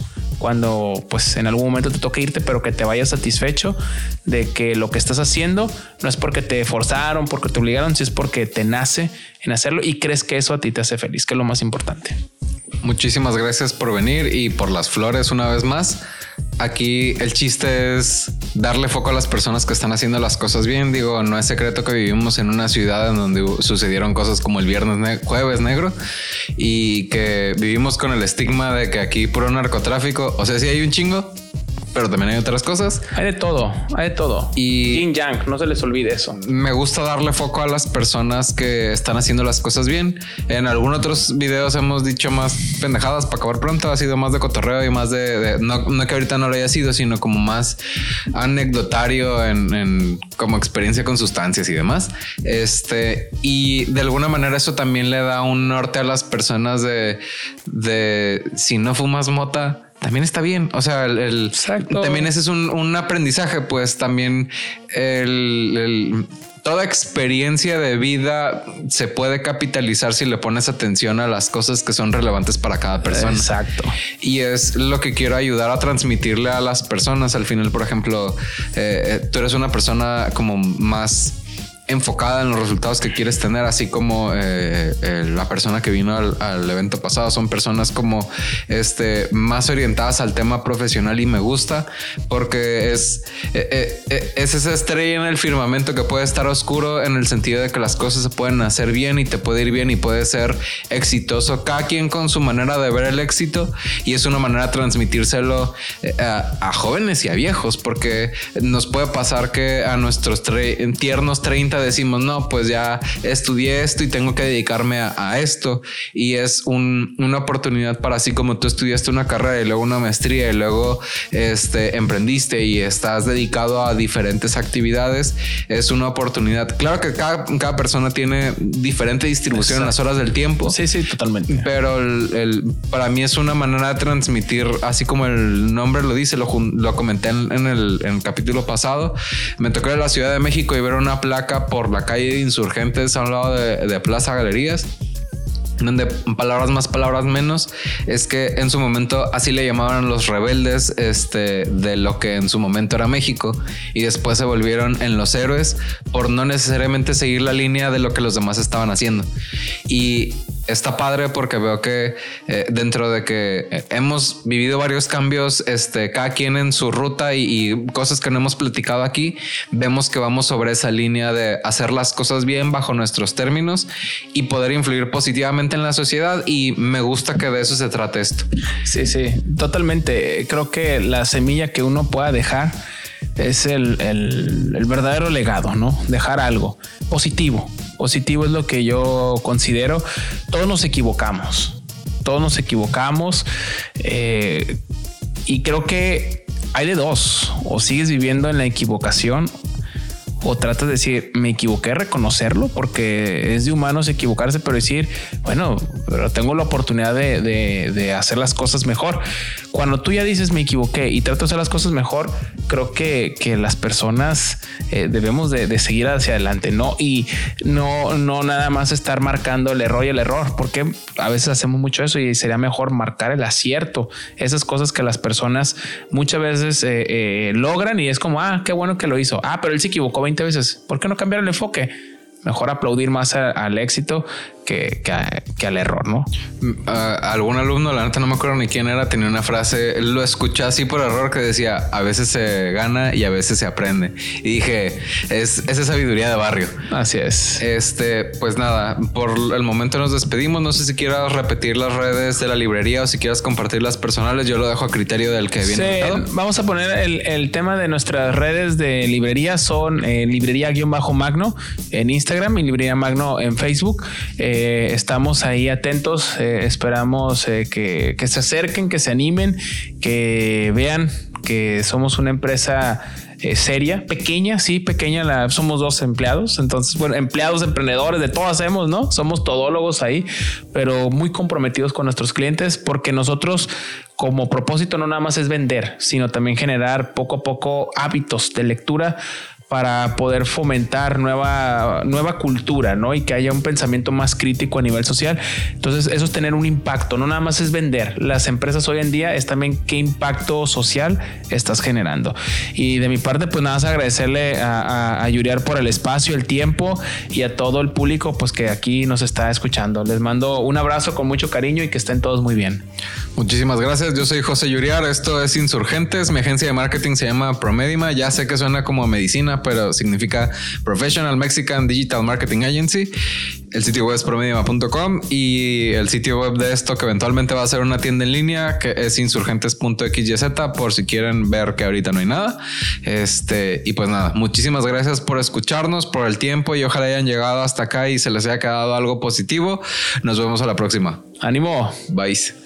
S2: cuando pues en algún momento te toque irte, pero que te vayas satisfecho de que lo que estás haciendo no es porque te forzaron, porque te obligaron, si es porque te nace en hacerlo y crees que eso a ti te hace feliz, que es lo más importante.
S1: Muchísimas gracias por venir y por las flores una vez más. Aquí el chiste es darle foco a las personas que están haciendo las cosas bien. Digo, no es secreto que vivimos en una ciudad en donde sucedieron cosas como el viernes jueves negro y que vivimos con el estigma de que aquí puro narcotráfico. O sea, si hay un chingo, pero también hay otras cosas.
S2: Hay de todo, hay de todo. Y Yin Yang, no se les olvide eso.
S1: Me gusta darle foco a las personas que están haciendo las cosas bien. En algunos otros videos hemos dicho más pendejadas para acabar pronto. Ha sido más de cotorreo y más de, no, que ahorita no lo haya sido, sino como más anecdotario en, como experiencia con sustancias y demás. Este y de alguna manera eso también le da un norte a las personas de, de si no fumas mota también está bien. O sea, el, también ese es un, aprendizaje, pues también el, toda experiencia de vida se puede capitalizar si le pones atención a las cosas que son relevantes para cada persona.
S2: Exacto.
S1: Y es lo que quiero ayudar a transmitirle a las personas. Al final, por ejemplo, eh, eh, tú eres una persona como más enfocada en los resultados que quieres tener, así como eh, eh, la persona que vino al, evento pasado. Son personas como este más orientadas al tema profesional y me gusta porque es, eh, es esa estrella en el firmamento que puede estar oscuro en el sentido de que las cosas se pueden hacer bien y te puede ir bien y puede ser exitoso. Cada quien con su manera de ver el éxito y es una manera de transmitírselo a, a jóvenes y a viejos porque nos puede pasar que a nuestros tiernos 30 decimos, no, pues ya estudié esto y tengo que dedicarme a, esto. Y es una oportunidad para así como tú estudiaste una carrera y luego una maestría y luego este, emprendiste y estás dedicado a diferentes actividades, es una oportunidad. Claro que cada, cada persona tiene diferente distribución en las horas del tiempo.
S2: Sí, sí, totalmente.
S1: Pero el, para mí es una manera de transmitir, así como el nombre lo dice, lo, lo comenté en, el, en el capítulo pasado. Me tocó ir a la Ciudad de México y ver una placa por la calle de Insurgentes a un lado de, Plaza Galerías donde palabras más, palabras menos, es que en su momento así le llamaban los rebeldes este, de lo que en su momento era México y después se volvieron en los héroes por no necesariamente seguir la línea de lo que los demás estaban haciendo. Y está padre porque veo que eh, dentro de que eh, hemos vivido varios cambios, este, cada quien en su ruta y, cosas que no hemos platicado aquí, vemos que vamos sobre esa línea de hacer las cosas bien bajo nuestros términos y poder influir positivamente en la sociedad. Y me gusta que de eso se trate esto.
S2: Sí, sí, totalmente. Creo que la semilla que uno pueda dejar es el, el verdadero legado, ¿no? Dejar algo positivo Positivo es lo que yo considero. Todos nos equivocamos. Todos nos equivocamos. Eh, y creo que hay de dos. O sigues viviendo en la equivocación o tratas de decir, me equivoqué, reconocerlo, porque es de humanos equivocarse, pero decir, bueno, pero tengo la oportunidad de, de, hacer las cosas mejor. Cuando tú ya dices, me equivoqué y trato de hacer las cosas mejor, creo que, que las personas eh, debemos de, de, seguir hacia adelante, ¿no? Y no, no nada más estar marcando el error y el error, porque a veces hacemos mucho eso y sería mejor marcar el acierto, esas cosas que las personas muchas veces eh, eh, logran y es como, ah, qué bueno que lo hizo, ah, pero él se equivocó 20 veces, ¿por qué no cambiar el enfoque? Mejor aplaudir más al éxito que, que, al error, ¿no?
S1: Uh, algún alumno, la neta no me acuerdo ni quién era, tenía una frase, lo escuché así por error que decía, a veces se gana y a veces se aprende. Y dije, es, esa sabiduría de barrio.
S2: Así es.
S1: Este, pues nada, por el momento nos despedimos. No sé si quieras repetir las redes de la librería o si quieras compartir las personales. Yo lo dejo a criterio del que viene.
S2: Sí, vamos a poner el, el, tema de nuestras redes de librería son eh, librería-magno en Instagram y librería magno en Facebook. Eh, estamos ahí atentos. Eh, esperamos que, que se acerquen, que se animen, que vean que somos una empresa eh, seria, pequeña, sí, pequeña, la, somos dos empleados, entonces, bueno, empleados, emprendedores, de todo hacemos, ¿no? Somos todólogos ahí, pero muy comprometidos con nuestros clientes porque nosotros como propósito no nada más es vender, sino también generar poco a poco hábitos de lectura para poder fomentar nueva, nueva cultura, ¿no? Y que haya un pensamiento más crítico a nivel social. Entonces, eso es tener un impacto, no nada más es vender. Las empresas hoy en día es también qué impacto social estás generando. Y de mi parte, pues nada más agradecerle a, a, Yuriar por el espacio, el tiempo y a todo el público, pues que aquí nos está escuchando. Les mando un abrazo con mucho cariño y que estén todos muy bien.
S1: Muchísimas gracias. Yo soy José Yuriar. Esto es Insurgentes. Mi agencia de marketing se llama Promedima. Ya sé que suena como medicina, pero significa Professional Mexican Digital Marketing Agency. El sitio web es promedima.com y el sitio web de esto que eventualmente va a ser una tienda en línea que es insurgentes.xyz por si quieren ver que ahorita no hay nada. Este, y pues nada, muchísimas gracias por escucharnos, por el tiempo y ojalá hayan llegado hasta acá y se les haya quedado algo positivo. Nos vemos a la próxima.
S2: Ánimo.
S1: Bye.